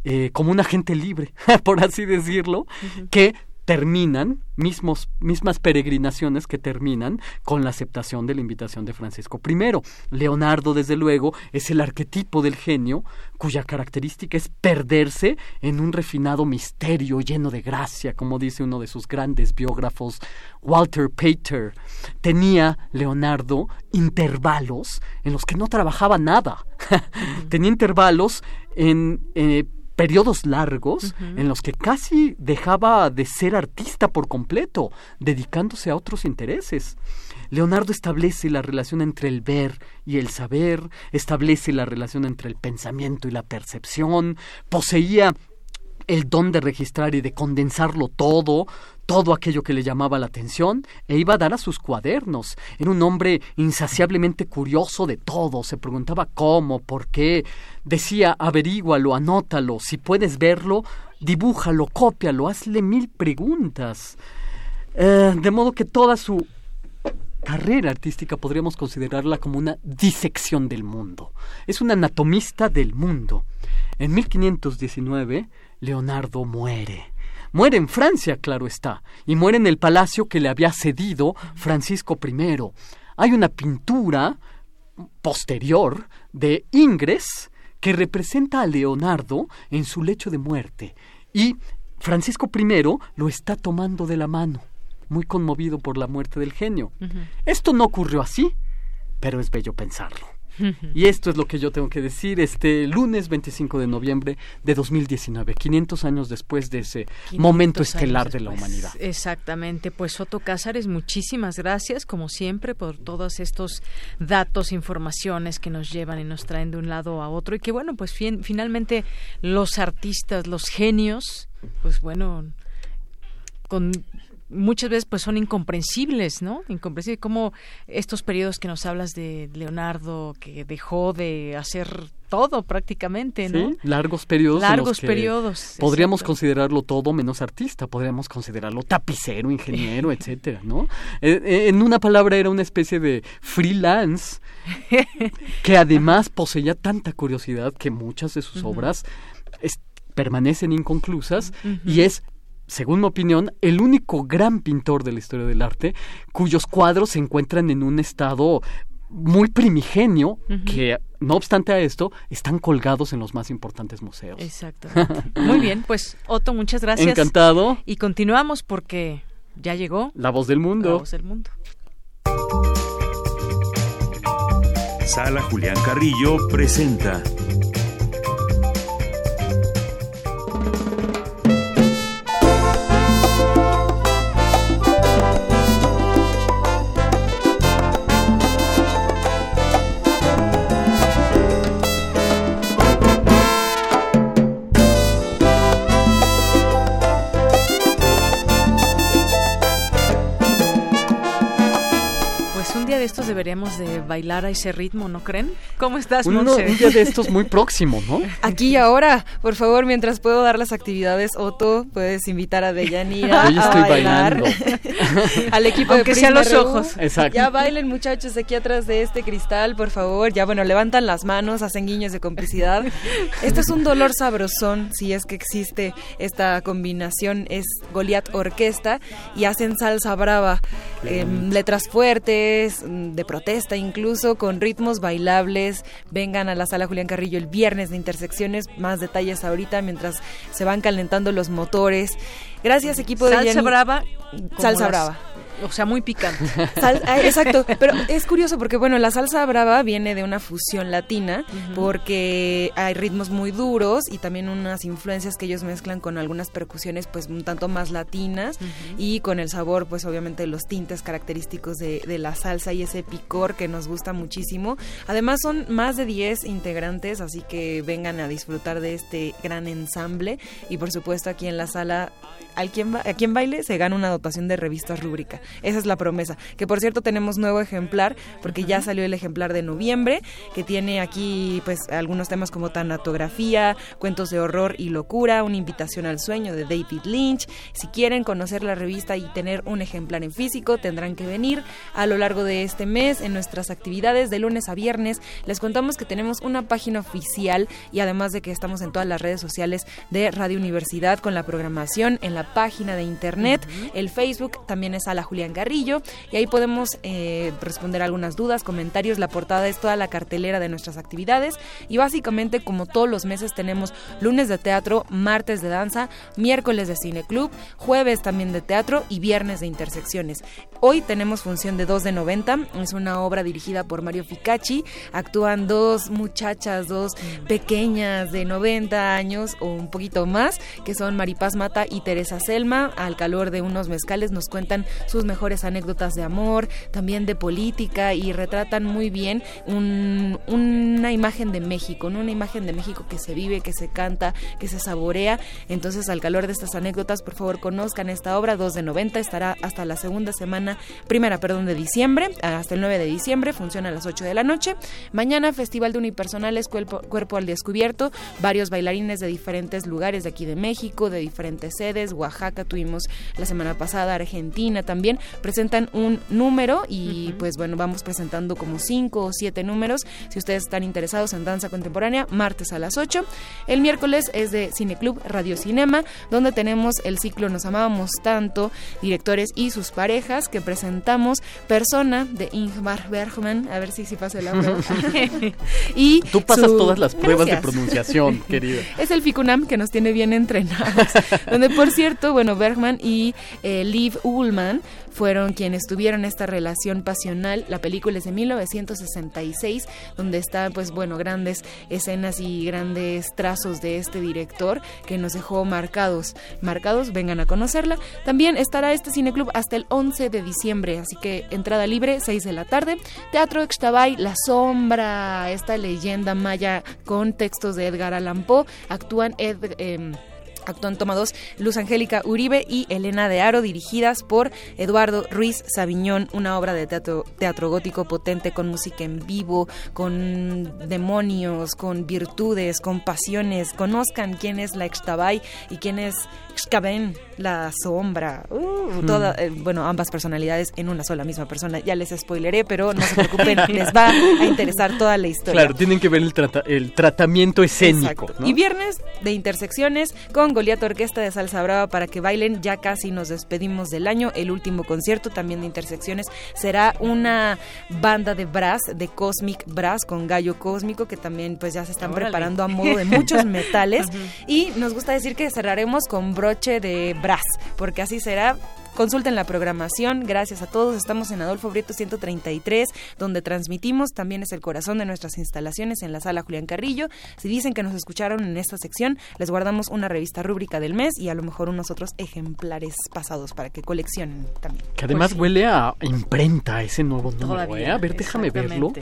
eh, como un agente libre, por así decirlo, que terminan, mismos, mismas peregrinaciones que terminan con la aceptación de la invitación de Francisco I. Leonardo, desde luego, es el arquetipo del genio cuya característica es perderse en un refinado misterio lleno de gracia, como dice uno de sus grandes biógrafos, Walter Pater. Tenía Leonardo intervalos en los que no trabajaba nada. Tenía intervalos en eh, periodos largos en los que casi dejaba de ser artista por completo, dedicándose a otros intereses. Leonardo establece la relación entre el ver y el saber, establece la relación entre el pensamiento y la percepción, poseía el don de registrar y de condensarlo todo, todo aquello que le llamaba la atención e iba a dar a sus cuadernos. Era un hombre insaciablemente curioso de todo, se preguntaba cómo, por qué, decía averígualo, anótalo, si puedes verlo, dibújalo, cópialo, hazle mil preguntas. Eh, de modo que toda su carrera artística podríamos considerarla como una disección del mundo. Es un anatomista del mundo. En 1519, Leonardo muere Muere en Francia, claro está, y muere en el palacio que le había cedido Francisco I. Hay una pintura posterior de Ingres que representa a Leonardo en su lecho de muerte y Francisco I lo está tomando de la mano, muy conmovido por la muerte del genio. Esto no ocurrió así, pero es bello pensarlo. Y esto es lo que yo tengo que decir. Este lunes 25 de noviembre de 2019, 500 años después de ese momento estelar de la humanidad. Exactamente, pues Soto Cázares, muchísimas gracias como siempre por todos estos datos, informaciones que nos llevan y nos traen de un lado a otro. Y que bueno, pues finalmente los artistas, los genios, pues bueno, con muchas veces pues son incomprensibles, ¿no? Incomprensibles como estos periodos que nos hablas de Leonardo que dejó de hacer todo prácticamente, ¿no? Sí, largos periodos. Largos periodos. Podríamos considerarlo todo menos artista, podríamos considerarlo tapicero, ingeniero, etcétera, ¿no? Eh, eh, en una palabra era una especie de freelance que además poseía tanta curiosidad que muchas de sus obras permanecen inconclusas y es según mi opinión, el único gran pintor de la historia del arte cuyos cuadros se encuentran en un estado muy primigenio que no obstante a esto están colgados en los más importantes museos. Exacto. muy bien, pues Otto, muchas gracias. Encantado. Y continuamos porque ya llegó La voz del mundo. La voz del mundo. Sala Julián Carrillo presenta estos deberíamos de bailar a ese ritmo, ¿no creen? ¿Cómo estás, un, un día de estos muy próximo, ¿no? Aquí y ahora, por favor, mientras puedo dar las actividades, Otto, puedes invitar a Deyanira a bailar. al equipo Aunque de sean los ojos. Exacto. Ya bailen, muchachos, aquí atrás de este cristal, por favor. Ya, bueno, levantan las manos, hacen guiños de complicidad. Este es un dolor sabrosón, si es que existe esta combinación, es Goliath Orquesta y hacen salsa brava, em, letras fuertes, de protesta incluso, con ritmos bailables. Vengan a la sala Julián Carrillo el viernes de Intersecciones, más detalles ahorita mientras se van calentando los motores. Gracias equipo de Salsa brava. Salsa brava. O sea, muy picante. Ah, exacto, pero es curioso porque, bueno, la salsa brava viene de una fusión latina porque hay ritmos muy duros y también unas influencias que ellos mezclan con algunas percusiones pues un tanto más latinas y con el sabor pues obviamente los tintes característicos de, de, la salsa y ese picor que nos gusta muchísimo. Además son más de 10 integrantes, así que vengan a disfrutar de este gran ensamble y por supuesto aquí en la sala al quien, a quien baile se gana una dotación de revistas rúbrica. Esa es la promesa. Que por cierto tenemos nuevo ejemplar, porque ya salió el ejemplar de noviembre, que tiene aquí pues algunos temas como tanatografía, cuentos de horror y locura, una invitación al sueño de David Lynch. Si quieren conocer la revista y tener un ejemplar en físico, tendrán que venir a lo largo de este mes en nuestras actividades de lunes a viernes. Les contamos que tenemos una página oficial y además de que estamos en todas las redes sociales de Radio Universidad con la programación en la página de internet. El Facebook también es a la Julián Garrillo y ahí podemos eh, responder algunas dudas, comentarios. La portada es toda la cartelera de nuestras actividades y básicamente como todos los meses tenemos lunes de teatro, martes de danza, miércoles de cine club, jueves también de teatro y viernes de intersecciones. Hoy tenemos función de 2 de 90, es una obra dirigida por Mario Ficacci, actúan dos muchachas, dos pequeñas de 90 años o un poquito más, que son Maripaz Mata y Teresa Selma, al calor de unos mezcales nos cuentan sus mejores anécdotas de amor, también de política y retratan muy bien una imagen de México, ¿no? una imagen de México que se vive, que se canta, que se saborea. Entonces, al calor de estas anécdotas, por favor, conozcan esta obra, 2 de 90, estará hasta la segunda semana, primera, perdón, de diciembre, hasta el 9 de diciembre, funciona a las 8 de la noche. Mañana, Festival de Unipersonales, Cuerpo, Cuerpo al Descubierto, varios bailarines de diferentes lugares de aquí de México, de diferentes sedes, Oaxaca tuvimos la semana pasada, Argentina también, presentan un número y pues bueno, vamos presentando como cinco o siete números. Si ustedes están interesados en danza contemporánea, martes a las 8. El miércoles es de Cineclub Radio Cinema, donde tenemos el ciclo Nos amábamos tanto, directores y sus parejas, que presentamos Persona de Ingmar Bergman, a ver si si pasa la prueba. y Tú pasas todas las pruebas de pronunciación, querido. Es el Ficunam que nos tiene bien entrenados, donde por cierto, bueno, Bergman y eh, Liv Ullman fueron quienes tuvieron esta relación pasional. La película es de 1966, donde están, pues bueno, grandes escenas y grandes trazos de este director que nos dejó marcados. Marcados, vengan a conocerla. También estará este cineclub hasta el 11 de diciembre, así que entrada libre, 6 de la tarde. Teatro Extabay, La Sombra, esta leyenda maya con textos de Edgar Allan Poe. Actúan Ed, eh, Actúan toma dos Luz Angélica Uribe y Elena de Aro, dirigidas por Eduardo Ruiz Sabiñón, una obra de teatro, teatro gótico potente con música en vivo, con demonios, con virtudes, con pasiones. Conozcan quién es la Extabay y quién es Xcaben, la sombra. Uh, toda, eh, bueno, ambas personalidades en una sola misma persona. Ya les spoileré, pero no se preocupen, les va a interesar toda la historia. Claro, tienen que ver el, trata- el tratamiento escénico. ¿no? Y viernes de intersecciones con Goliath Orquesta de Salsa Brava para que bailen. Ya casi nos despedimos del año. El último concierto también de intersecciones será una banda de brass, de Cosmic Brass con Gallo Cósmico, que también pues ya se están Órale. preparando a modo de muchos metales. y nos gusta decir que cerraremos con broche de brass, porque así será. Consulten la programación. Gracias a todos. Estamos en Adolfo Brieto 133, donde transmitimos. También es el corazón de nuestras instalaciones en la sala Julián Carrillo. Si dicen que nos escucharon en esta sección, les guardamos una revista rúbrica del mes y a lo mejor unos otros ejemplares pasados para que coleccionen también. Que además Pues huele a imprenta ese nuevo número. Todavía, ¿eh? A ver, déjame verlo.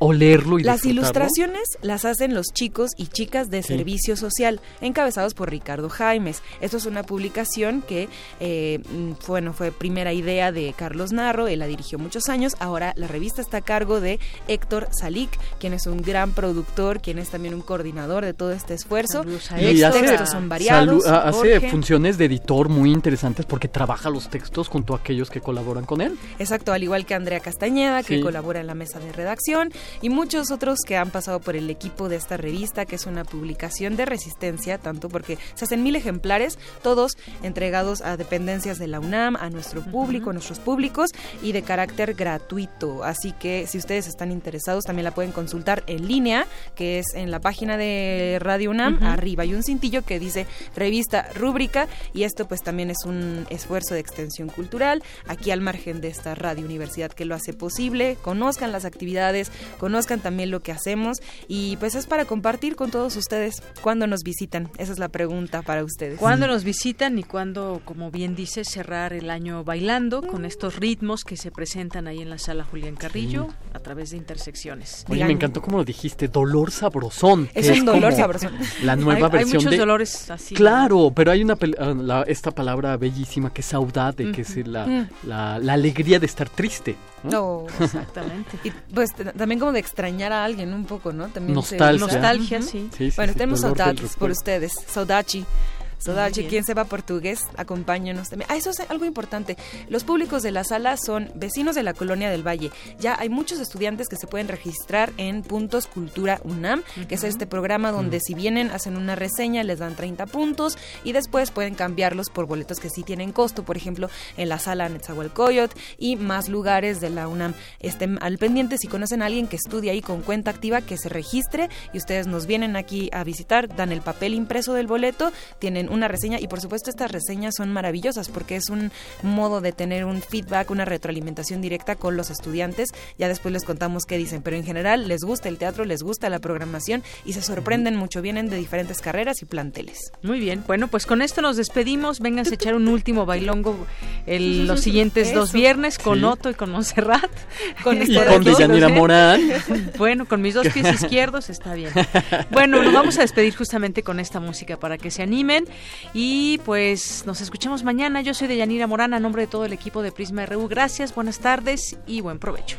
Olerlo y Las ilustraciones las hacen los chicos y chicas de Sí. Servicio Social, encabezados por Ricardo Jaimes. Esto es una publicación que, eh, mm, bueno, fue primera idea de Carlos Narro, él la dirigió muchos años. Ahora la revista está a cargo de Héctor Salik, quien es un gran productor, quien es también un coordinador de todo este esfuerzo. Los Y hace, textos son variados. salu- a- hace Jorge. funciones de editor muy interesantes porque trabaja los textos junto a aquellos que colaboran con él. Exacto, al igual que Andrea Castañeda, que Sí. colabora en la mesa de redacción, y muchos otros que han pasado por el equipo de esta revista, que es una publicación de resistencia, tanto porque se hacen mil ejemplares, todos entregados a dependencias de la UNAM, a nuestro público, a nuestros públicos, y de carácter gratuito. Así que si ustedes están interesados, también la pueden consultar en línea, que es en la página de Radio UNAM, arriba. Hay un cintillo que dice revista rúbrica, y esto pues también es un esfuerzo de extensión cultural, aquí al margen de esta radio universidad que lo hace posible, conozcan las actividades, conozcan también lo que hacemos, y pues es para compartir con todos ustedes cuando nos visitan, esa es la pregunta para ustedes. ¿Cuándo nos visitan y cuándo, como bien dice, cerrar el año bailando Mm. con estos ritmos que se presentan ahí en la sala Julián Carrillo a través de intersecciones? Oye, me encantó como lo dijiste, dolor sabrosón. Es un dolor como sabrosón. La nueva Hay- hay versión muchos de... dolores así, ¿no? Claro, pero hay una ah, la- esta palabra bellísima que es saudade, que es la, Mm. la, la alegría de estar triste. ¿No? Exactamente. Y pues también como de extrañar a alguien un poco, ¿no? También se Nostalgia. usa. Nostalgia, sí. Sí, sí, bueno, sí, tenemos saudades por ustedes. Saudachi. Bien. quien sepa portugués, acompáñenos también. Ah, eso es algo importante. Los públicos de la sala son vecinos de la colonia del Valle. Ya hay muchos estudiantes que se pueden registrar en Puntos Cultura UNAM, que es este programa donde si vienen, hacen una reseña, les dan 30 puntos y después pueden cambiarlos por boletos que sí tienen costo, por ejemplo, en la sala Netzahualcoyot y más lugares de la UNAM. Estén al pendiente si conocen a alguien que estudia ahí con cuenta activa, que se registre y ustedes nos vienen aquí a visitar, dan el papel impreso del boleto, tienen una reseña y por supuesto estas reseñas son maravillosas porque es un modo de tener un feedback, una retroalimentación directa con los estudiantes. Ya después les contamos qué dicen, pero en general les gusta el teatro, les gusta la programación y se sorprenden mucho, vienen de diferentes carreras y planteles. Muy bien, bueno, pues con esto nos despedimos. Vénganse a echar un último bailongo el- los siguientes dos viernes con Sí. Otto y con Montserrat. Con Y con ¿eh? Morán. Bueno, con mis dos pies izquierdos está bien. Bueno, nos vamos a despedir justamente con esta música para que se animen y pues nos escuchamos mañana. Yo soy Deyanira Morán a nombre de todo el equipo de Prisma RU. Gracias, buenas tardes y buen provecho.